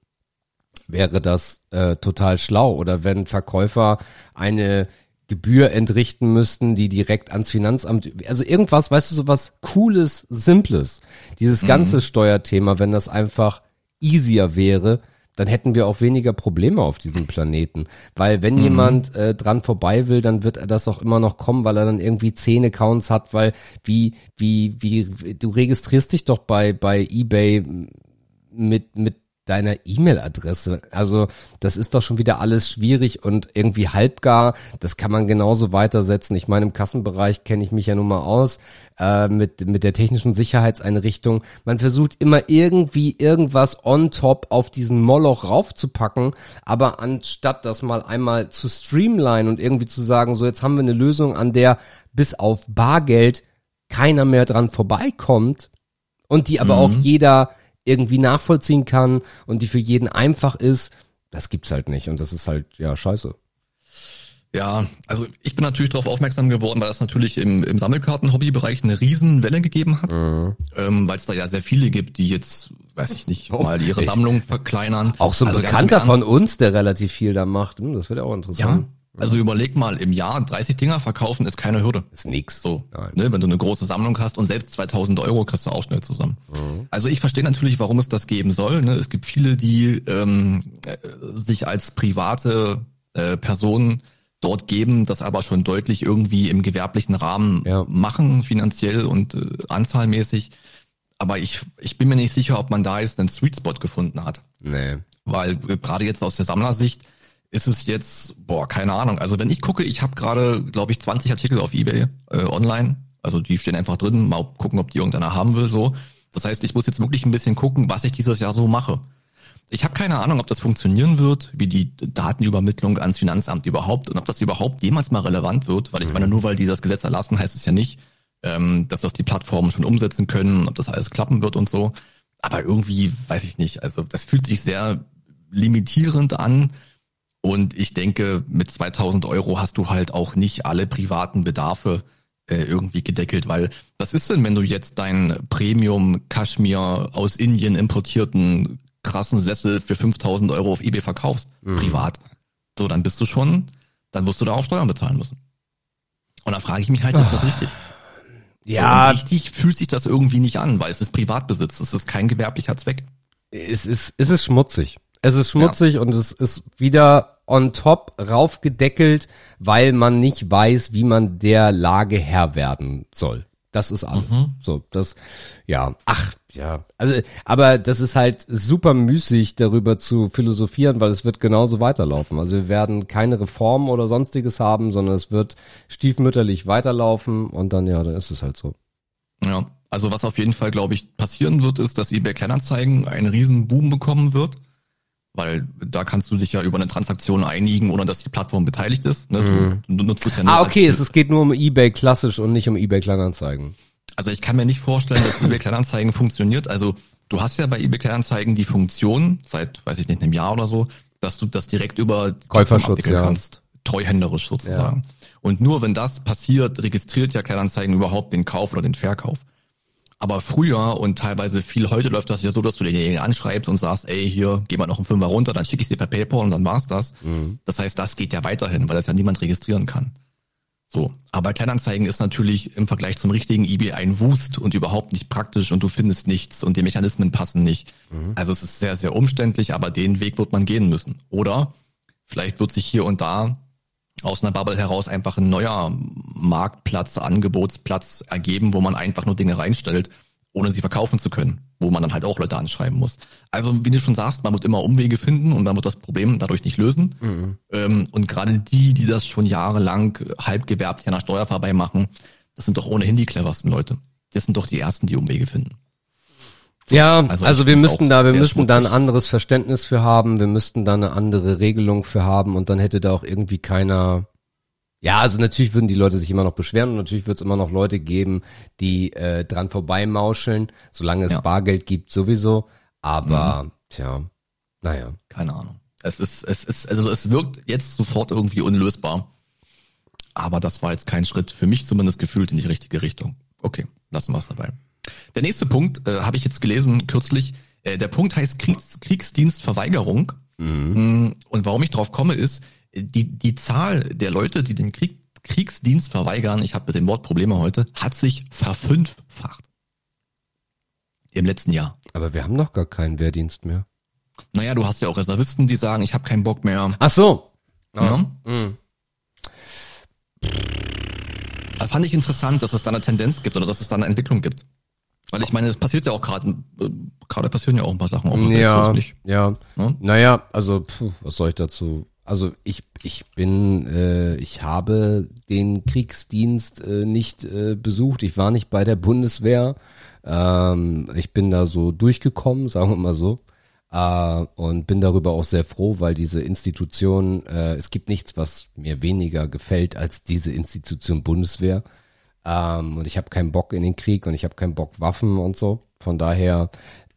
wäre das äh, total schlau. Oder wenn Verkäufer eine Gebühr entrichten müssten, die direkt ans Finanzamt, also irgendwas, weißt du, so was Cooles, Simples. Dieses mhm. ganze Steuerthema, wenn das einfach easier wäre, dann hätten wir auch weniger Probleme auf diesem Planeten. Weil wenn mhm. jemand äh, dran vorbei will, dann wird er das auch immer noch kommen, weil er dann irgendwie zehn Accounts hat, weil wie, wie, wie, du registrierst dich doch bei, bei eBay mit, mit deiner E-Mail-Adresse. Also das ist doch schon wieder alles schwierig und irgendwie halbgar. Das kann man genauso weitersetzen. Ich meine, im Kassenbereich kenne ich mich ja nun mal aus äh, mit, mit der technischen Sicherheitseinrichtung. Man versucht immer irgendwie irgendwas on top auf diesen Moloch raufzupacken, aber anstatt das mal einmal zu streamline und irgendwie zu sagen, so jetzt haben wir eine Lösung, an der bis auf Bargeld keiner mehr dran vorbeikommt und die aber mhm. auch jeder irgendwie nachvollziehen kann und die für jeden einfach ist, das gibt's halt nicht und das ist halt ja scheiße. Ja, also ich bin natürlich darauf aufmerksam geworden, weil das natürlich im, im Sammelkarten-Hobbybereich eine Riesenwelle gegeben hat, mhm. ähm, weil es da ja sehr viele gibt, die jetzt, weiß ich nicht, oh, mal ihre Sammlung verkleinern. Auch so ein also Bekannter von uns, der relativ viel da macht, hm, das wird ja auch interessant. Ja, also überleg mal, im Jahr 30 Dinger verkaufen ist keine Hürde. Ist nix. So, ne, wenn du eine große Sammlung hast und selbst 2000 Euro kriegst du auch schnell zusammen. Mhm. Also ich verstehe natürlich, warum es das geben soll. Ne? Es gibt viele, die ähm, äh, sich als private äh, Personen dort geben, das aber schon deutlich irgendwie im gewerblichen Rahmen ja. machen, finanziell und äh, anzahlmäßig. Aber ich, ich bin mir nicht sicher, ob man da jetzt einen Sweet Spot gefunden hat. Nee. Weil äh, gerade jetzt aus der Sammlersicht, ist es jetzt, boah, keine Ahnung. Also wenn ich gucke, ich habe gerade, glaube ich, 20 Artikel auf Ebay äh, online. Also die stehen einfach drin, mal gucken, ob die irgendeiner haben will. so. Das heißt, ich muss jetzt wirklich ein bisschen gucken, was ich dieses Jahr so mache. Ich habe keine Ahnung, ob das funktionieren wird, wie die Datenübermittlung ans Finanzamt überhaupt und ob das überhaupt jemals mal relevant wird, weil ich meine, mhm. nur weil die das Gesetz erlassen, heißt es ja nicht, ähm, dass das die Plattformen schon umsetzen können, ob das alles klappen wird und so. Aber irgendwie weiß ich nicht. Also das fühlt sich sehr limitierend an und ich denke, mit 2000 Euro hast du halt auch nicht alle privaten Bedarfe äh, irgendwie gedeckelt, weil was ist denn, wenn du jetzt dein Premium Kaschmir aus Indien importierten krassen Sessel für 5000 Euro auf eBay verkaufst, mhm. privat? So, dann bist du schon, dann wirst du da auch Steuern bezahlen müssen. Und da frage ich mich halt, ist das richtig? Ja. So, richtig fühlt sich das irgendwie nicht an, weil es ist Privatbesitz, es ist kein gewerblicher Zweck. Es ist, es ist schmutzig. Es ist schmutzig ja. und es ist wieder on top raufgedeckelt, weil man nicht weiß, wie man der Lage Herr werden soll. Das ist alles. Mhm. So, das, ja, ach, ja. Also, aber das ist halt super müßig, darüber zu philosophieren, weil es wird genauso weiterlaufen. Also wir werden keine Reformen oder sonstiges haben, sondern es wird stiefmütterlich weiterlaufen und dann, ja, dann ist es halt so. Ja, also was auf jeden Fall, glaube ich, passieren wird, ist, dass eBay Kleinanzeigen einen riesen Boom bekommen wird weil da kannst du dich ja über eine Transaktion einigen, ohne dass die Plattform beteiligt ist. Ne? Mhm. Du, du, nutzt es ja nur. Ah, okay, es, es geht nur um eBay klassisch und nicht um eBay Kleinanzeigen. Also ich kann mir nicht vorstellen, dass eBay Kleinanzeigen funktioniert. Also du hast ja bei eBay Kleinanzeigen die Funktion seit, weiß ich nicht, einem Jahr oder so, dass du das direkt über Käuferschutz ja. kannst, treuhänderisch sozusagen. Ja. Und nur wenn das passiert, registriert ja Kleinanzeigen überhaupt den Kauf oder den Verkauf. Aber früher und teilweise viel heute läuft das ja so, dass du denjenigen anschreibst und sagst, ey, hier, geh mal noch einen Fünfer runter, dann schicke ich dir per PayPal und dann war's das. Mhm. Das heißt, das geht ja weiterhin, weil das ja niemand registrieren kann. So. Aber Kleinanzeigen ist natürlich im Vergleich zum richtigen eBay ein Wust und überhaupt nicht praktisch und du findest nichts und die Mechanismen passen nicht. Mhm. Also es ist sehr, sehr umständlich, aber den Weg wird man gehen müssen. Oder vielleicht wird sich hier und da aus einer Bubble heraus einfach ein neuer Marktplatz, Angebotsplatz ergeben, wo man einfach nur Dinge reinstellt, ohne sie verkaufen zu können, wo man dann halt auch Leute anschreiben muss. Also wie du schon sagst, man wird immer Umwege finden und man wird das Problem dadurch nicht lösen. Mhm. Ähm, und gerade die, die das schon jahrelang halb gewerblich an der Steuer vorbei machen, das sind doch ohnehin die cleversten Leute. Das sind doch die ersten, die Umwege finden. So, ja, also, also wir müssten da, wir müssten da ein anderes Verständnis für haben, wir müssten da eine andere Regelung für haben und dann hätte da auch irgendwie keiner. Ja, also natürlich würden die Leute sich immer noch beschweren und natürlich wird es immer noch Leute geben, die äh, dran vorbeimauscheln, solange es ja. Bargeld gibt sowieso. Aber mhm. tja, naja. Keine Ahnung. Es ist, es ist, also es wirkt jetzt sofort irgendwie unlösbar. Aber das war jetzt kein Schritt, für mich zumindest gefühlt in die richtige Richtung. Okay, lassen wir es dabei. Der nächste Punkt äh, habe ich jetzt gelesen kürzlich. Äh, der Punkt heißt Kriegs Kriegsdienstverweigerung. Mhm. Und warum ich drauf komme, ist, die, die Zahl der Leute, die den Krieg, Kriegsdienst verweigern, ich habe mit dem Wort Probleme heute, hat sich verfünffacht. Im letzten Jahr. Aber wir haben noch gar keinen Wehrdienst mehr. Naja, du hast ja auch Reservisten, die sagen, ich habe keinen Bock mehr. Ach so. Ja. Mhm. Fand ich interessant, dass es da eine Tendenz gibt oder dass es da eine Entwicklung gibt. Weil ich meine, es passiert ja auch gerade, äh, gerade passieren ja auch ein paar Sachen. Auch ja, ja, ja. Naja, also puh, was soll ich dazu? Also ich, ich bin, äh, ich habe den Kriegsdienst äh, nicht äh, besucht. Ich war nicht bei der Bundeswehr. Ähm, ich bin da so durchgekommen, sagen wir mal so. Äh, und bin darüber auch sehr froh, weil diese Institution, äh, es gibt nichts, was mir weniger gefällt als diese Institution Bundeswehr. Ähm, und ich habe keinen Bock in den Krieg und ich habe keinen Bock Waffen und so. Von daher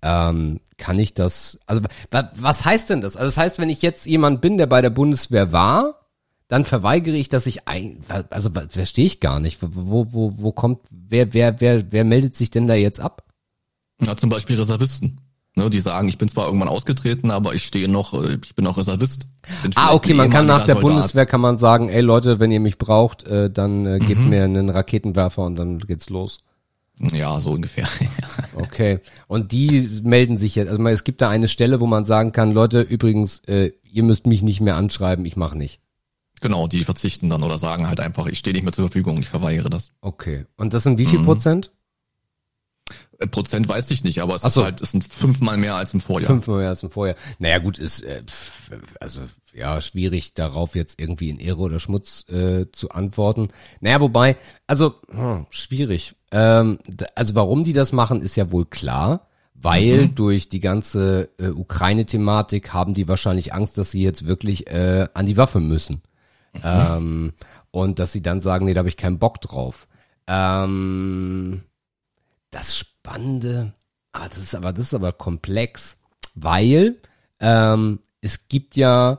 ähm, kann ich das. Also was heißt denn das? Also das heißt, wenn ich jetzt jemand bin, der bei der Bundeswehr war, dann verweigere ich, dass ich ein. Also verstehe ich gar nicht. Wo wo wo kommt wer wer wer wer meldet sich denn da jetzt ab? Na zum Beispiel Reservisten. Ne, die sagen, ich bin zwar irgendwann ausgetreten, aber ich stehe noch, äh, ich bin noch Reservist. Bin ah, okay, man kann nach der Soldat. Bundeswehr kann man sagen, ey Leute, wenn ihr mich braucht, äh, dann äh, gebt mhm. mir einen Raketenwerfer und dann geht's los. Ja, so ungefähr. okay. Und die melden sich jetzt. Also es gibt da eine Stelle, wo man sagen kann, Leute, übrigens, äh, ihr müsst mich nicht mehr anschreiben, ich mache nicht. Genau, die verzichten dann oder sagen halt einfach, ich stehe nicht mehr zur Verfügung, ich verweigere das. Okay. Und das sind wie viel mhm. Prozent? Prozent weiß ich nicht, aber es so. ist halt, es sind fünfmal mehr als im Vorjahr. Fünfmal mehr als im Vorjahr. Naja, gut, ist äh, also ja schwierig darauf jetzt irgendwie in Ehre oder Schmutz äh, zu antworten. Naja, wobei, also hm, schwierig. Ähm, also warum die das machen, ist ja wohl klar. Weil mhm. durch die ganze äh, Ukraine-Thematik haben die wahrscheinlich Angst, dass sie jetzt wirklich äh, an die Waffe müssen. Mhm. Ähm, und dass sie dann sagen, nee, da habe ich keinen Bock drauf. Ähm, das Spannende, ah, das ist aber, das ist aber komplex, weil ähm, es gibt ja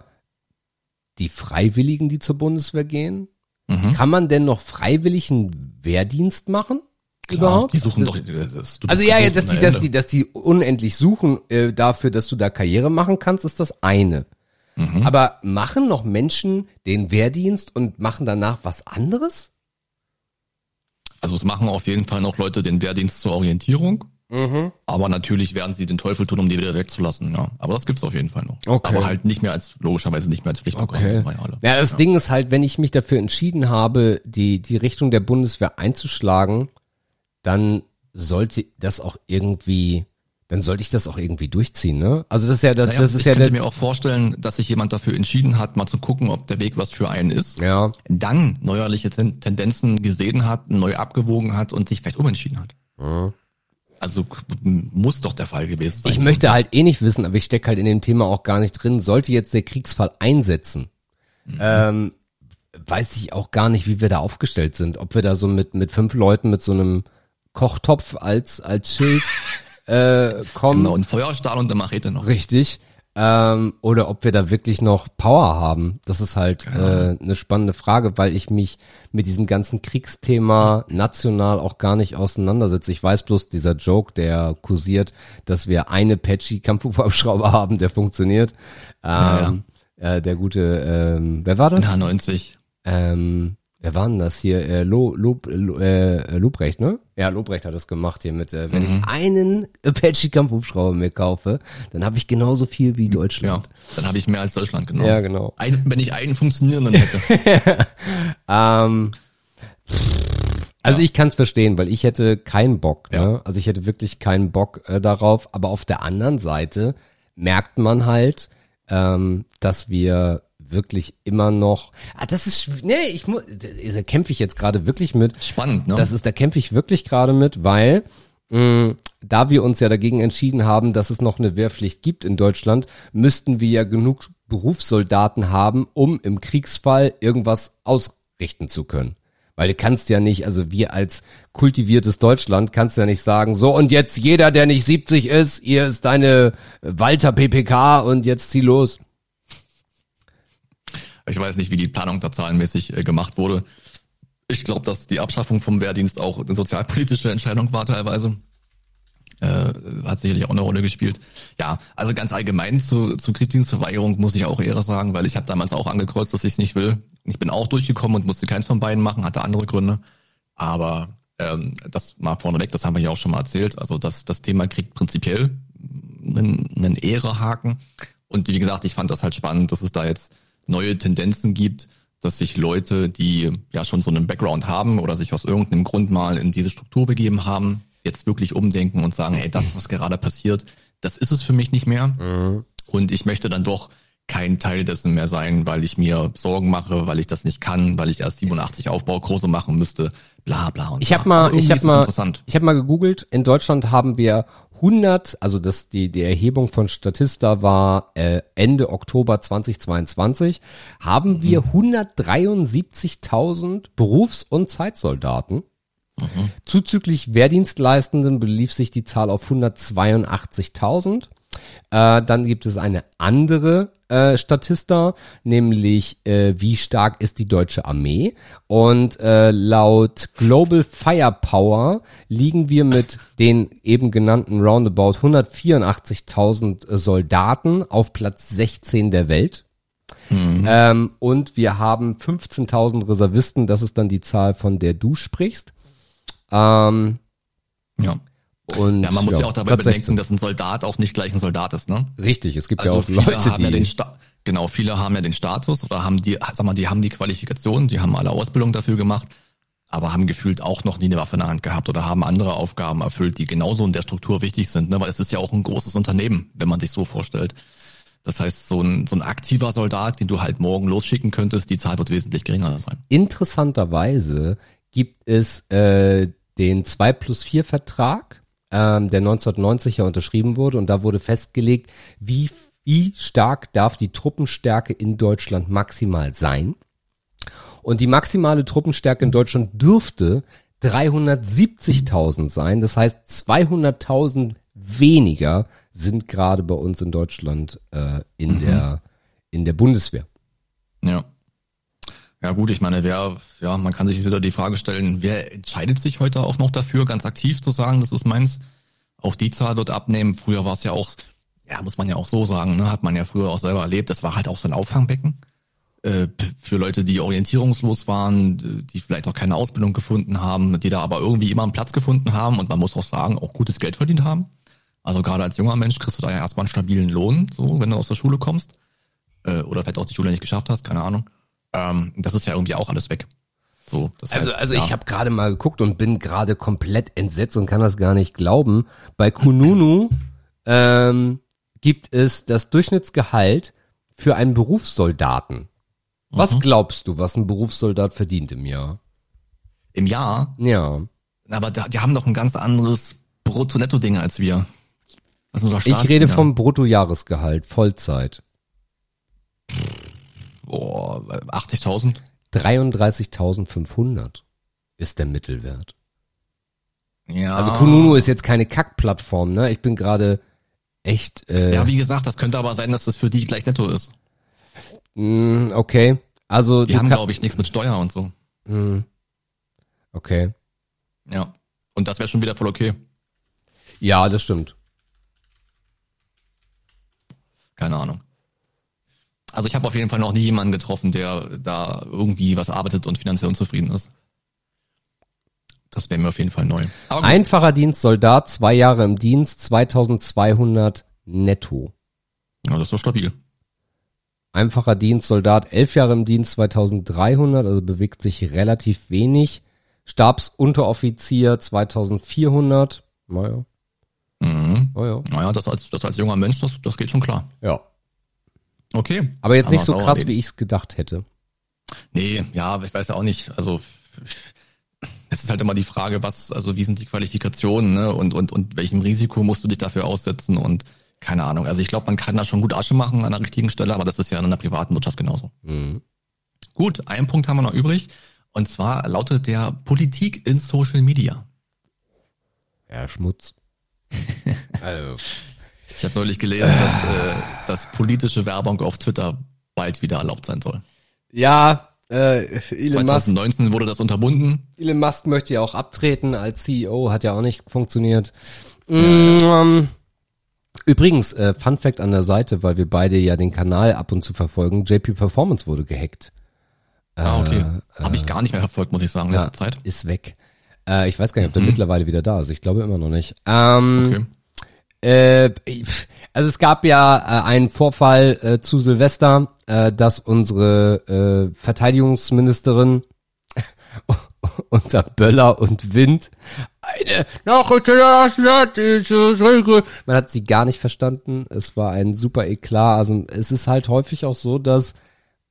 die Freiwilligen, die zur Bundeswehr gehen. Mhm. Kann man denn noch freiwilligen Wehrdienst machen? Klar, überhaupt? Die suchen das, doch. Das, also ja, ja, dass die, dass die, dass die unendlich suchen äh, dafür, dass du da Karriere machen kannst, ist das eine. Mhm. Aber machen noch Menschen den Wehrdienst und machen danach was anderes? Also es machen auf jeden Fall noch Leute den Wehrdienst zur Orientierung. Mhm. Aber natürlich werden sie den Teufel tun, um die wieder wegzulassen, ja. Aber das gibt's auf jeden Fall noch. Okay. Aber halt nicht mehr als, logischerweise nicht mehr als Pflichtprogramm. Okay. Das ja, das ja. Ding ist halt, wenn ich mich dafür entschieden habe, die, die Richtung der Bundeswehr einzuschlagen, dann sollte das auch irgendwie dann sollte ich das auch irgendwie durchziehen, ne? Also das ist ja das, naja, das ist ich ja könnte mir auch vorstellen, dass sich jemand dafür entschieden hat, mal zu gucken, ob der Weg was für einen ist. Ja. Dann neuerliche Tendenzen gesehen hat, neu abgewogen hat und sich vielleicht umentschieden hat. Mhm. Also muss doch der Fall gewesen sein. Ich möchte halt eh nicht wissen, aber ich stecke halt in dem Thema auch gar nicht drin. Sollte jetzt der Kriegsfall einsetzen, mhm. ähm, weiß ich auch gar nicht, wie wir da aufgestellt sind. Ob wir da so mit mit fünf Leuten mit so einem Kochtopf als als Schild äh, kommen. Genau, ein Feuerstahl und eine Machete noch. Richtig. Ähm, oder ob wir da wirklich noch Power haben. Das ist halt genau. äh, eine spannende Frage, weil ich mich mit diesem ganzen Kriegsthema national auch gar nicht auseinandersetze. Ich weiß bloß dieser Joke, der kursiert, dass wir eine patchy Kampfhubschrauber haben, der funktioniert. Ähm, ja, ja. Äh, der gute, ähm, wer war das? H90. Ähm, Wer war denn das hier? Äh, Lo, Lob, äh, Lobrecht, ne? Ja, Lobrecht hat das gemacht hier mit, äh, wenn mhm. ich einen Apache Kampfhubschrauber mir kaufe, dann habe ich genauso viel wie Deutschland. Ja, dann habe ich mehr als Deutschland, genau. Ja, genau. Ein, wenn ich einen funktionierenden hätte. ähm, also ja. ich kann es verstehen, weil ich hätte keinen Bock. Ne? Ja. Also ich hätte wirklich keinen Bock äh, darauf. Aber auf der anderen Seite merkt man halt, ähm, dass wir wirklich immer noch. Ah, das ist nee, ich muss da kämpfe ich jetzt gerade wirklich mit. Spannend, ne? Das ist da kämpfe ich wirklich gerade mit, weil mh, da wir uns ja dagegen entschieden haben, dass es noch eine Wehrpflicht gibt in Deutschland, müssten wir ja genug Berufssoldaten haben, um im Kriegsfall irgendwas ausrichten zu können. Weil du kannst ja nicht, also wir als kultiviertes Deutschland kannst ja nicht sagen, so und jetzt jeder, der nicht 70 ist, hier ist deine Walter PPK und jetzt zieh los. Ich weiß nicht, wie die Planung da zahlenmäßig äh, gemacht wurde. Ich glaube, dass die Abschaffung vom Wehrdienst auch eine sozialpolitische Entscheidung war teilweise. Äh, hat sicherlich auch eine Rolle gespielt. Ja, also ganz allgemein zu, zu Kriegsdienstverweigerung muss ich auch eher sagen, weil ich habe damals auch angekreuzt, dass ich es nicht will. Ich bin auch durchgekommen und musste keins von beiden machen, hatte andere Gründe. Aber ähm, das mal vorneweg, das haben wir ja auch schon mal erzählt. Also das, das Thema kriegt prinzipiell einen, einen Ehrehaken. Und wie gesagt, ich fand das halt spannend, dass es da jetzt neue Tendenzen gibt, dass sich Leute, die ja schon so einen Background haben oder sich aus irgendeinem Grund mal in diese Struktur begeben haben, jetzt wirklich umdenken und sagen, ey, das, was gerade passiert, das ist es für mich nicht mehr. Mhm. Und ich möchte dann doch kein Teil dessen mehr sein, weil ich mir Sorgen mache, weil ich das nicht kann, weil ich erst 87 Aufbaukurse machen müsste, bla bla und Ich habe mal, ich habe mal, ich habe mal gegoogelt. In Deutschland haben wir 100, also das die die Erhebung von Statista war äh, Ende Oktober 2022, haben wir mhm. 173.000 Berufs- und Zeitsoldaten. Mhm. Zuzüglich Wehrdienstleistenden belief sich die Zahl auf 182.000. Äh, dann gibt es eine andere äh, Statista, nämlich äh, wie stark ist die deutsche Armee. Und äh, laut Global Firepower liegen wir mit den eben genannten Roundabout 184.000 Soldaten auf Platz 16 der Welt. Mhm. Ähm, und wir haben 15.000 Reservisten, das ist dann die Zahl, von der du sprichst. Ähm, ja. Und ja, man muss ja, ja auch dabei bedenken, dass ein Soldat auch nicht gleich ein Soldat ist, ne? Richtig, es gibt also ja auch Leute, die ja den Sta genau, viele haben ja den Status oder haben die, sag mal, die haben die Qualifikation, die haben alle Ausbildung dafür gemacht, aber haben gefühlt auch noch nie eine Waffe in der Hand gehabt oder haben andere Aufgaben erfüllt, die genauso in der Struktur wichtig sind, ne? Weil es ist ja auch ein großes Unternehmen, wenn man sich so vorstellt. Das heißt, so ein, so ein aktiver Soldat, den du halt morgen losschicken könntest, die Zahl wird wesentlich geringer sein. Interessanterweise gibt es äh, den 2 plus 4 Vertrag, ähm, der 1990 ja unterschrieben wurde und da wurde festgelegt, wie, wie stark darf die Truppenstärke in Deutschland maximal sein. Und die maximale Truppenstärke in Deutschland dürfte 370.000 sein. Das heißt, 200.000 weniger sind gerade bei uns in Deutschland äh, in mhm. der in der Bundeswehr. Ja. Ja gut, ich meine, wer, ja, man kann sich wieder die Frage stellen, wer entscheidet sich heute auch noch dafür, ganz aktiv zu sagen, das ist meins? Auch die Zahl wird abnehmen. Früher war es ja auch, ja, muss man ja auch so sagen, ne, hat man ja früher auch selber erlebt, das war halt auch so ein Auffangbecken äh, für Leute, die orientierungslos waren, die vielleicht auch keine Ausbildung gefunden haben, die da aber irgendwie immer einen Platz gefunden haben und man muss auch sagen, auch gutes Geld verdient haben. Also gerade als junger Mensch kriegst du da ja erstmal einen stabilen Lohn, so wenn du aus der Schule kommst. Äh, oder vielleicht auch die Schule nicht geschafft hast, keine Ahnung. Ähm, das ist ja irgendwie auch alles weg. So, das also, heißt, also ja. ich habe gerade mal geguckt und bin gerade komplett entsetzt und kann das gar nicht glauben. Bei Kununu ähm, gibt es das Durchschnittsgehalt für einen Berufssoldaten. Was mhm. glaubst du, was ein Berufssoldat verdient im Jahr? Im Jahr? Ja. Aber da, die haben doch ein ganz anderes Brutto-Netto-Ding als wir. ich rede vom Bruttojahresgehalt, Vollzeit. Boah, 80.000? 33.500 ist der Mittelwert. Ja. Also Kununu ist jetzt keine Kackplattform, ne? Ich bin gerade echt. Äh, ja, wie gesagt, das könnte aber sein, dass das für die gleich netto ist. Mm, okay. Also die haben, glaube ich, nichts mit Steuer und so. Mm, okay. Ja. Und das wäre schon wieder voll okay. Ja, das stimmt. Keine Ahnung. Also ich habe auf jeden Fall noch nie jemanden getroffen, der da irgendwie was arbeitet und finanziell unzufrieden ist. Das wäre mir auf jeden Fall neu. Einfacher Dienst, Soldat, zwei Jahre im Dienst, 2200 netto. Ja, das ist doch stabil. Einfacher Dienst, Soldat, elf Jahre im Dienst, 2300, also bewegt sich relativ wenig. Stabsunteroffizier, 2400. Naja. Mhm. Naja. naja, das als, das als junger Mensch, das, das geht schon klar. Ja. Okay. Aber jetzt nicht so krass, wie ich es gedacht hätte. Nee, ja, ich weiß ja auch nicht. Also es ist halt immer die Frage, was, also wie sind die Qualifikationen, ne? Und, und, und welchem Risiko musst du dich dafür aussetzen und keine Ahnung. Also ich glaube, man kann da schon gut Asche machen an der richtigen Stelle, aber das ist ja in der privaten Wirtschaft genauso. Mhm. Gut, einen Punkt haben wir noch übrig. Und zwar lautet der Politik in Social Media. Ja, Schmutz. also. Ich habe neulich gelesen, dass, äh, dass politische Werbung auf Twitter bald wieder erlaubt sein soll. Ja, äh, Elon 2019 Musk, wurde das unterbunden. Elon Musk möchte ja auch abtreten als CEO, hat ja auch nicht funktioniert. Ja. Mm, übrigens, äh, Fun Fact an der Seite, weil wir beide ja den Kanal ab und zu verfolgen, JP Performance wurde gehackt. Ah, okay. Äh, Habe ich gar nicht mehr verfolgt, muss ich sagen, letzte ja, Zeit. Ist weg. Äh, ich weiß gar nicht, ob der mhm. mittlerweile wieder da ist. Ich glaube immer noch nicht. Ähm, okay. Äh, also es gab ja äh, einen Vorfall äh, zu Silvester, äh, dass unsere äh, Verteidigungsministerin unter Böller und Wind eine Nachricht. Man hat sie gar nicht verstanden. Es war ein super Eklat. Also es ist halt häufig auch so, dass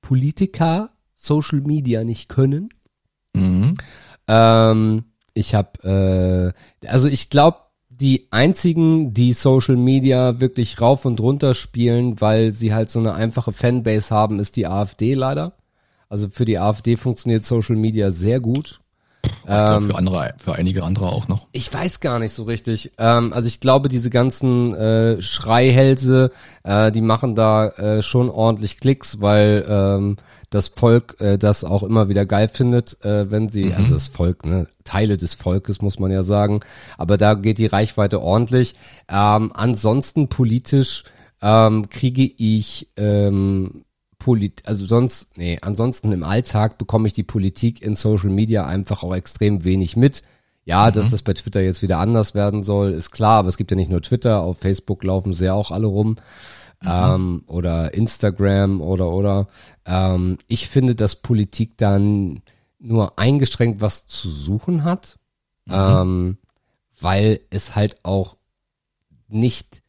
Politiker Social Media nicht können. Mhm. Ähm, ich habe, äh, also ich glaube, die einzigen, die Social Media wirklich rauf und runter spielen, weil sie halt so eine einfache Fanbase haben, ist die AfD leider. Also für die AfD funktioniert Social Media sehr gut. Ähm, für andere, für einige andere auch noch. Ich weiß gar nicht so richtig. Ähm, also ich glaube, diese ganzen äh, Schreihälse, äh, die machen da äh, schon ordentlich Klicks, weil ähm, das Volk äh, das auch immer wieder geil findet, äh, wenn sie, mhm. also das Volk, ne, Teile des Volkes muss man ja sagen, aber da geht die Reichweite ordentlich. Ähm, ansonsten politisch ähm, kriege ich ähm, Polit also sonst, nee, ansonsten im Alltag bekomme ich die Politik in Social Media einfach auch extrem wenig mit. Ja, mhm. dass das bei Twitter jetzt wieder anders werden soll, ist klar, aber es gibt ja nicht nur Twitter, auf Facebook laufen sie ja auch alle rum. Mhm. Ähm, oder Instagram oder oder. Ähm, ich finde, dass Politik dann nur eingeschränkt was zu suchen hat, mhm. ähm, weil es halt auch nicht,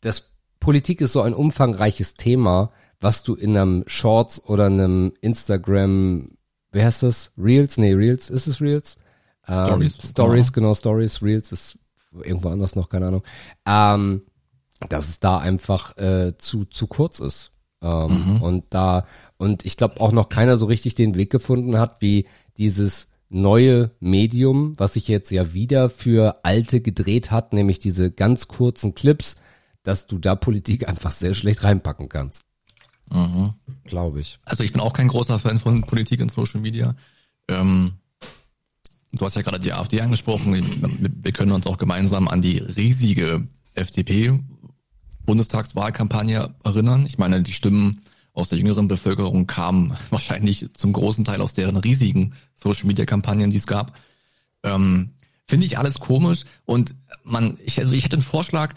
das Politik ist so ein umfangreiches Thema, was du in einem Shorts oder einem Instagram, wer heißt das? Reels? Nee, Reels, ist es Reels? Ähm, Stories, Stories genau. genau, Stories, Reels ist irgendwo anders noch, keine Ahnung. Ähm, dass es da einfach äh, zu, zu kurz ist. Ähm, mhm. Und da, und ich glaube auch noch keiner so richtig den Weg gefunden hat, wie dieses neue Medium, was sich jetzt ja wieder für alte gedreht hat, nämlich diese ganz kurzen Clips, dass du da Politik einfach sehr schlecht reinpacken kannst. Mhm. Glaube ich. Also ich bin auch kein großer Fan von Politik in Social Media. Ähm, du hast ja gerade die AfD angesprochen. Wir können uns auch gemeinsam an die riesige FDP Bundestagswahlkampagne erinnern. Ich meine, die Stimmen aus der jüngeren Bevölkerung kamen wahrscheinlich zum großen Teil aus deren riesigen Social-Media-Kampagnen, die es gab. Ähm, Finde ich alles komisch und man, ich, also ich hätte einen Vorschlag,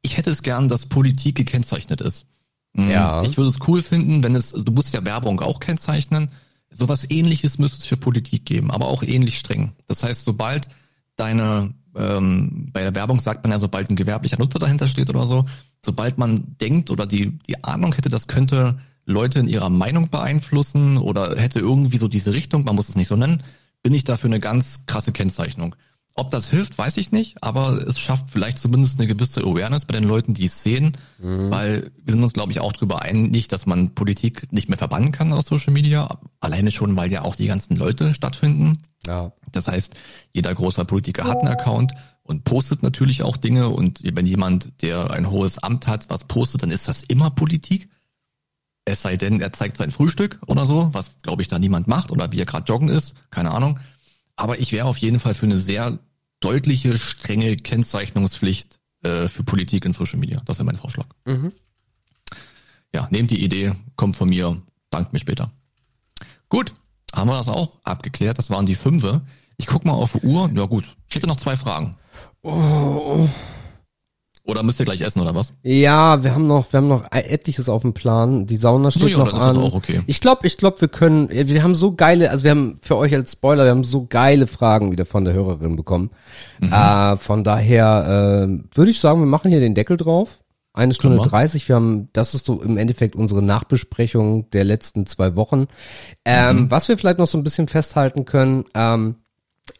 ich hätte es gern, dass Politik gekennzeichnet ist. Mhm. Ja. Ich würde es cool finden, wenn es, du musst ja Werbung auch kennzeichnen. Sowas ähnliches müsste es für Politik geben, aber auch ähnlich streng. Das heißt, sobald deine, ähm, bei der Werbung sagt man ja, sobald ein gewerblicher Nutzer dahinter steht oder so, sobald man denkt oder die, die Ahnung hätte, das könnte Leute in ihrer Meinung beeinflussen oder hätte irgendwie so diese Richtung, man muss es nicht so nennen, bin ich dafür eine ganz krasse Kennzeichnung. Ob das hilft, weiß ich nicht, aber es schafft vielleicht zumindest eine gewisse Awareness bei den Leuten, die es sehen, mhm. weil wir sind uns, glaube ich, auch darüber einig, dass man Politik nicht mehr verbannen kann aus Social Media, alleine schon, weil ja auch die ganzen Leute stattfinden. Ja. Das heißt, jeder großer Politiker hat einen Account und postet natürlich auch Dinge und wenn jemand, der ein hohes Amt hat, was postet, dann ist das immer Politik. Es sei denn, er zeigt sein Frühstück oder so, was glaube ich da niemand macht oder wie er gerade joggen ist, keine Ahnung. Aber ich wäre auf jeden Fall für eine sehr deutliche, strenge Kennzeichnungspflicht äh, für Politik in Social Media. Das wäre mein Vorschlag. Mhm. Ja, nehmt die Idee, kommt von mir, dankt mir später. Gut, haben wir das auch abgeklärt. Das waren die Fünfe. Ich guck mal auf die Uhr. Ja gut, ich hätte noch zwei Fragen. Oh. Oder müsst ihr gleich essen oder was? Ja, wir haben noch, wir haben noch etliches auf dem Plan. Die Sauna steht ja, ja, noch an. Okay. Ich glaube, ich glaube, wir können, wir haben so geile, also wir haben für euch als Spoiler, wir haben so geile Fragen wieder von der Hörerin bekommen. Mhm. Äh, von daher äh, würde ich sagen, wir machen hier den Deckel drauf. Eine Stunde dreißig. Wir haben, das ist so im Endeffekt unsere Nachbesprechung der letzten zwei Wochen. Ähm, mhm. Was wir vielleicht noch so ein bisschen festhalten können. Ähm,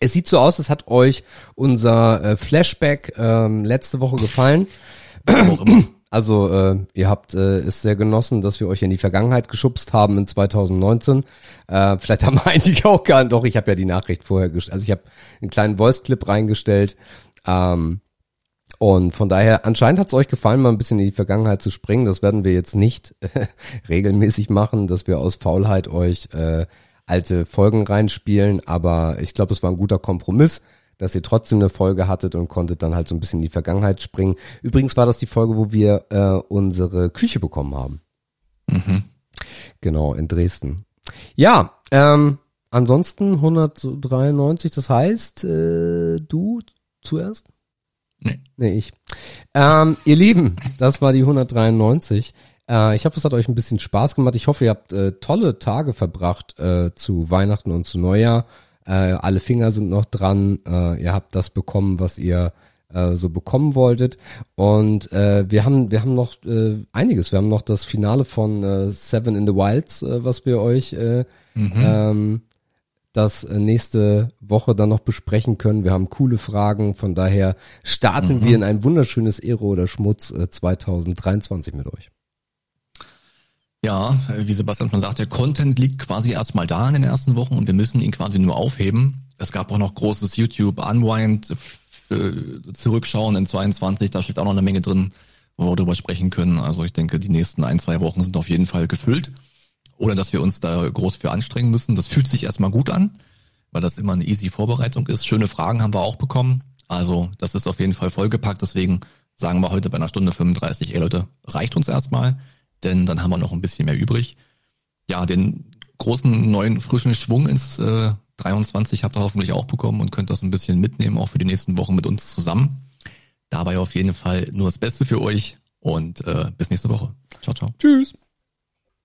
es sieht so aus, als hat euch unser äh, Flashback ähm, letzte Woche gefallen. Also äh, ihr habt äh, es sehr genossen, dass wir euch in die Vergangenheit geschubst haben in 2019. Äh, vielleicht haben einige auch gar nicht, doch, ich habe ja die Nachricht vorher gestellt. Also ich habe einen kleinen Voice-Clip reingestellt. Ähm, Und von daher, anscheinend hat es euch gefallen, mal ein bisschen in die Vergangenheit zu springen. Das werden wir jetzt nicht äh, regelmäßig machen, dass wir aus Faulheit euch äh, alte Folgen reinspielen. Aber ich glaube, es war ein guter Kompromiss, dass ihr trotzdem eine Folge hattet und konntet dann halt so ein bisschen in die Vergangenheit springen. Übrigens war das die Folge, wo wir äh, unsere Küche bekommen haben. Mhm. Genau, in Dresden. Ja, ähm, ansonsten 193, das heißt, äh, du zuerst? Nee. Nee, ich. Ähm, ihr Lieben, das war die 193. Äh, ich hoffe, es hat euch ein bisschen Spaß gemacht. Ich hoffe, ihr habt äh, tolle Tage verbracht äh, zu Weihnachten und zu Neujahr. Äh, alle Finger sind noch dran. Äh, ihr habt das bekommen, was ihr so bekommen wolltet. Und äh, wir haben wir haben noch äh, einiges. Wir haben noch das Finale von äh, Seven in the Wilds, äh, was wir euch äh, mhm. ähm, das nächste Woche dann noch besprechen können. Wir haben coole Fragen, von daher starten mhm. wir in ein wunderschönes Ero oder Schmutz 2023 äh, mit euch. Ja, wie Sebastian schon sagt, der Content liegt quasi erstmal da in den ersten Wochen und wir müssen ihn quasi nur aufheben. Es gab auch noch großes YouTube Unwind, zurückschauen in 22, da steht auch noch eine Menge drin, wo wir darüber sprechen können. Also ich denke, die nächsten ein, zwei Wochen sind auf jeden Fall gefüllt ohne dass wir uns da groß für anstrengen müssen. Das fühlt sich erstmal gut an, weil das immer eine easy Vorbereitung ist. Schöne Fragen haben wir auch bekommen. Also das ist auf jeden Fall vollgepackt. Deswegen sagen wir heute bei einer Stunde 35, ey Leute, reicht uns erstmal, denn dann haben wir noch ein bisschen mehr übrig. Ja, den großen neuen frischen Schwung ins äh, 23 habt ihr hoffentlich auch bekommen und könnt das ein bisschen mitnehmen, auch für die nächsten Wochen mit uns zusammen. Dabei auf jeden Fall nur das Beste für euch und äh, bis nächste Woche. Ciao, ciao. Tschüss.